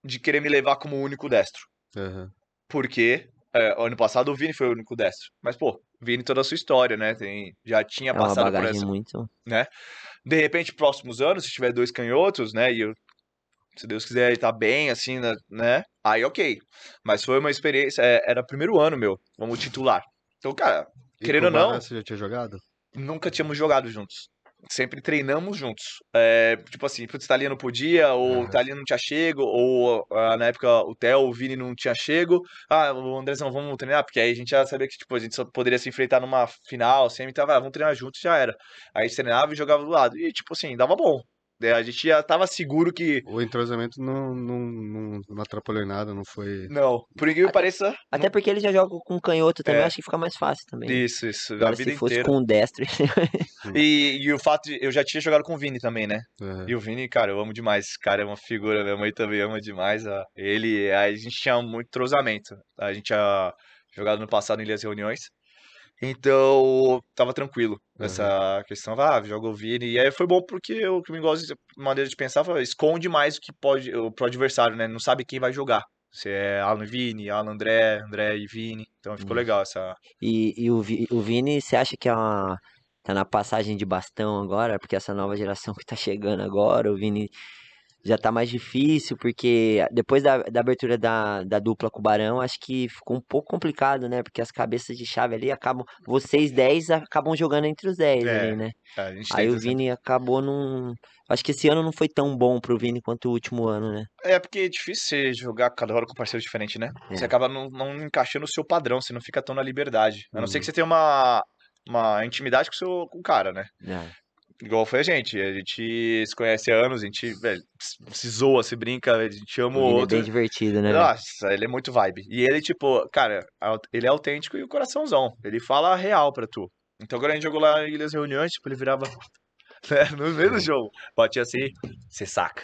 Speaker 3: de querer me levar como o único destro.
Speaker 2: Aham.
Speaker 3: Porque é, ano passado o Vini foi o único destro. Mas, pô, Vini toda a sua história, né, tem, já tinha
Speaker 1: É uma
Speaker 3: passado por
Speaker 1: bagagem
Speaker 3: essa
Speaker 1: muito.
Speaker 3: de repente, próximos anos, se tiver dois canhotos, né? E eu, se Deus quiser, ele tá bem, assim, né, né? Aí, ok. Mas foi uma experiência. é, era o primeiro ano meu, como titular. Então, cara,
Speaker 2: E
Speaker 3: Querendo ou não-
Speaker 2: Você já tinha jogado?
Speaker 3: nunca tínhamos jogado juntos. Sempre treinamos juntos. É, tipo assim, putz, Thalia não podia, ou
Speaker 2: Aham.
Speaker 3: Thalia não tinha chego, ou ah, na época o Theo, o Vini não tinha chego. Ah, o Andrezão, vamos treinar, porque aí a gente já sabia que tipo, a gente só poderia se enfrentar numa final, sempre tava, ah, vamos treinar juntos, já era. Aí a gente treinava e jogava do lado. E tipo assim, dava bom. É, A gente já tava seguro que.
Speaker 2: O entrosamento não, não, não, não atrapalhou em nada, não foi.
Speaker 3: Não, por incrível que pareça.
Speaker 1: Até porque ele já joga com canhoto também,
Speaker 3: É.
Speaker 1: acho que fica mais fácil também.
Speaker 3: Isso, isso.
Speaker 1: Agora,
Speaker 3: a vida
Speaker 1: se fosse
Speaker 3: inteira.
Speaker 1: com o destro. [LAUGHS]
Speaker 3: E, e o fato de. Eu já tinha jogado com o Vini também, né?
Speaker 2: É.
Speaker 3: E o Vini, cara, eu amo demais. Esse cara é uma figura, minha mãe também ama demais. ó. Ele, a gente tinha muito entrosamento. A gente tinha jogado no passado em Ilhas Reuniões. Então, tava tranquilo nessa questão. Ah, joga o Vini. E aí foi bom porque o que me gosta de maneira de pensar foi, esconde mais o que pode o, pro adversário, né? Não sabe quem vai jogar. Se é Alan e Vini, Alan André, André e Vini. Então ficou
Speaker 1: Isso.
Speaker 3: legal essa.
Speaker 1: E, e o, Vi- o Vini, você acha que é uma, tá na passagem de bastão agora? Porque essa nova geração que tá chegando agora, o Vini já tá mais difícil, porque depois da, da abertura da, da dupla com o Barão, acho que ficou um pouco complicado, né? Porque as cabeças de chave ali acabam. Vocês 10 acabam jogando entre os 10
Speaker 3: É,
Speaker 1: ali, né?
Speaker 3: Gente
Speaker 1: Aí o Vini acabou num. Acho que esse ano não foi tão bom pro Vini quanto o último ano, né?
Speaker 3: É porque é difícil você jogar cada hora com parceiro diferente, né?
Speaker 1: É.
Speaker 3: Você acaba não, não encaixando o seu padrão, você não fica tão na liberdade. A não ser
Speaker 2: Uhum.
Speaker 3: que você tenha uma, uma intimidade com o, seu, com o cara, né?
Speaker 1: É.
Speaker 3: Igual foi a gente. A gente se conhece há anos, a gente, velho, se zoa, se brinca, a gente ama
Speaker 1: O
Speaker 3: o
Speaker 1: Vini é
Speaker 3: outro.
Speaker 1: bem divertido, né?
Speaker 3: Nossa, ele é muito vibe. E ele, tipo, cara, ele é autêntico e o coraçãozão. Ele fala a real pra tu. Então, quando a gente jogou lá em Ilhas Reuniões, tipo, ele virava. [LAUGHS] né, no meio do jogo. Batia assim, [LAUGHS] você saca.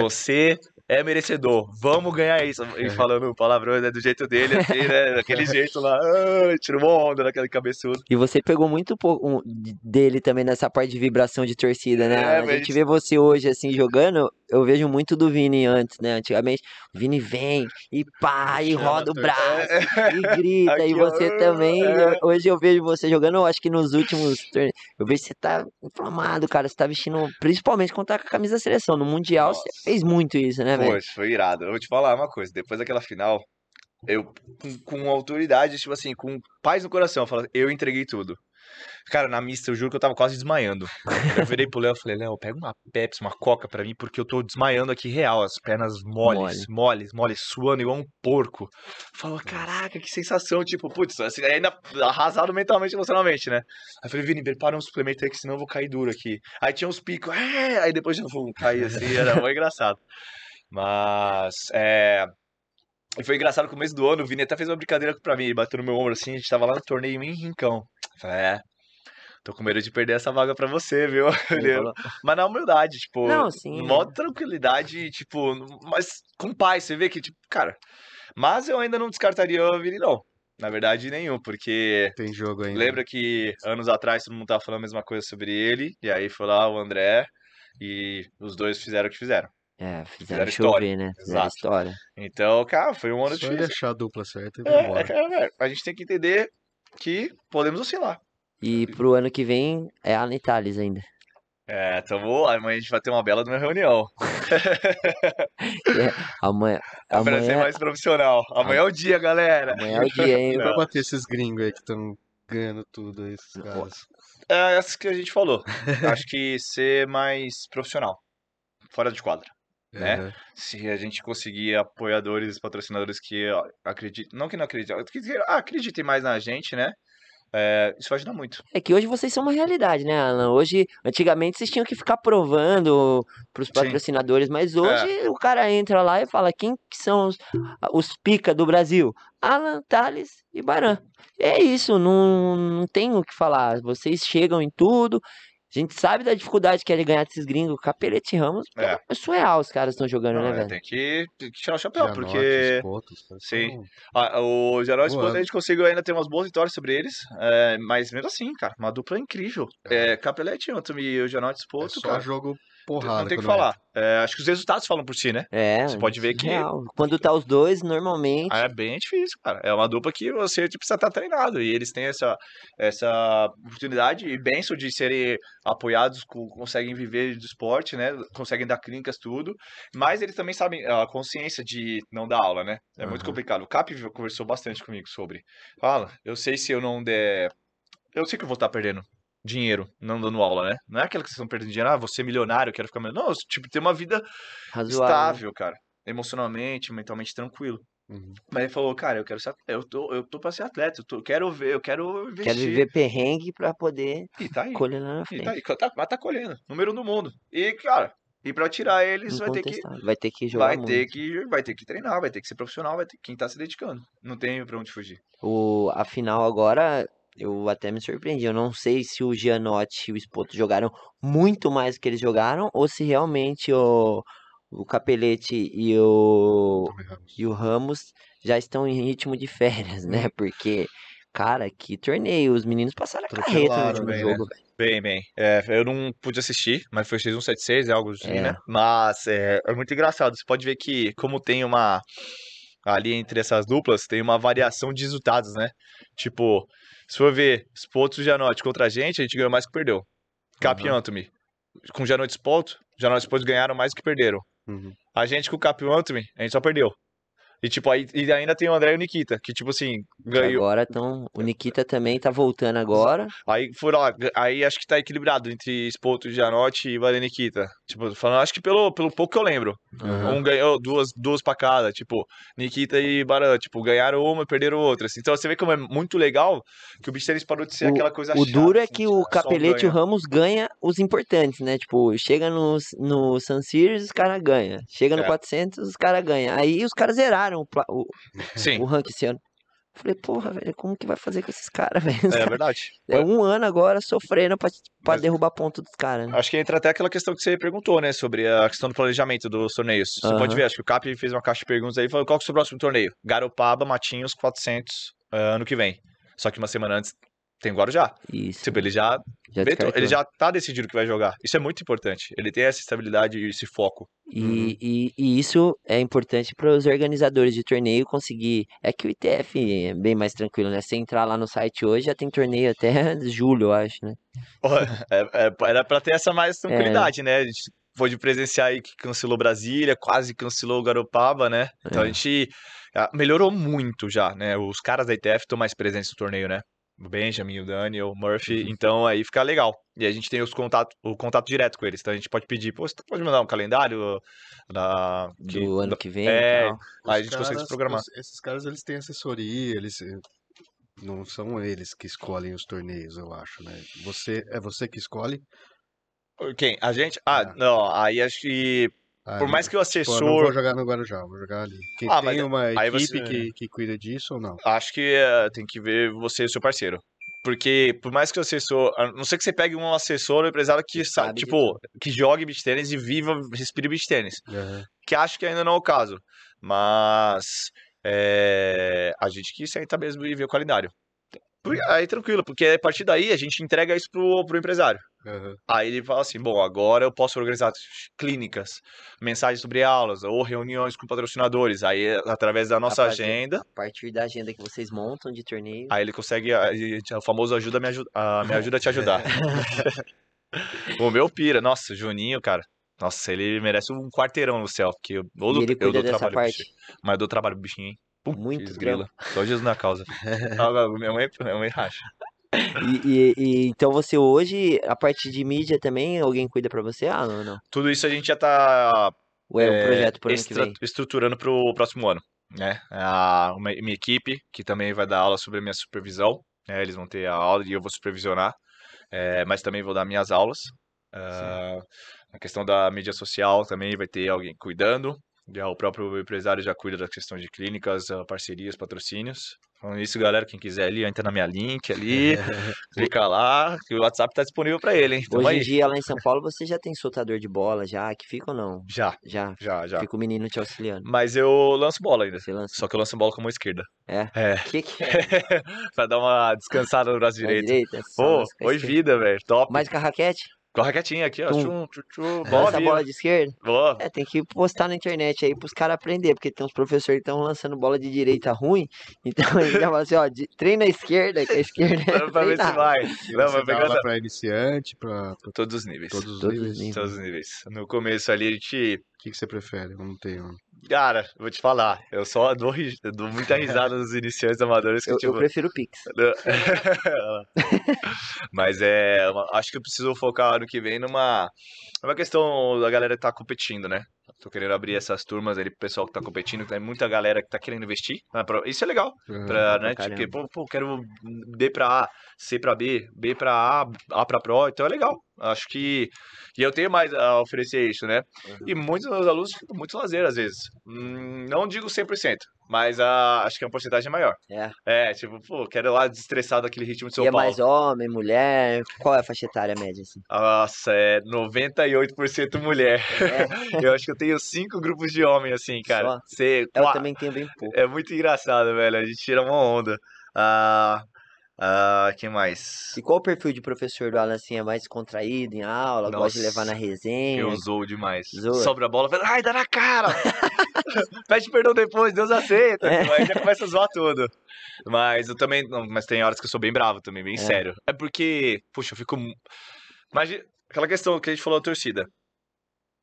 Speaker 3: Você é merecedor. Vamos ganhar isso. E falando palavrões, né, do jeito dele, assim, né? [LAUGHS] Daquele jeito lá. Ah, tirou uma onda naquele cabeçudo.
Speaker 1: E você pegou muito pouco um, de- dele também nessa parte de vibração de torcida, né?
Speaker 3: É,
Speaker 1: a
Speaker 3: mas-
Speaker 1: gente vê você hoje assim jogando, eu vejo muito do Vini antes, né? Antigamente, o Vini vem e pá, e
Speaker 3: Chama
Speaker 1: roda o braço
Speaker 3: É,
Speaker 1: e grita.
Speaker 3: Aqui,
Speaker 1: e
Speaker 3: ó,
Speaker 1: você também,
Speaker 3: é.
Speaker 1: hoje eu vejo você jogando, eu acho que nos últimos torneios, eu vejo que você tá inflamado, cara. Você tá vestindo, principalmente quando tá com a camisa da seleção. No Mundial você
Speaker 3: Nossa.
Speaker 1: fez muito isso, né, velho?
Speaker 3: Poxa, foi irado. Eu vou te falar uma coisa. Depois daquela final, eu, com, com autoridade, tipo assim, com paz no coração, eu falo, eu entreguei tudo. Cara, na mista, eu juro que eu tava quase desmaiando. Eu virei pro Léo e falei, Léo, pega uma Pepsi, uma Coca pra mim, porque eu tô desmaiando aqui real, as pernas moles, moles, moles, suando igual um porco. Falou, caraca, que sensação, tipo, putz, assim, ainda arrasado mentalmente, emocionalmente, né? Aí eu falei, Vini, prepara um suplemento aí, que senão eu vou cair duro aqui. Aí tinha uns picos, é, aí depois eu vou cair assim, era muito engraçado. Mas, é... E foi engraçado no começo do ano, o Vini até fez uma brincadeira pra mim, ele bateu no meu ombro assim, a gente tava lá no torneio em Rincão. É, tô com medo de perder essa vaga pra você, viu? [LAUGHS] Mas na humildade, tipo,
Speaker 1: Não, sim.
Speaker 3: mó tranquilidade, tipo, mas com paz, você vê que, tipo, cara. Mas eu ainda não descartaria o Vini, não. Na verdade, nenhum, porque
Speaker 2: Tem jogo ainda.
Speaker 3: lembra que anos atrás todo mundo tava falando a mesma coisa sobre ele, e aí foi lá o André, e os dois fizeram o que fizeram.
Speaker 1: É,
Speaker 3: Fizeram
Speaker 1: fizeram
Speaker 3: história.
Speaker 1: chover, né? Fizeram
Speaker 3: Exato.
Speaker 1: história.
Speaker 3: Então, cara, foi um ano
Speaker 2: Só
Speaker 3: difícil.
Speaker 2: achar a dupla certa e
Speaker 3: É, é,
Speaker 2: embora.
Speaker 3: cara, velho, a gente tem que entender que podemos oscilar.
Speaker 1: E pro ano que vem é Alan Thales ainda.
Speaker 3: É, tamo, amanhã a gente vai ter uma bela de uma reunião. [LAUGHS]
Speaker 1: Amanhã,
Speaker 3: Pra ser
Speaker 1: amanhã,
Speaker 3: mais profissional. Amanhã é o dia, galera.
Speaker 1: amanhã é o dia, hein?
Speaker 2: Pra bater esses gringos aí que estão ganhando tudo aí, esses caras.
Speaker 3: É essa que a gente falou. Acho que ser mais profissional. Fora de quadra. Né?
Speaker 2: É.
Speaker 3: Se a gente conseguir apoiadores, patrocinadores que acreditem. Não que não acreditem, que ah, acreditem mais na gente, né? É, isso vai ajudar muito.
Speaker 1: É que hoje vocês são uma realidade, né, Alan? Hoje, antigamente vocês tinham que ficar provando pros
Speaker 3: Sim.
Speaker 1: patrocinadores, mas hoje o cara entra lá e fala quem que são os, os pica do Brasil? Alan, Thales e Baran. É isso, não, não tem o que falar. Vocês chegam em tudo. A gente sabe da dificuldade que é de ganhar desses gringos. Capelete e Ramos,
Speaker 3: É.
Speaker 1: é surreal os caras estão jogando,
Speaker 3: Não,
Speaker 1: né,
Speaker 3: é,
Speaker 1: velho?
Speaker 3: tem, que, tem que tirar o chapéu,
Speaker 2: Janote,
Speaker 3: porque
Speaker 2: Espoto,
Speaker 3: Sim.
Speaker 2: são-
Speaker 3: ah, o Janote
Speaker 2: Voando.
Speaker 3: a gente conseguiu ainda ter umas boas vitórias sobre eles. é, mas mesmo assim, cara, uma dupla incrível. É, Capelete e o Janote
Speaker 2: É só
Speaker 3: cara.
Speaker 2: jogo porrada.
Speaker 3: não tem o que
Speaker 2: quando
Speaker 3: falar. É, acho que os resultados falam por si, né?
Speaker 1: É,
Speaker 3: Você pode ver que-
Speaker 1: surreal. Quando tá os dois, normalmente.
Speaker 3: Ah, É bem difícil, cara. É uma dupla que você tipo, precisa estar treinado. E eles têm essa, essa oportunidade e benção de serem apoiados, co- conseguem viver do esporte, né? Conseguem dar clínicas, tudo. Mas eles também sabem a consciência de não dar aula, né? É muito
Speaker 2: Aham.
Speaker 3: complicado. O Cap conversou bastante comigo sobre. Fala, eu sei se eu não der. Eu sei que eu vou estar perdendo dinheiro não dando aula, né? Não é aquela que vocês estão perdendo dinheiro, ah, vou ser milionário, eu quero ficar milionário. Não, tipo, ter uma vida
Speaker 1: razoável.
Speaker 3: estável, cara. Emocionalmente, mentalmente tranquilo.
Speaker 2: Uhum.
Speaker 3: Mas ele falou, cara, eu quero ser eu tô, eu tô pra ser atleta, eu tô- eu quero ver, eu quero investir.
Speaker 1: Quero viver perrengue pra poder
Speaker 3: E tá aí.
Speaker 1: colher lá na
Speaker 3: E
Speaker 1: frente.
Speaker 3: tá aí, tá, mas tá colhendo. Número um do mundo. E, cara, e pra tirar eles vai ter que.
Speaker 1: Vai ter que jogar
Speaker 3: Vai
Speaker 1: muito.
Speaker 3: ter que, vai ter que treinar, vai ter que ser profissional, vai ter quem tá se dedicando. Não tem pra onde fugir.
Speaker 1: O, a final agora, eu até me surpreendi. Eu não sei se o Gianotti e o Spoto jogaram muito mais do que eles jogaram, ou se realmente o, o Capelete e o, e o Ramos já estão em ritmo de férias, [LAUGHS] né? Porque Cara, que torneio. Os meninos passaram a carreta no último
Speaker 2: bem, né?
Speaker 1: jogo, velho.
Speaker 3: Bem, bem. É, eu não pude assistir, mas foi X176, é algo assim,
Speaker 1: É.
Speaker 3: né? Mas é, é muito engraçado. Você pode ver que, como tem uma. Ali entre essas duplas, tem uma variação de resultados, né? Tipo, se for ver Spoto e Janote contra a gente, a gente ganhou mais que perdeu. Cap
Speaker 2: Aham.
Speaker 3: Antony. Com Janote e Spoto, Janote e Spoto ganharam mais que perderam.
Speaker 2: Uhum.
Speaker 3: A gente com o Cap e o Antony, a gente só perdeu. E tipo, aí e ainda tem o André e o Nikita, que tipo assim, ganhou.
Speaker 1: Agora tão, o Nikita também tá voltando agora.
Speaker 3: Aí foram lá, aí acho que tá equilibrado entre Spoto, Janote e Vale Nikita. Tipo, falando, acho que pelo, pelo pouco que eu lembro.
Speaker 2: Aham.
Speaker 3: Um ganhou duas, duas pra cada, tipo, Nikita e Baran, tipo, ganharam uma e perderam outras. Então você vê como é muito legal que o tennis parou de ser aquela coisa
Speaker 1: O
Speaker 3: chata,
Speaker 1: duro é
Speaker 3: assim,
Speaker 1: que
Speaker 3: tipo,
Speaker 1: o Capelete e o. Ramos ganha os importantes, né? Tipo, chega no, no San Sirius, os caras ganham. Chega no
Speaker 3: É.
Speaker 1: 400, os caras ganham. Aí os caras zeraram o,
Speaker 3: Sim,
Speaker 1: o ranking esse ano. Falei, porra, velho, como que vai fazer com esses caras, [LAUGHS] velho?
Speaker 3: É verdade.
Speaker 1: É um ano agora sofrendo pra, pra
Speaker 3: Mas-
Speaker 1: derrubar ponto dos caras, né?
Speaker 3: Acho que entra até aquela questão que você perguntou, né? Sobre a questão do planejamento dos torneios. Você pode ver, acho que o Cap fez uma caixa de perguntas aí e falou: qual que é o seu próximo torneio? Garopaba, Matinhos, 400, ah, ano que vem. Só que uma semana antes tem o Guarujá.
Speaker 1: Isso.
Speaker 3: Tipo, ele já,
Speaker 1: já
Speaker 3: ele já tá decidido que vai jogar. Isso é muito importante. Ele tem essa estabilidade e esse foco.
Speaker 1: E, e, e isso é importante para os organizadores de torneio conseguir. É que o ITF é bem mais tranquilo, né? Se entrar lá no site hoje, já tem torneio até [LAUGHS] julho, eu acho, né?
Speaker 3: É- é- era pra ter essa mais tranquilidade, né? A gente pôde presenciar aí que cancelou Brasília, quase cancelou o Garopaba, né? Então
Speaker 1: É.
Speaker 3: a gente ah, melhorou muito já, né? Os caras da ITF estão mais presentes no torneio, né? O Benjamin, o Daniel, o Murphy,
Speaker 1: Uhum.
Speaker 3: então aí fica legal. E a gente tem os contato, o contato direto com eles, então a gente pode pedir, pô, você pode mandar um calendário da, que-
Speaker 1: Do ano
Speaker 3: da-
Speaker 1: que vem
Speaker 3: é,
Speaker 1: e.
Speaker 3: Aí a gente consegue se programar.
Speaker 2: os- esses caras, eles têm assessoria, eles... eh, Não são eles que escolhem os torneios, eu acho, né? Você, é você que escolhe?
Speaker 3: Quem? A gente? Ah,
Speaker 2: É.
Speaker 3: não, aí acho que
Speaker 2: Ah,
Speaker 3: por mais que o
Speaker 2: Pô,
Speaker 3: assessor
Speaker 2: eu não vou jogar no Guarujá, vou jogar ali. Quem
Speaker 3: Ah,
Speaker 2: tem
Speaker 3: mas
Speaker 2: uma equipe
Speaker 3: você-
Speaker 2: que, que cuida disso ou não?
Speaker 3: Acho que eh, tem que ver você e o seu parceiro. Porque, por mais que o assessor. A não ser que você pegue um assessor ou empresário que,
Speaker 1: Que
Speaker 3: sabe, tipo, que jogue beach tênis e viva, respire beach tênis.
Speaker 2: Aham.
Speaker 3: Que acho que ainda não é o caso. Mas. eh, a gente que senta mesmo e vê o calendário. Aí tranquilo, porque a partir daí a gente entrega isso pro, pro empresário.
Speaker 2: Aham.
Speaker 3: Aí ele fala assim: bom, agora eu posso organizar clínicas, mensagens sobre aulas ou reuniões com patrocinadores. Aí, através da nossa
Speaker 1: Rapaziada,
Speaker 3: agenda,
Speaker 1: A partir da agenda que vocês montam de torneio.
Speaker 3: Aí ele consegue, a gente- o famoso ajuda me ajuda, me ajuda a te ajudar. [LAUGHS] [LAUGHS] o meu pira, nossa, Juninho, cara. Nossa, ele merece um quarteirão no céu, porque eu, eu,
Speaker 1: e ele
Speaker 3: eu dou trabalho
Speaker 1: parte.
Speaker 3: bichinho. Mas eu dou trabalho pro bichinho, hein? Pum,
Speaker 1: Muito
Speaker 3: grila. Só Jesus na causa. [LAUGHS] Minha mãe, minha mãe racha.
Speaker 1: E, e- e- então você hoje, a parte de mídia também, alguém cuida pra você? Ah, não, não.
Speaker 3: Tudo isso a gente já tá
Speaker 1: Ou é um
Speaker 3: é,
Speaker 1: projeto pro vem?
Speaker 3: estruturando pro próximo ano, né? A uma- minha equipe, que também vai dar aula sobre a minha supervisão, né? Eles vão ter a aula e eu vou supervisionar, é, mas também vou dar minhas aulas. Ah, a questão da mídia social também vai ter alguém cuidando. Já o próprio empresário já cuida da questão de clínicas, ah, parcerias, patrocínios. Então, isso, galera, quem quiser ali, entra na minha link ali, [LAUGHS] clica lá, que o WhatsApp tá disponível para ele, hein? Tamo
Speaker 1: Hoje em
Speaker 3: aí.
Speaker 1: dia, lá em São Paulo, você já tem soltador de bola já, que fica ou não?
Speaker 3: Já,
Speaker 1: Já.
Speaker 3: já, já.
Speaker 1: Fica o menino te auxiliando.
Speaker 3: Mas eu lanço bola ainda.
Speaker 1: Você lança.
Speaker 3: Só que eu lanço bola com a mão esquerda.
Speaker 1: É?
Speaker 3: É.
Speaker 1: O [LAUGHS] que que é? [LAUGHS]
Speaker 3: pra dar uma descansada no braço direito.
Speaker 1: direita?
Speaker 3: Pô, oi vida, velho. Top.
Speaker 1: Mais com a raquete?
Speaker 3: Com a raquetinha aqui, ó.
Speaker 1: Tum.
Speaker 3: Tchum, tchum, tchum. Bola
Speaker 1: Lança a
Speaker 3: viva.
Speaker 1: bola de esquerda?
Speaker 3: Boa.
Speaker 1: É, tem que postar na internet aí pros caras aprender, porque tem uns professores que estão lançando bola de direita ruim, então ele já fala assim, ó, de- treina a esquerda, que a esquerda é
Speaker 3: Pra, pra ver se vai. Não, pegando
Speaker 2: aula pra iniciante, pra, pra
Speaker 3: todos os níveis.
Speaker 2: todos os
Speaker 1: Todos os
Speaker 2: níveis?
Speaker 1: níveis.
Speaker 3: Todos os níveis. No começo ali, a gente...
Speaker 2: O que, que você prefere? Eu não tenho.
Speaker 3: Cara, vou te falar. Eu só dou, dou muita risada nos iniciantes amadores que,
Speaker 1: Eu,
Speaker 3: tipo...
Speaker 1: eu prefiro o Pix. [LAUGHS]
Speaker 3: Mas é. Acho que eu preciso focar ano que vem numa. Uma questão da galera que tá competindo, né? Tô querendo abrir essas turmas ali pro pessoal que tá competindo, tem muita galera que tá querendo investir. pra- Isso é legal.
Speaker 2: Aham.
Speaker 3: Pra, né? Tipo, que, pô, pô, quero D pra A, C pra B, B pra A, A pra Pro, então é legal. Acho que. E eu tenho mais a oferecer isso, né? E muitos dos meus alunos ficam muito lazer às vezes. Hum, não digo 100%, mas a, acho que a porcentagem é maior.
Speaker 1: É.
Speaker 3: É, tipo, pô, quero ir lá desestressar daquele ritmo de São
Speaker 1: E é
Speaker 3: Paulo.
Speaker 1: mais homem, mulher, qual é a faixa etária média, assim?
Speaker 3: Nossa, é 98% mulher.
Speaker 1: É, [LAUGHS]
Speaker 3: Eu acho que eu tenho cinco grupos de homem, assim, cara.
Speaker 1: Só?
Speaker 3: Você,
Speaker 1: eu também tenho bem pouco.
Speaker 3: É muito engraçado, velho. A gente tira uma onda. Ah, Ah, quem mais?
Speaker 1: E qual o perfil de professor do Alan, assim, é mais contraído em aula, gosta de levar na
Speaker 3: Nossa,
Speaker 1: resenha?
Speaker 3: Eu zoo demais.
Speaker 1: Zoa.
Speaker 3: Sobra a bola, fala, ai, dá na cara! [LAUGHS] [LAUGHS] Pede perdão depois, Deus aceita.
Speaker 1: É.
Speaker 3: Aí já começa a zoar tudo. Mas eu também. não, mas tem horas que eu sou bem bravo também, bem
Speaker 1: É.
Speaker 3: sério. É porque, puxa, eu fico. Imagina aquela questão que a gente falou da torcida.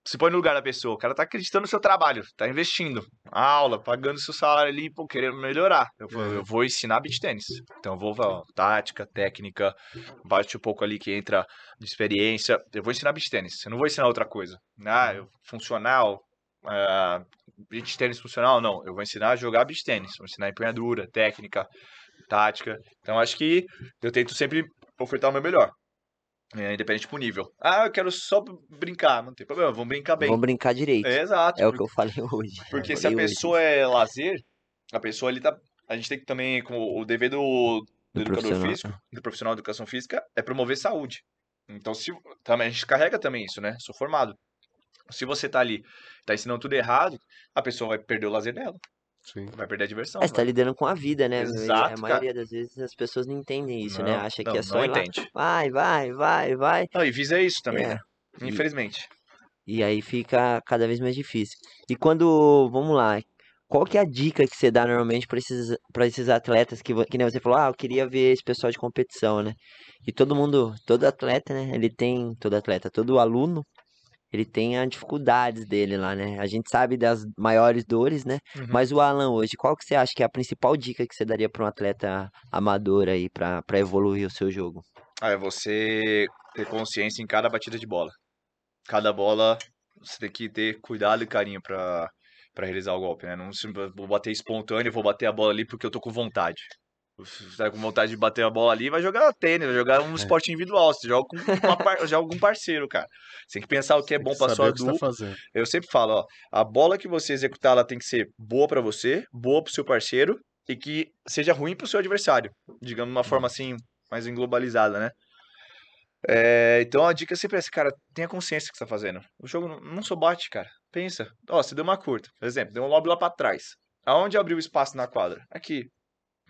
Speaker 3: Se põe no lugar da pessoa, o cara tá acreditando no seu trabalho, tá investindo. A aula, pagando seu salário ali, pô, querendo melhorar. Eu, vou- eu vou ensinar beat tênis. Então eu vou, ó, tática, técnica, bate um pouco ali que entra de experiência. Eu vou ensinar beat tênis, eu não vou ensinar outra coisa. Ah, eu- funcional, ah, beat tênis funcional, não. Eu vou ensinar a jogar beat tênis, vou ensinar empunhadura, técnica, tática. Então acho que eu tento sempre ofertar o meu melhor. É, independente do nível. Ah, eu quero só brincar. Não tem problema, vamos brincar bem.
Speaker 1: Vamos brincar direito.
Speaker 3: É, exato.
Speaker 1: É o que eu falei [LAUGHS] hoje.
Speaker 3: Porque
Speaker 1: Eu
Speaker 3: se a
Speaker 1: falei hoje.
Speaker 3: pessoa é lazer, a pessoa ali tá. A gente tem que também, com o dever do, do
Speaker 1: Do
Speaker 3: educador físico, do profissional de educação física, é promover saúde. Então, se também a gente carrega também isso, né? Sou formado. Se você tá ali, tá ensinando tudo errado, a pessoa vai perder o lazer dela,
Speaker 2: Sim.
Speaker 3: vai perder a diversão.
Speaker 1: É, você tá lidando com a vida, né? E
Speaker 3: Exato,
Speaker 1: a maioria das vezes as pessoas não entendem isso, né?
Speaker 3: Não,
Speaker 1: Acha
Speaker 3: não,
Speaker 1: que é só
Speaker 3: não
Speaker 1: ir lá,
Speaker 3: entende.
Speaker 1: vai, vai, vai, vai.
Speaker 3: Não, e visa isso também,
Speaker 1: É.
Speaker 3: né? Infelizmente.
Speaker 1: E aí fica cada vez mais difícil. E quando, vamos lá, qual que é a dica que você dá normalmente para esses, para esses atletas que, que nem você falou, ah, eu queria ver esse pessoal de competição, né? E todo mundo, todo atleta, né? Ele tem, todo atleta, todo aluno, ele tem as dificuldades dele lá, né? A gente sabe das maiores dores, né?
Speaker 3: Uhum.
Speaker 1: Mas o Alan hoje, qual que você acha que é a principal dica que você daria para um atleta amador aí para para evoluir o seu jogo?
Speaker 3: Ah, é você ter consciência em cada batida de bola. Cada bola, você tem que ter cuidado e carinho pra, pra realizar o golpe, né? Não vou bater espontâneo, vou bater a bola ali porque eu tô com vontade. Você tá com vontade de bater a bola ali, vai jogar tênis, vai jogar um esporte individual. Você joga com uma [LAUGHS] joga com um parceiro, cara. Você tem que pensar o que é bom pra
Speaker 2: Saber
Speaker 3: sua
Speaker 2: tá
Speaker 3: dupla.
Speaker 2: fazendo.
Speaker 3: Eu sempre falo, ó, a bola que você executar, ela tem que ser boa pra você, boa pro seu parceiro e que seja ruim pro seu adversário, digamos de uma forma assim, mais englobalizada, né? É, então a dica sempre é essa, cara, tenha consciência do que você tá fazendo. O jogo não, não só bate, cara. Pensa. Ó, você deu uma curta, por exemplo, deu um lob lá pra trás. Aonde abriu o espaço na quadra? Aqui.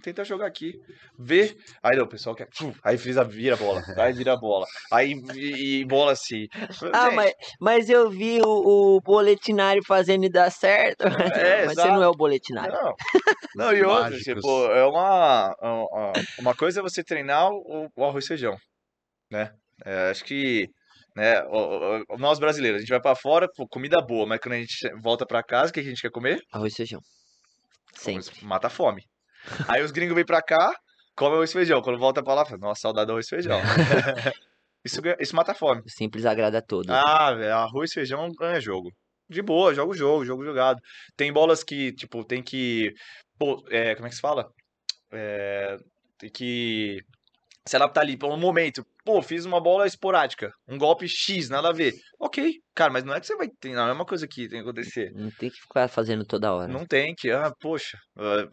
Speaker 3: Tenta jogar aqui. Vê. Aí não, o pessoal quer. Aí frisa, vira a bola. Aí vira a bola. Aí e, e bola assim. [LAUGHS]
Speaker 1: Ah,
Speaker 3: Gente,
Speaker 1: mas, mas eu vi o, o boletinário fazendo e dar certo.
Speaker 3: É, [LAUGHS]
Speaker 1: mas você
Speaker 3: exato.
Speaker 1: não é o boletinário.
Speaker 3: Não, não e outra, tipo, é uma, uma, uma coisa é você treinar o, o arroz e feijão, né? É, acho que, né, nós brasileiros, a gente vai pra fora, pô, comida boa, mas quando a gente volta pra casa, o que a gente quer comer?
Speaker 1: Arroz e feijão. Sempre.
Speaker 3: Mata a fome. [LAUGHS] Aí os gringos vêm pra cá, comem arroz e feijão. Quando volta pra lá, fala, nossa, saudade do arroz e feijão. [LAUGHS] isso, isso mata a fome.
Speaker 1: Simples agrada a todos.
Speaker 3: Ah, velho, arroz e feijão ganha jogo. De boa, joga o jogo, jogo jogado. Tem bolas que, tipo, tem que. Pô, é, como é que se fala? É, tem que se adaptar ali pelo momento. Pô, fiz uma bola esporádica. Um golpe X, nada a ver. Ok, cara, mas não é que você vai treinar, não é uma coisa que tem que acontecer.
Speaker 1: Não tem que ficar fazendo toda hora.
Speaker 3: Não tem que, ah, poxa.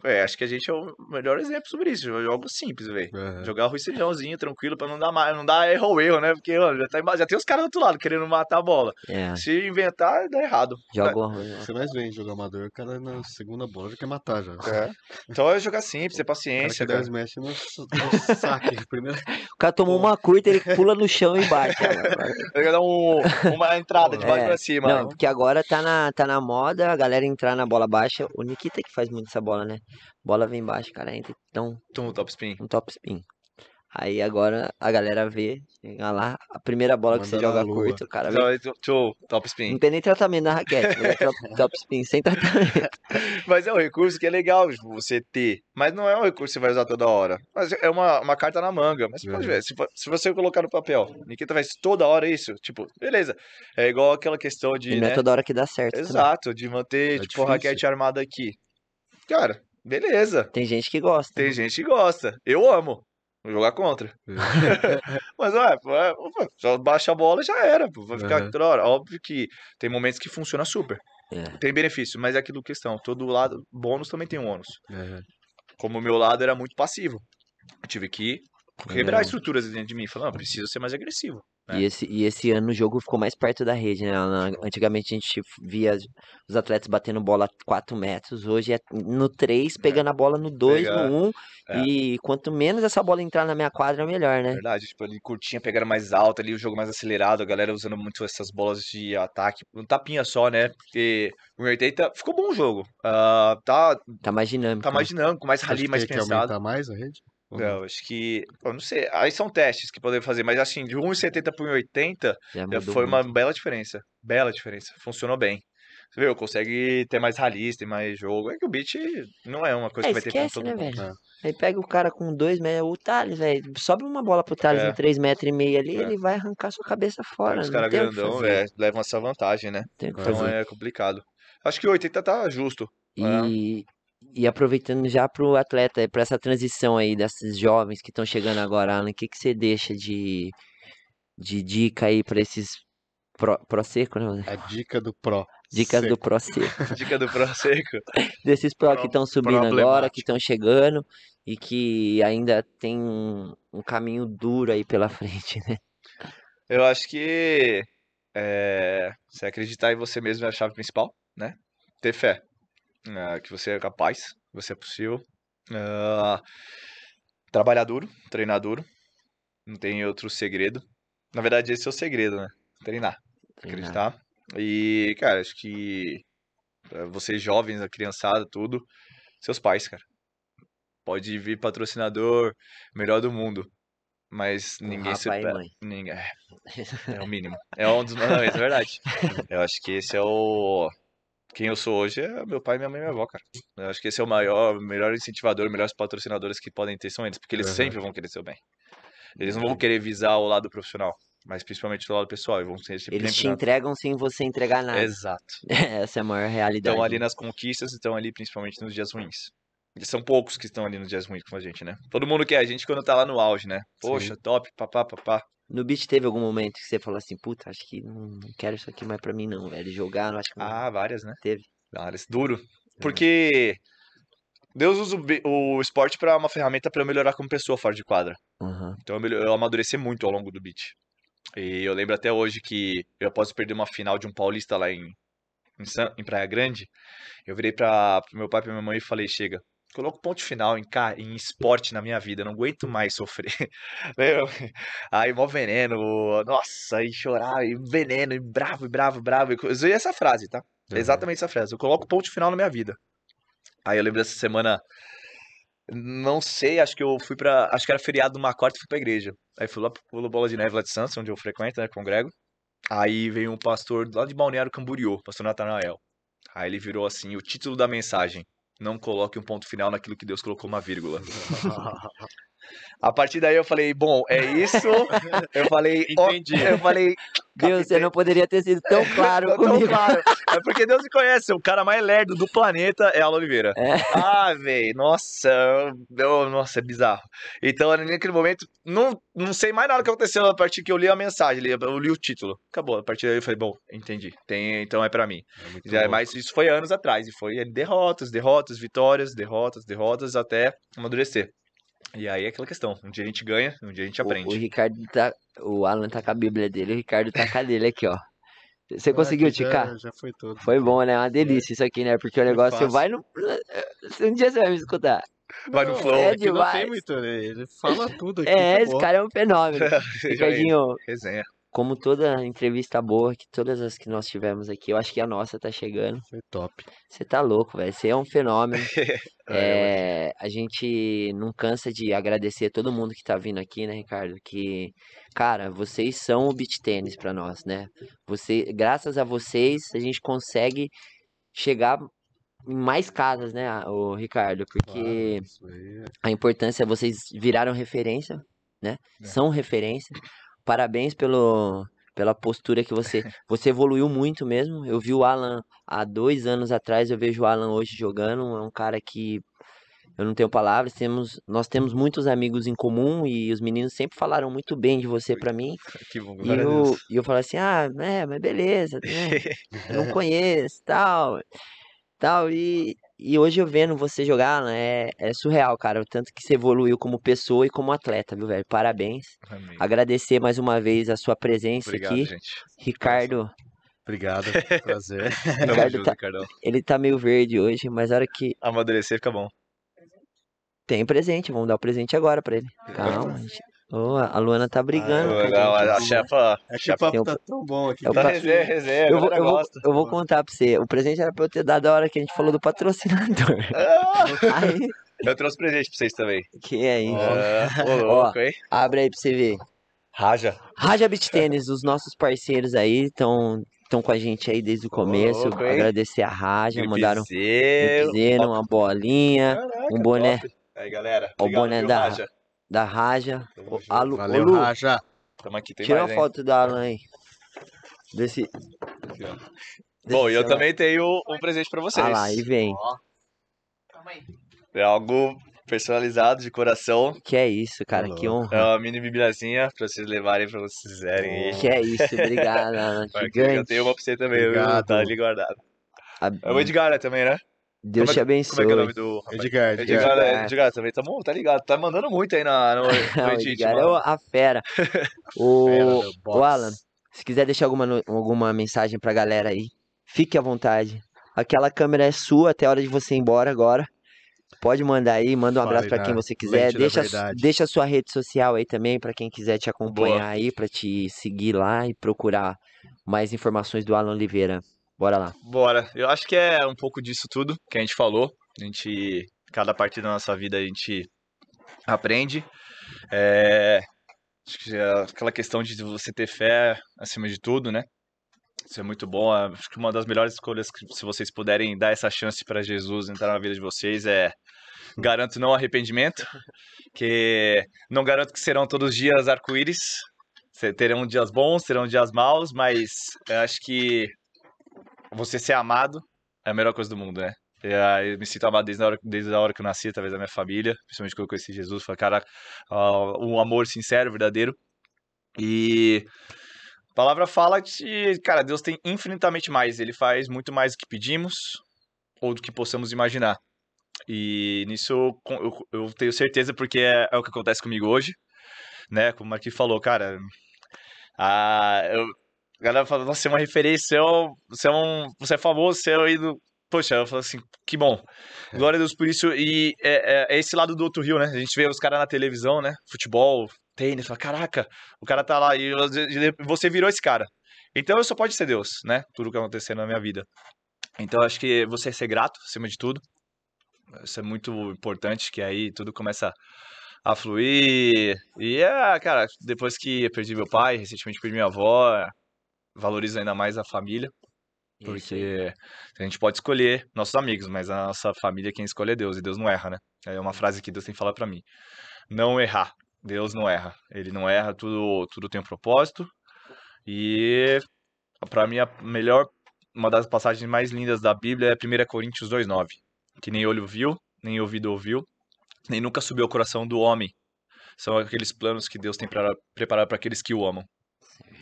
Speaker 3: É, acho que a gente é o melhor exemplo sobre isso. Eu jogo simples, velho.
Speaker 2: Aham.
Speaker 3: Jogar arroz e feijãozinho, tranquilo, pra não dar, mais, não dar erro erro, né? Porque ó, já, tá, já tem os caras do outro lado querendo matar a bola.
Speaker 1: É,
Speaker 3: Se inventar, dá errado.
Speaker 1: joga o arroz.
Speaker 2: Você mais vê jogo amador, o cara na segunda bola já quer matar já. O
Speaker 3: É. Então é jogar simples, ter
Speaker 2: cara
Speaker 3: paciência,
Speaker 2: que
Speaker 3: cara.
Speaker 2: 10 mexe no, no saque. [LAUGHS] Primeiro,
Speaker 1: O cara tomou uma curta, ele pula no chão e bate. agora.
Speaker 3: Vai dar um, uma entrada de baixo
Speaker 1: É.
Speaker 3: pra cima.
Speaker 1: Não, porque agora tá na, tá na moda a galera entrar na bola baixa. O Nikita que faz muito essa bola, né? Bola vem baixa, cara, entra então
Speaker 3: Tum, top spin.
Speaker 1: um top spin. Aí agora a galera vê, chega lá, a primeira bola que você
Speaker 2: Manda
Speaker 1: joga
Speaker 3: é
Speaker 2: lua.
Speaker 1: curto, o cara vê.
Speaker 3: Tchau, tchau, top
Speaker 1: Não
Speaker 3: spin.
Speaker 1: tem nem tratamento na raquete, mas [LAUGHS] é top, spin sem tratamento. [LAUGHS]
Speaker 3: Mas é um recurso que é legal você ter. Mas não é um recurso que você vai usar toda hora. Mas é uma, uma carta na manga. Mas você pode
Speaker 2: Uhum.
Speaker 3: ver, se, se você colocar no papel, Nikita faz toda hora isso, tipo, beleza. É igual aquela questão de.
Speaker 1: E não é
Speaker 3: né,
Speaker 1: toda hora que dá certo. também.
Speaker 3: Exato, de manter,
Speaker 2: É
Speaker 3: tipo,
Speaker 2: difícil.
Speaker 3: a raquete armada aqui. Cara, beleza.
Speaker 1: Tem gente que gosta.
Speaker 3: Tem gente que gosta. Eu amo. Jogar contra. [LAUGHS] Mas, ué, é, pô, só baixa a bola e já era. Pô, vai ficar
Speaker 2: Uhum.
Speaker 3: toda hora. Óbvio que tem momentos que funciona super.
Speaker 1: É.
Speaker 3: Tem benefício, mas é aquilo questão. Todo lado, bônus também tem um ônus.
Speaker 2: É,
Speaker 3: Como o meu lado era muito passivo. Eu tive que quebrar
Speaker 1: Não.
Speaker 3: estruturas dentro de mim. Falar, não, preciso ser mais agressivo. É.
Speaker 1: E, esse, e esse ano o jogo ficou mais perto da rede, né? Antigamente a gente via os atletas batendo bola a 4 metros, hoje é no 3, pegando a bola no 2,
Speaker 3: Pega-
Speaker 1: no 1.
Speaker 3: é.
Speaker 1: E quanto menos essa bola entrar na minha quadra, melhor, né?
Speaker 3: Verdade, tipo, ali curtinha, pegando mais alta ali, o jogo mais acelerado, a galera usando muito essas bolas de ataque, um tapinha só, né? Porque o 80 ficou bom o jogo. Ah, tá,
Speaker 1: Tá mais dinâmico.
Speaker 3: tá mais
Speaker 1: né?
Speaker 3: dinâmico, mais
Speaker 2: Acho
Speaker 3: rali,
Speaker 2: que
Speaker 3: mais
Speaker 2: tem que
Speaker 3: pensado.
Speaker 2: aumentar mais a rede? Ou não?
Speaker 3: Acho que. Eu não sei. Aí são testes que podem fazer, mas assim, de 1,70 para 1,80
Speaker 1: Já
Speaker 3: já
Speaker 1: mudou
Speaker 3: foi uma
Speaker 1: muito.
Speaker 3: bela diferença. Bela diferença. Funcionou bem. Você viu? Consegue ter mais ralis, ter mais jogo. É que o beat não é uma coisa
Speaker 1: É,
Speaker 3: que vai ter pra
Speaker 1: esquece,
Speaker 3: todo
Speaker 1: né,
Speaker 3: mundo.
Speaker 1: velho?
Speaker 2: É.
Speaker 1: Aí pega o cara com 2 metros, o Thales, velho, sobe uma bola pro Thales
Speaker 3: É.
Speaker 1: em 3 metros e meio ali,
Speaker 3: É.
Speaker 1: ele vai arrancar sua cabeça fora.
Speaker 3: Os caras grandão,
Speaker 1: fazer,
Speaker 3: é, levam essa vantagem, né? Então
Speaker 1: fazer.
Speaker 3: é complicado. Acho que o 80 tá justo.
Speaker 1: E, e aproveitando já pro atleta, para essa transição aí desses jovens que estão chegando agora, Alan, o que, que você deixa de, de dica aí para esses pro, pro seco, né?
Speaker 2: A dica do Pro.
Speaker 1: Dicas do
Speaker 2: Seco.
Speaker 1: pro seco. [LAUGHS]
Speaker 3: Dica do Pro Seco. [LAUGHS]
Speaker 1: Desses pro
Speaker 3: Pro-
Speaker 1: que estão subindo agora, que estão chegando e que ainda tem um, um caminho duro aí pela [LAUGHS] frente, né?
Speaker 3: Eu acho que é, você acreditar em você mesmo é a chave principal, né? Ter fé. Ah, que você é capaz, que você é possível. Ah, trabalhar duro, treinar duro. Não tem outro segredo. Na verdade, esse é o segredo, né? Treinar,
Speaker 1: Treinar.
Speaker 3: acreditar. E, cara, acho que pra vocês jovens, a criançada, tudo, seus pais, cara. Pode vir patrocinador, melhor do mundo. Mas ninguém
Speaker 1: pai e
Speaker 3: supera. Ninguém, é, [LAUGHS] é o mínimo. É um dos mandamentos, é verdade. [LAUGHS] Eu acho que esse é o. Quem eu sou hoje é meu pai, minha mãe e minha avó, cara. Eu acho que esse é o maior, o melhor incentivador, melhores patrocinadores que podem ter são eles, porque eles
Speaker 2: Aham.
Speaker 3: sempre vão querer seu bem. Eles não vão querer visar o lado profissional, mas principalmente o lado pessoal. E vão ser sempre
Speaker 1: Eles te entregam sem você entregar nada.
Speaker 3: Exato. [LAUGHS]
Speaker 1: Essa é a maior realidade.
Speaker 3: Estão ali nas conquistas, estão ali principalmente nos dias ruins. São poucos que estão ali nos dias ruins com a gente, né? Todo mundo quer a gente quando tá lá no auge, né? Poxa, top, papá, papá.
Speaker 1: No beat teve algum momento que você falou assim, puta, acho que não quero isso aqui mais pra mim não, velho. Jogar, não acho que não
Speaker 3: Ah, várias, né?
Speaker 1: teve.
Speaker 3: Várias. Duro. Porque Deus usa o esporte pra uma ferramenta pra eu melhorar como pessoa fora de quadra.
Speaker 1: Aham.
Speaker 3: Então eu, melho- eu amadureci muito ao longo do beat. E eu lembro até hoje que eu após perder uma final de um paulista lá em, em, San- em Praia Grande, eu virei para pro meu pai e pra minha mãe e falei, chega, coloca o ponto final em, em esporte na minha vida, não aguento mais sofrer. [LAUGHS] Meu, Aí, mó veneno, nossa, e chorar, e veneno, e bravo, e bravo, bravo. Eu usei essa frase, tá?
Speaker 2: Uhum.
Speaker 3: Exatamente essa frase. Eu coloco ponto final na minha vida. Aí eu lembro dessa semana, não sei, acho que eu fui pra. Acho que era feriado numa quarta e fui pra igreja. Aí fui lá pro Bola de Neve lá de Santos, onde eu frequento, né, congrego. Aí veio um pastor lá de Balneário Camboriú, pastor Natanael. Aí ele virou assim, o título da mensagem. Não coloque um ponto final naquilo que Deus colocou uma vírgula. [LAUGHS] A partir daí eu falei, bom, é isso. [LAUGHS] Eu falei, ó,
Speaker 2: Entendi.
Speaker 3: eu falei,
Speaker 1: Deus, você não poderia ter sido tão [LAUGHS] claro
Speaker 3: Tá tão
Speaker 1: comigo.
Speaker 3: claro. [LAUGHS] É porque Deus me conhece. O cara mais lerdo do planeta é Alan Oliveira.
Speaker 1: É.
Speaker 3: Ah, velho. Nossa. eu- nossa, é bizarro. Então, naquele momento, não, não sei mais nada que aconteceu a partir que eu li a mensagem. li- Eu li o título. Acabou. A partir daí eu falei, bom, entendi. Tem, então é pra mim.
Speaker 2: É
Speaker 3: Já,
Speaker 2: louco.
Speaker 3: mas isso foi anos atrás. E foi derrotas, derrotas, vitórias, derrotas, derrotas, até amadurecer. E aí é aquela questão. Um dia a gente ganha, um dia a gente
Speaker 1: O, o
Speaker 3: aprende.
Speaker 1: Ricardo tá. O Alan tá com a Bíblia dele, o Ricardo tá com a dele aqui, ó. Você [LAUGHS]
Speaker 2: Ah,
Speaker 1: conseguiu
Speaker 2: que já-
Speaker 1: ticar?
Speaker 2: Já foi todo.
Speaker 1: Foi bom, né? Uma delícia isso aqui, né? Porque o negócio
Speaker 2: fácil.
Speaker 1: vai no. [LAUGHS] Um dia você vai me escutar.
Speaker 3: Vai no
Speaker 2: Não,
Speaker 3: flow.
Speaker 1: é
Speaker 2: que não
Speaker 1: demais.
Speaker 2: tem muito, né? Ele fala tudo [LAUGHS] aqui.
Speaker 1: É, esse
Speaker 2: acabou.
Speaker 1: cara é um fenômeno. Ricardinho,
Speaker 3: Resenha.
Speaker 1: Como toda entrevista boa, que todas as que nós tivemos aqui, eu acho que a nossa tá chegando.
Speaker 2: Foi top.
Speaker 1: Você tá louco, velho. Você é um fenômeno. [LAUGHS]
Speaker 3: É,
Speaker 1: É, a gente não cansa de agradecer todo mundo que tá vindo aqui, né, Ricardo? Que, cara, vocês são o beach tênis pra nós, né? Você, graças a vocês, a gente consegue chegar em mais casas, né, o Ricardo? Porque
Speaker 2: Claro, é-
Speaker 1: a importância, vocês viraram referência, né?
Speaker 3: É.
Speaker 1: São referência. Parabéns pelo, pela postura que você. [LAUGHS] Você evoluiu muito mesmo. Eu vi o Alan há dois anos atrás, eu vejo o Alan hoje jogando. É um cara que eu não tenho palavras. Temos, nós temos muitos amigos em comum e os meninos sempre falaram muito bem de você pra mim. [LAUGHS]
Speaker 3: Que bom.
Speaker 1: E eu, e eu falei assim: ah, é, mas beleza, né? [LAUGHS] não conheço, tal, tal, e e hoje eu vendo você jogar, né, é, surreal, cara. O tanto que você evoluiu como pessoa e como atleta, viu, velho? Parabéns.
Speaker 3: Amém.
Speaker 1: Agradecer mais uma vez a sua presença
Speaker 3: Obrigado,
Speaker 1: aqui.
Speaker 3: gente.
Speaker 1: Ricardo,
Speaker 2: Obrigado, prazer. [LAUGHS]
Speaker 1: Ricardo tá-
Speaker 3: Ricardão.
Speaker 1: ele tá meio verde hoje, mas a hora que
Speaker 3: Amadurecer fica bom.
Speaker 1: tem presente, vamos dar o presente agora pra ele. Calma, gente. Ô, a Luana tá brigando.
Speaker 2: Ah,
Speaker 3: Não,
Speaker 1: a
Speaker 3: a, chefa.
Speaker 2: É que
Speaker 3: chefa
Speaker 2: o papo tá tão bom aqui.
Speaker 3: tá resenha, resenha.
Speaker 1: Eu vou, eu, vou, eu vou contar pra você. O presente era pra eu ter dado a hora que a gente falou do patrocinador.
Speaker 3: Ah, [LAUGHS]
Speaker 1: Aí,
Speaker 3: eu trouxe presente pra vocês também.
Speaker 1: que é isso?
Speaker 3: Ah, Ô, [LAUGHS] louco, hein?
Speaker 1: Abre aí pra você ver.
Speaker 3: Raja.
Speaker 1: Raja Beach Tênis, os nossos parceiros aí estão estão com a gente aí desde o começo.
Speaker 3: louco?
Speaker 1: Agradecer a Raja, mandaram um uma bolinha
Speaker 3: Caraca,
Speaker 1: um boné.
Speaker 3: top. Aí, galera.
Speaker 1: O
Speaker 3: obrigado,
Speaker 1: boné
Speaker 3: viu,
Speaker 1: da-
Speaker 3: Raja?
Speaker 1: Da Raja.
Speaker 3: Tamo
Speaker 1: Ô,
Speaker 3: junto.
Speaker 1: a Lu- ô,
Speaker 2: Valeu,
Speaker 1: Lu,
Speaker 2: Raja.
Speaker 3: Tamo aqui, tem
Speaker 1: tira
Speaker 3: mais,
Speaker 1: uma
Speaker 3: hein?
Speaker 1: foto da Alan aí. Desse.
Speaker 3: Aqui, ó. Bom, e eu também tenho um presente pra vocês.
Speaker 1: Ah lá, aí vem.
Speaker 3: É algo personalizado, de coração.
Speaker 1: Que é isso, cara, que
Speaker 3: É
Speaker 1: honra.
Speaker 3: uma mini bibliazinha pra vocês levarem pra vocês fizerem aí.
Speaker 1: Que é isso, obrigado, Alan. [LAUGHS]
Speaker 3: Porque Eu
Speaker 1: Gigante.
Speaker 3: tenho uma pra você também, viu?
Speaker 2: Obrigado.
Speaker 3: Tá ali guardado.
Speaker 1: A-
Speaker 3: É o Edgar né, também, né?
Speaker 1: Deus
Speaker 3: como é-
Speaker 1: te
Speaker 3: Como é que é o nome
Speaker 1: abençoe.
Speaker 3: do?
Speaker 2: Edgar, Edgar.
Speaker 3: Edgar, é,
Speaker 1: Edgar.
Speaker 3: Edgar também, tá, tá ligado. Tá mandando muito aí na, no, [LAUGHS] no
Speaker 1: Edgar é a fera. [LAUGHS] O, o. Alan, se quiser deixar alguma, alguma mensagem pra galera aí, fique à vontade. Aquela câmera é sua até a hora de você ir embora agora. Pode mandar aí, manda um abraço pra
Speaker 2: na
Speaker 1: quem você quiser. Deixa, deixa a sua rede social aí também pra quem quiser te acompanhar
Speaker 3: Boa.
Speaker 1: aí, pra te seguir lá e procurar mais informações do Alan Oliveira. Bora lá.
Speaker 3: Bora. Eu acho que é um pouco disso tudo que a gente falou. A gente, cada parte da nossa vida a gente aprende. É, acho que é aquela questão de você ter fé acima de tudo, né? Isso é muito bom. Acho que uma das melhores escolhas que se vocês puderem dar essa chance para Jesus entrar na vida de vocês é garanto não arrependimento, que não garanto que serão todos os dias arco-íris. Terão dias bons, terão dias maus, mas eu acho que você ser amado é a melhor coisa do mundo, né? Eu me sinto amado desde a hora, desde a hora que eu nasci, através da minha família, principalmente quando eu conheci Jesus. Falei, cara, ah, um amor sincero, verdadeiro. E a palavra fala que, cara, Deus tem infinitamente mais. Ele faz muito mais do que pedimos ou do que possamos imaginar. E nisso eu, eu- eu tenho certeza, porque é, é o que acontece comigo hoje, né? Como o Marquinhos falou, cara. Ah, eu, a galera fala, nossa, você é uma referência, você é, um- você é, um, você é famoso, você é um ídolo. Poxa, eu falo assim, que bom. Glória a Deus por isso. E é, é- é esse lado do outro rio, né? A gente vê os caras na televisão, né? Futebol, tênis, fala, caraca, o cara tá lá e você virou esse cara. Então só pode ser Deus, né? Tudo que aconteceu na minha vida. Então acho que você é ser grato, acima de tudo. Isso é muito importante, que aí tudo começa a fluir. E é, cara, depois que eu perdi meu pai, recentemente perdi minha avó, valorizo ainda mais a família. Porque a gente pode escolher nossos amigos, mas a nossa família quem escolhe é Deus, e Deus não erra, né? É uma frase que Deus tem que falar pra mim. Não errar. Deus não erra. Ele não erra, tudo, tudo tem um propósito. E pra mim a melhor, uma das passagens mais lindas da Bíblia é 1 Coríntios 2:9, que nem olho viu, nem ouvido ouviu, nem nunca subiu ao coração do homem. São aqueles planos que Deus tem preparado para aqueles que o amam.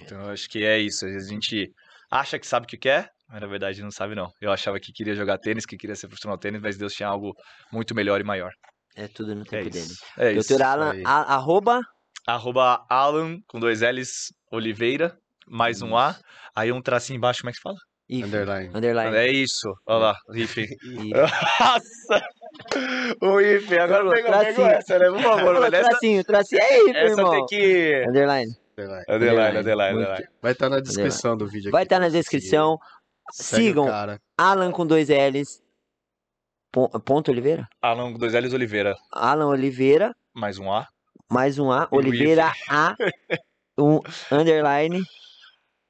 Speaker 3: Então eu acho que é isso. Às vezes a gente acha que sabe o que quer, mas na verdade não sabe não. Eu achava que queria jogar tênis, que queria ser profissional de tênis, mas Deus tinha algo muito melhor e maior.
Speaker 1: É tudo no
Speaker 3: É
Speaker 1: tempo dele.
Speaker 3: isso. É isso.
Speaker 1: Doutor Alan, a- arroba
Speaker 3: Arroba Alan com dois L's Oliveira, mais um A, aí um tracinho embaixo, como é que fala?
Speaker 1: if,
Speaker 2: Underline.
Speaker 1: underline.
Speaker 3: É isso. Olha lá, if. [LAUGHS] [LAUGHS] Nossa! O if, agora pegou, pegou
Speaker 1: tracinho.
Speaker 3: essa, né? Por favor, velho. Essa,
Speaker 1: tracinho, tracinho. É if,
Speaker 3: essa
Speaker 1: irmão.
Speaker 3: tem que.
Speaker 1: Underline.
Speaker 2: Underline,
Speaker 3: underline,
Speaker 1: Muito-
Speaker 3: underline.
Speaker 2: Vai estar na descrição do vídeo
Speaker 1: Vai
Speaker 2: aqui
Speaker 1: estar na
Speaker 2: pra você
Speaker 1: descrição.
Speaker 2: Segue
Speaker 1: Sigam. Alan com dois L's. Pon- Ponto Oliveira?
Speaker 3: Alan com dois L's Oliveira,
Speaker 1: Alan Oliveira,
Speaker 3: mais um A.
Speaker 1: mais um A.
Speaker 3: E
Speaker 1: Oliveira A. Um underline.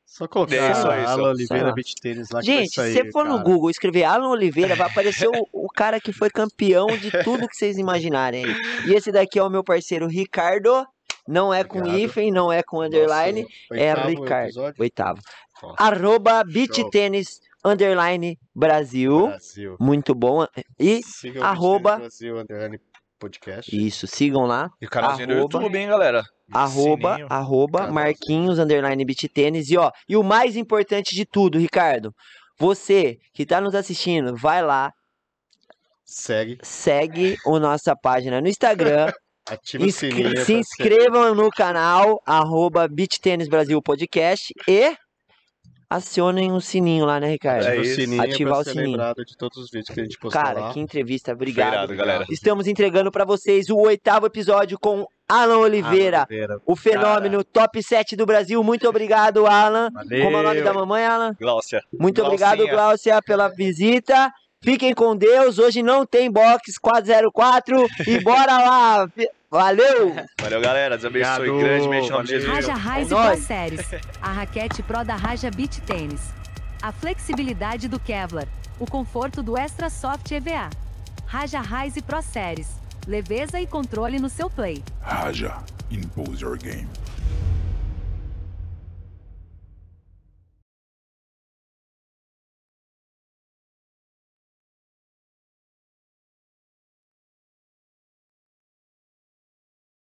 Speaker 2: Só colocar
Speaker 3: É, só isso.
Speaker 2: Alan Oliveira. Beach Tênis lá
Speaker 1: Gente,
Speaker 2: vai
Speaker 1: se você for no
Speaker 2: cara.
Speaker 1: Google escrever Alan Oliveira, vai aparecer o, o cara que foi campeão de tudo que vocês imaginarem. E esse daqui é o meu parceiro Ricardo. Não é com
Speaker 2: Obrigado.
Speaker 1: hífen, não é com underline.
Speaker 2: Nosso
Speaker 1: é Ricardo.
Speaker 2: episódio.
Speaker 1: Oitavo.
Speaker 2: Ó,
Speaker 1: Arroba beach
Speaker 2: Show.
Speaker 1: tênis underline Brasil.
Speaker 2: Brasil.
Speaker 1: Muito bom. E
Speaker 2: Siga
Speaker 1: arroba-
Speaker 2: Brasil Underline Podcast.
Speaker 1: isso, sigam lá.
Speaker 3: E o canalzinho do
Speaker 1: Arroba-
Speaker 3: YouTube, hein, galera?
Speaker 1: Arroba,
Speaker 3: Sininho.
Speaker 1: arroba,
Speaker 2: Canal.
Speaker 1: Marquinhos, underline beat tênis. E ó, e o mais importante de tudo, Ricardo, você que tá nos assistindo, vai lá,
Speaker 2: Segue,
Speaker 1: segue a nossa página no Instagram. [LAUGHS]
Speaker 2: ativa o
Speaker 1: inscre-
Speaker 2: sininho.
Speaker 1: se inscrevam no canal, arroba Beach Tênis Brasil Podcast e acionem o sininho lá, né, Ricardo?
Speaker 2: Ativa
Speaker 3: É
Speaker 2: o
Speaker 3: isso.
Speaker 2: sininho
Speaker 1: Ativar
Speaker 2: pra
Speaker 1: o
Speaker 2: ser
Speaker 1: sininho.
Speaker 2: lembrado de todos os vídeos que a gente postou
Speaker 1: Cara,
Speaker 2: lá.
Speaker 1: que entrevista, obrigado.
Speaker 3: Irado, galera.
Speaker 1: Estamos entregando pra vocês o oitavo episódio com Alan Oliveira,
Speaker 2: Ah, Oliveira.
Speaker 1: o fenômeno top 7 do Brasil. Muito obrigado, Alan.
Speaker 3: Valeu.
Speaker 1: Como é o nome da mamãe, Alan?
Speaker 3: Gláucia.
Speaker 1: Muito
Speaker 3: Glaucinha.
Speaker 1: obrigado, Gláucia, pela visita. Fiquem com Deus. Hoje não tem box 404 e bora lá. Valeu!
Speaker 3: Valeu, galera. Deus abençoe.
Speaker 2: Obrigado.
Speaker 3: Grande beijo em nome de
Speaker 2: Valeu.
Speaker 3: Jesus.
Speaker 4: Raja Rise
Speaker 1: É
Speaker 4: Pro. Series, a raquete Pro da Raja Beach Tênis. A flexibilidade do Kevlar, o conforto do Extra Soft EVA. Raja Rise Pro Series, leveza e controle no seu play.
Speaker 5: Haja, impose your game.